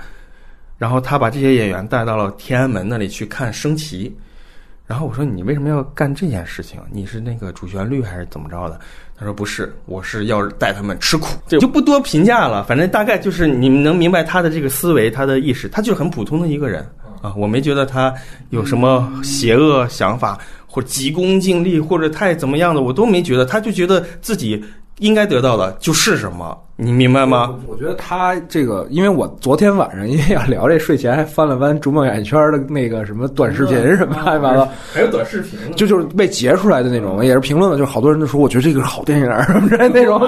然后他把这些演员带到了天安门那里去看升旗。然后我说：“你为什么要干这件事情？你是那个主旋律还是怎么着的？”他说：“不是，我是要带他们吃苦。”这就不多评价了，反正大概就是你们能明白他的这个思维，他的意识，他就是很普通的一个人啊。我没觉得他有什么邪恶想法，或者急功近利，或者太怎么样的，我都没觉得。他就觉得自己应该得到的就是什么，你明白吗？我觉得他这个，因为我昨天晚上因为要聊这，睡前还翻了翻逐梦演艺圈的那个什么短视频什么乱七八糟，还有短视频，就就是被截出来的那种，也是评论的，就是好多人都说，我觉得这个是好电影什么之类那种。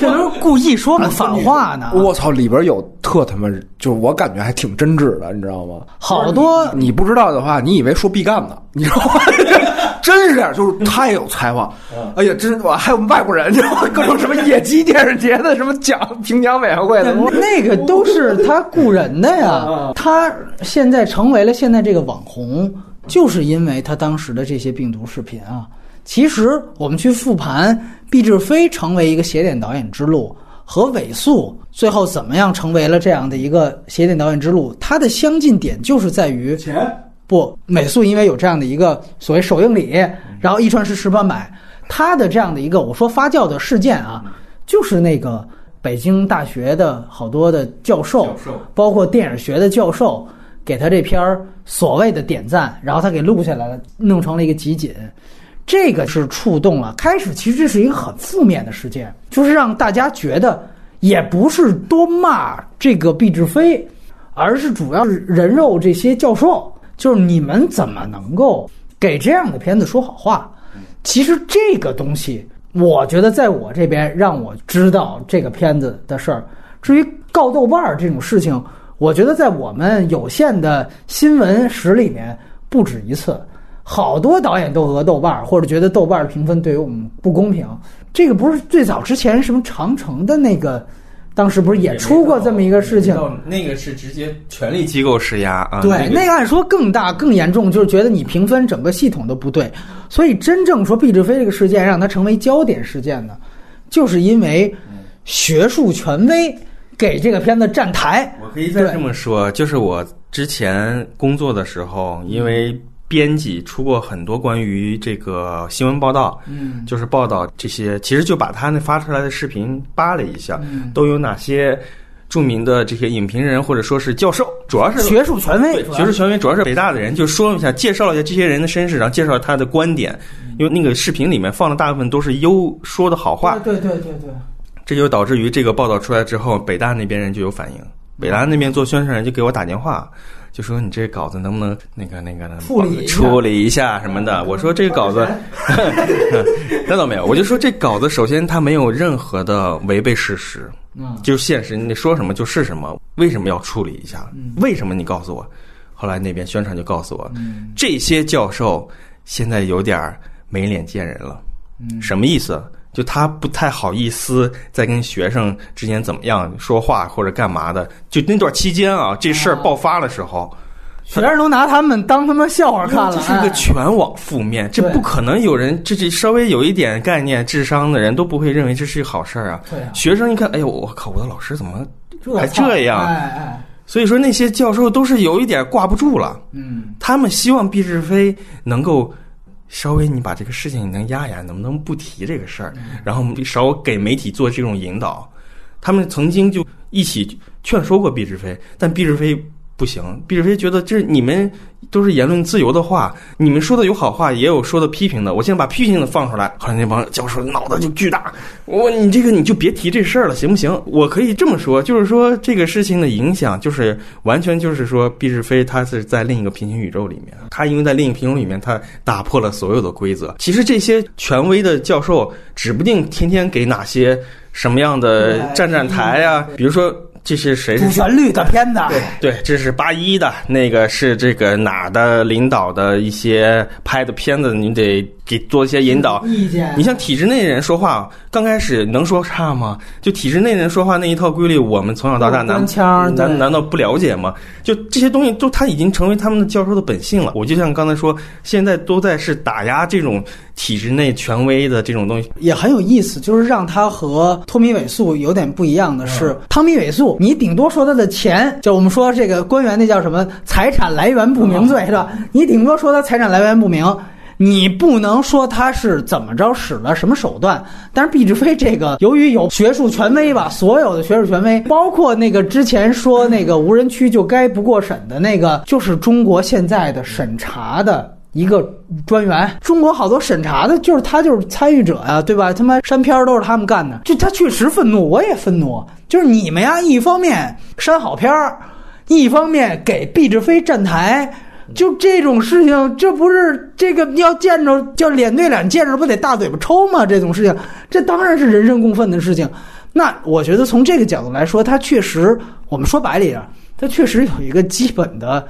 这都是故意说反话呢。我操，里边有特他妈，就是我感觉还挺真挚的，你知道吗？好多你不知道的话，你以为说毕赣呢，你知道吗？真是，就是太有才华。哎呀，真我还有外国人，你知道吗？各种什么野鸡电视节的什么奖评奖委员会的，那个都是他雇人的呀。他现在成为了现在这个网红，就是因为他当时的这些病毒视频啊。其实我们去复盘毕志飞成为一个邪典导演之路和尾速最后怎么样成为了这样的一个邪典导演之路，它的相近点就是在于钱。不，美素因为有这样的一个所谓首映礼，然后一传十，十传百，他的这样的一个我说发酵的事件啊，就是那个北京大学的好多的教授，包括电影学的教授，给他这篇儿所谓的点赞，然后他给录下来了，弄成了一个集锦，这个是触动了。开始其实这是一个很负面的事件，就是让大家觉得也不是多骂这个毕志飞，而是主要是人肉这些教授。就是你们怎么能够给这样的片子说好话？其实这个东西，我觉得在我这边让我知道这个片子的事儿。至于告豆瓣儿这种事情，我觉得在我们有限的新闻史里面不止一次，好多导演都讹豆瓣儿，或者觉得豆瓣儿的评分对于我们不公平。这个不是最早之前什么长城的那个。当时不是也出过这么一个事情？那个是直接权力机构施压啊。对，那个按说更大更严重，就是觉得你评分整个系统都不对。所以真正说毕志飞这个事件让他成为焦点事件呢，就是因为学术权威给这个片子站台。我可以再这么说，就是我之前工作的时候，因为。编辑出过很多关于这个新闻报道，嗯，就是报道这些，其实就把他那发出来的视频扒了一下，都有哪些著名的这些影评人或者说是教授，主要是学术权威，学术权威主要是北大的人，就说了一下，介绍了一下这些人的身世，然后介绍他的观点，因为那个视频里面放的大部分都是优说的好话，对对对对，这就导致于这个报道出来之后，北大那边人就有反应，北大那边做宣传人就给我打电话。就说你这稿子能不能那个那个处理处理一下什么的？我说这个稿子 那倒没有，我就说这稿子首先它没有任何的违背事实，嗯，就是现实，你说什么就是什么。为什么要处理一下？为什么你告诉我？后来那边宣传就告诉我，这些教授现在有点没脸见人了。什么意思？就他不太好意思再跟学生之间怎么样说话或者干嘛的。就那段期间啊，这事儿爆发的时候，学生都拿他们当他妈笑话看了。这是一个全网负面，这不可能有人这这稍微有一点概念、智商的人都不会认为这是一个好事儿啊。对，学生一看，哎呦，我靠，我的老师怎么还这样？哎哎，所以说那些教授都是有一点挂不住了。嗯，他们希望毕志飞能够。稍微你把这个事情你能压压，能不能不提这个事儿？然后少给媒体做这种引导。他们曾经就一起劝说过毕志飞，但毕志飞不行。毕志飞觉得这你们。都是言论自由的话，你们说的有好话，也有说的批评的。我现在把批评的放出来，后来那帮教授脑袋就巨大。我你这个你就别提这事儿了，行不行？我可以这么说，就是说这个事情的影响，就是完全就是说毕志飞他是在另一个平行宇宙里面，他因为在另一个平行里面，他打破了所有的规则。其实这些权威的教授，指不定天天给哪些什么样的站站台啊，比如说。这是谁？主旋律的片子。对对，这是八一的，那个是这个哪的领导的一些拍的片子，你得。给做一些引导意见。你像体制内人说话，刚开始能说差吗？就体制内人说话那一套规律，我们从小到大难难难道不了解吗？就这些东西，都他已经成为他们的教授的本性了。我就像刚才说，现在都在是打压这种体制内权威的这种东西，也很有意思。就是让他和托米韦素有点不一样的是，汤米韦素，你顶多说他的钱，就我们说这个官员那叫什么财产来源不明罪是吧？你顶多说他财产来源不明。你不能说他是怎么着使了什么手段，但是毕志飞这个由于有学术权威吧，所有的学术权威，包括那个之前说那个无人区就该不过审的那个，就是中国现在的审查的一个专员，中国好多审查的，就是他就是参与者呀、对吧？他妈删片儿都是他们干的，就他确实愤怒，我也愤怒。就是你们呀，一方面删好片儿，一方面给毕志飞站台，就这种事情，这不是这个要见着叫脸对脸见着，不得大嘴巴抽吗？这种事情，这当然是人神共愤的事情。那我觉得从这个角度来说，他确实，我们说白了，他确实有一个基本的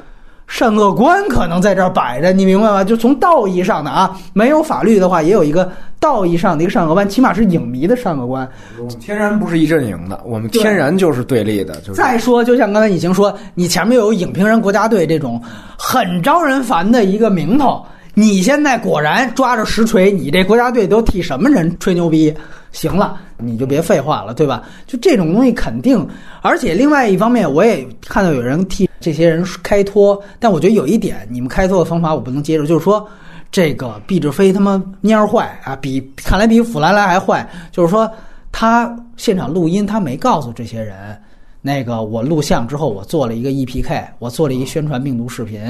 善恶观可能在这儿摆着，你明白吗？就从道义上的啊，没有法律的话，也有一个道义上的一个善恶观，起码是影迷的善恶观。天然不是一阵营的，我们天然就是对立的，就是再说，就像刚才已经说，你前面有影评人国家队这种很招人烦的一个名头，你现在果然抓着实锤，你这国家队都替什么人吹牛逼？行了，你就别废话了，对吧？就这种东西肯定，而且另外一方面，我也看到有人替这些人开脱，但我觉得有一点，你们开脱的方法我不能接受，就是说。这个毕志飞他妈蔫坏啊，比看来比弗兰兰还坏。就是说，他现场录音，他没告诉这些人，那个我录像之后，我做了一个 EPK，我做了一个宣传病毒视频，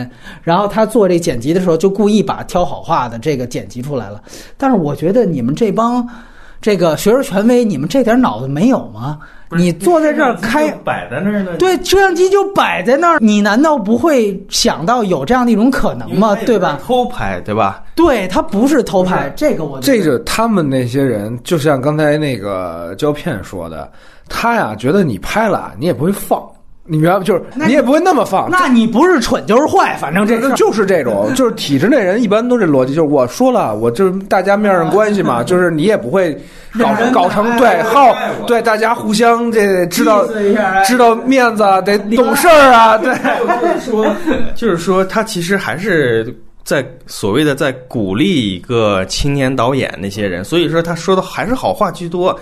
然后他做这剪辑的时候，就故意把挑好话的这个剪辑出来了。但是我觉得你们这帮这个学术权威，你们这点脑子没有吗？你坐在这儿开摆在那儿呢，对，摄像机就摆在那儿，你难道不会想到有这样的一种可能吗？对吧？偷拍对吧？对，他不是偷拍，这个我这个他们那些人，就像刚才那个胶片说的，他呀觉得你拍了，你也不会放，你明白吗？就是你也不会那么放。那你不是蠢就是坏，反正这个这个就是这种，就是体制内人一般都这逻辑，就是我说了，我就是大家面上关系嘛，就是你也不会搞认真搞成哎对好对大家互相这知道知道面子啊得懂事儿啊，对。说，就是说，他其实还是在所谓的在鼓励一个青年导演那些人，所以说他说的还是好话居多。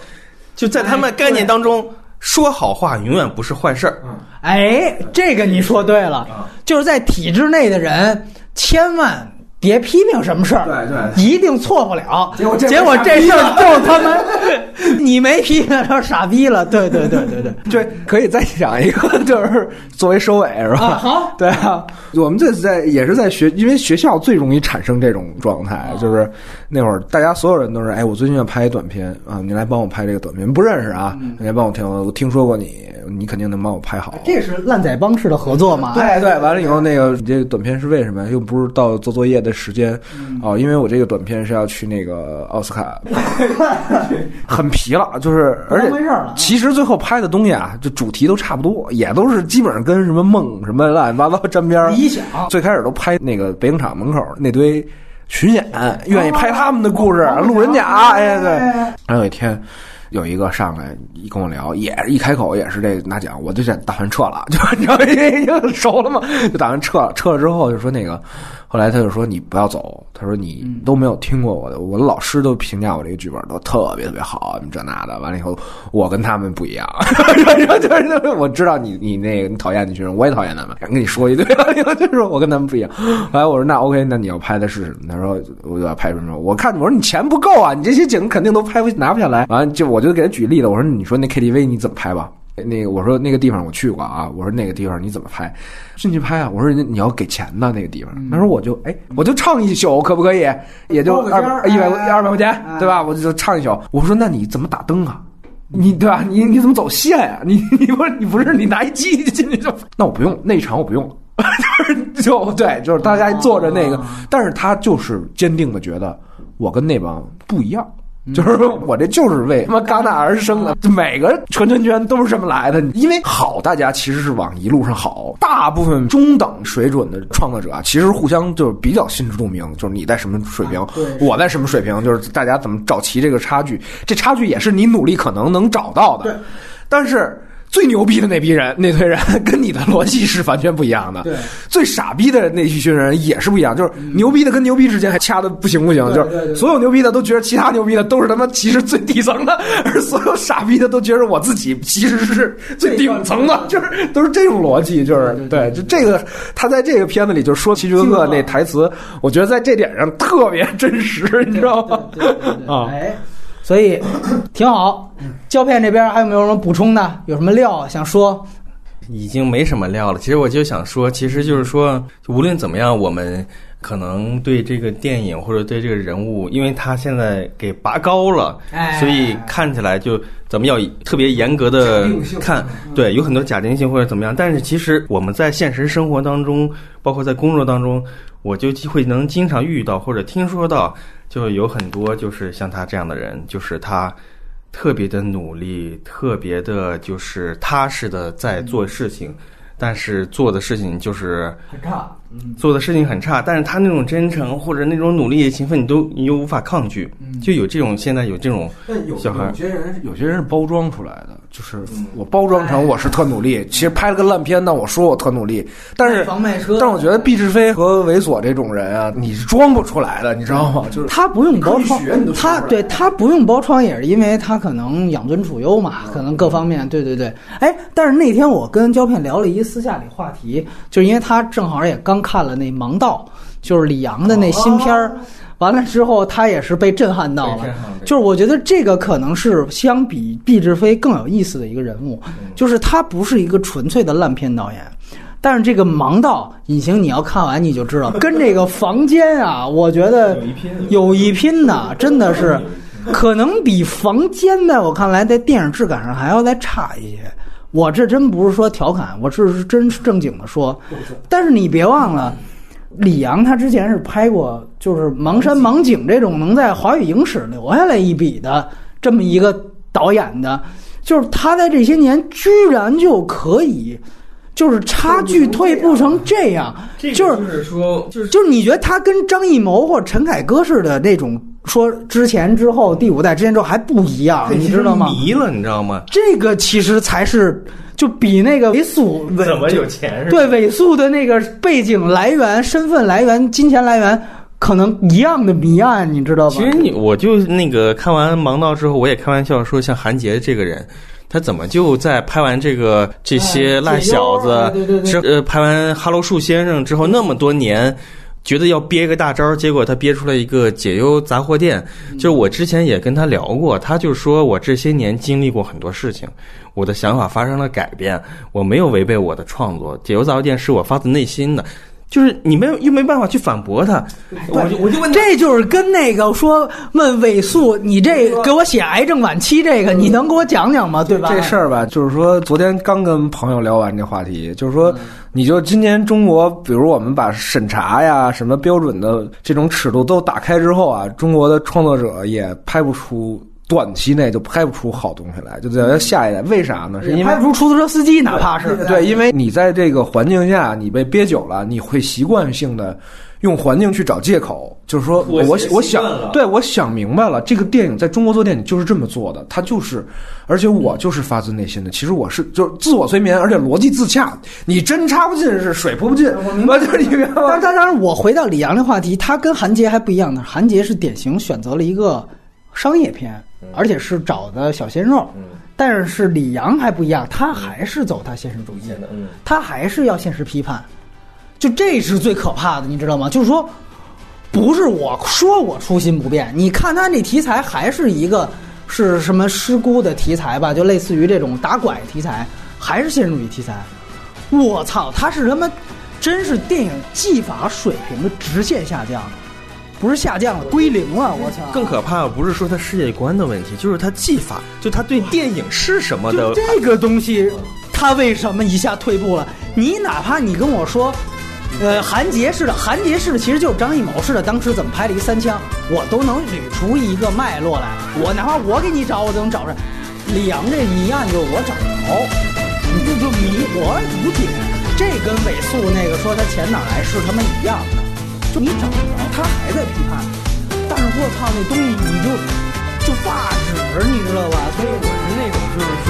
就在他们概念当中，说好话永远不是坏事儿。哎，这个你说对了，就是在体制内的人千万。别批评什么事儿，对对一定错不了。结果这结果这事儿就是他们，你没批评成傻逼了。对对对对对，对，可以再讲一个，就是作为收尾是吧？啊好 对啊，我们这是在也是在学，因为学校最容易产生这种状态，就是那会儿大家所有人都是，哎，我最近要拍一短片啊，你来帮我拍这个短片，不认识啊，你来帮我听，我听说过你，你肯定能帮我拍好。这是烂仔帮式的合作嘛？对对，完了以后，那个你这个短片是为什么？又不是到做作业的时间哦，因为我这个短片是要去那个奥斯卡，很皮了，就是而且其实最后拍的东西啊，就主题都差不多，也都是基本上跟什么梦什么乱七八糟沾边儿。理想最开始都拍那个北影厂门口那堆巡演，愿意拍他们的故事，路人甲，哎对。然后有一天。有一个上来一跟我聊，也是一开口也是这拿奖，我就想打算撤了，就 你知道已经熟了嘛，就打算撤了。撤了之后就说那个，后来他就说你不要走，他说你都没有听过我的，我的老师都评价我这个剧本都特别特别好，这那的。完了以后，我跟他们不一样，就 是我知道你你那个你讨厌那群人，我也讨厌他们，想跟你说一堆，就是我跟他们不一样。后来我说那 OK，那你要拍的是什么？他说我就要拍什么？我看我说你钱不够啊，你这些景肯定都拍不拿不下来。完了就我就给他举例子，我说你说那 KTV 你怎么拍吧？那个我说那个地方我去过啊，我说那个地方你怎么拍？进去拍啊！我说你你要给钱的那个地方，他说我就哎我就唱一宿可不可以？也就二一百一二百块钱哎对吧？我就唱一宿。我说那你怎么打灯啊？你对吧？你你怎么走线呀、你你不是你不是你拿一机进去就？那我不用那一场我不用 就对，就是大家坐着那个，但是他就是坚定的觉得我跟那帮不一样。就是我这就是为他妈戛纳而生的，就每个传圈圈都是这么来的。因为好，大家其实是往一路上好。大部分中等水准的创作者啊，其实互相就是比较心知肚明，就是你在什么水平，我在什么水平，就是大家怎么找齐这个差距。这差距也是你努力可能能找到的。但是最牛逼的那批人，那堆人跟你的逻辑是完全不一样的。对，最傻逼的那一群人也是不一样，就是牛逼的跟牛逼之间还掐的不行不行，就是所有牛逼的都觉得其他牛逼的都是他妈其实最底层的，而所有傻逼的都觉得我自己其实是最顶层的，就是都是这种逻辑，就是对，就这个他在这个片子里就说齐徐克那台词，我觉得在这点上特别真实，你知道吗？啊。哎，所以挺好。胶片这边还有没有什么补充的？有什么料想说？已经没什么料了。其实我就想说，其实就是说，无论怎么样，我们可能对这个电影或者对这个人物，因为他现在给拔高了，哎所以看起来就咱们要特别严格的看，对，有很多假定性或者怎么样。但是其实我们在现实生活当中，包括在工作当中，我就会能经常遇到或者听说到，就有很多就是像他这样的人，就是他。特别的努力，特别的就是踏实的在做事情，但是做的事情就是很差。做的事情很差，但是他那种真诚或者那种努力勤奋，你都你又无法抗拒，就有这种现在有这种但有小孩有些人有些人是包装出来的，就是我包装成我是特努力，其实拍了个烂片，但我说我特努力，但是卖房卖车。但我觉得毕志飞和猥琐这种人啊，你是装不出来的，你知道吗？就是他不用包装他对他不用包装，也是因为他可能养尊处优嘛，可能各方面，对对对。哎，但是那天我跟胶片聊了一私下里话题，就是因为他正好也刚看了那《盲道》，就是李阳的那新片儿。完了之后，他也是被震撼到了。就是我觉得这个可能是相比毕志飞更有意思的一个人物，就是他不是一个纯粹的烂片导演。但是这个盲道隐形，你要看完你就知道，跟这个房间啊，我觉得有一拼的，真的是，可能比房间在我看来在电影质感上还要再差一些。我这真不是说调侃，我是真正经的说。但是你别忘了，李阳他之前是拍过就是《盲山盲井》这种能在华语影史留下来一笔的这么一个导演的，就是他在这些年居然就可以，就是差距退步成这样，就是就是说就是就是你觉得他跟张艺谋或者陈凯歌似的那种说之前之后第五代之前之后还不一样，你知道吗？迷了，你知道吗？这个其实才是就比那个尾速尾怎么有钱是？对尾速的那个背景来源、身份来源、金钱来源可能一样的谜案，你知道吗？其实你我就那个看完《盲道》之后，我也开玩笑说，像韩杰这个人，他怎么就在拍完这个这些烂小子之呃拍完《哈喽树先生》之后那么多年。觉得要憋个大招，结果他憋出来一个解忧杂货店。就是我之前也跟他聊过，他就说我这些年经历过很多事情，我的想法发生了改变，我没有违背我的创作。解忧杂货店是我发自内心的，就是你没有又没办法去反驳他。我就我就问这就是跟那个说问尾素，你这给我写癌症晚期这个，你能给我讲讲吗？对吧？这事儿吧，就是说，昨天刚跟朋友聊完这话题，就是说，你就今年中国，比如我们把审查呀、什么标准的这种尺度都打开之后啊，中国的创作者也拍不出短期内就拍不出好东西来，就在下一代。为啥呢？是因为拍不出出租车司机，哪怕是对，因为你在这个环境下，你被憋久了，你会习惯性的用环境去找借口，就是说我我想对我想明白了，这个电影在中国做电影就是这么做的，它就是，而且我就是发自内心的，其实我是就是自我催眠，而且逻辑自洽，你针插不进是水泼不进，我明白就是你明白当吗？当然，我回到李阳的话题，他跟韩杰还不一样呢，韩杰是典型选择了一个商业片，而且是找的小鲜肉。但是是李阳还不一样，他还是走他现实主义，嗯他还是要现实批判，就这是最可怕的，你知道吗？就是说，不是我说我初心不变，你看他这题材还是一个是什么失孤的题材吧，就类似于这种打拐题材，还是现实主义题材。我操，他是他妈真是电影技法水平的直线下降，不是下降了，归零了。我操，更可怕的不是说他世界观的问题，就是他技法，就他对电影是什么的这个东西，他为什么一下退步了？你哪怕你跟我说，呃，韩杰式的，韩杰式的其实就是张艺谋式的，当时怎么拍了一三枪，我都能捋出一个脉络来。我哪怕我给你找，我都能找着。李阳这谜案就我找不着，你这就迷我无解。这跟尾素那个说他钱哪来是他妈一样的，你找不着，他还在批判。但是我操，那东西你就就发指，你知道吧？所以我是那种就是说，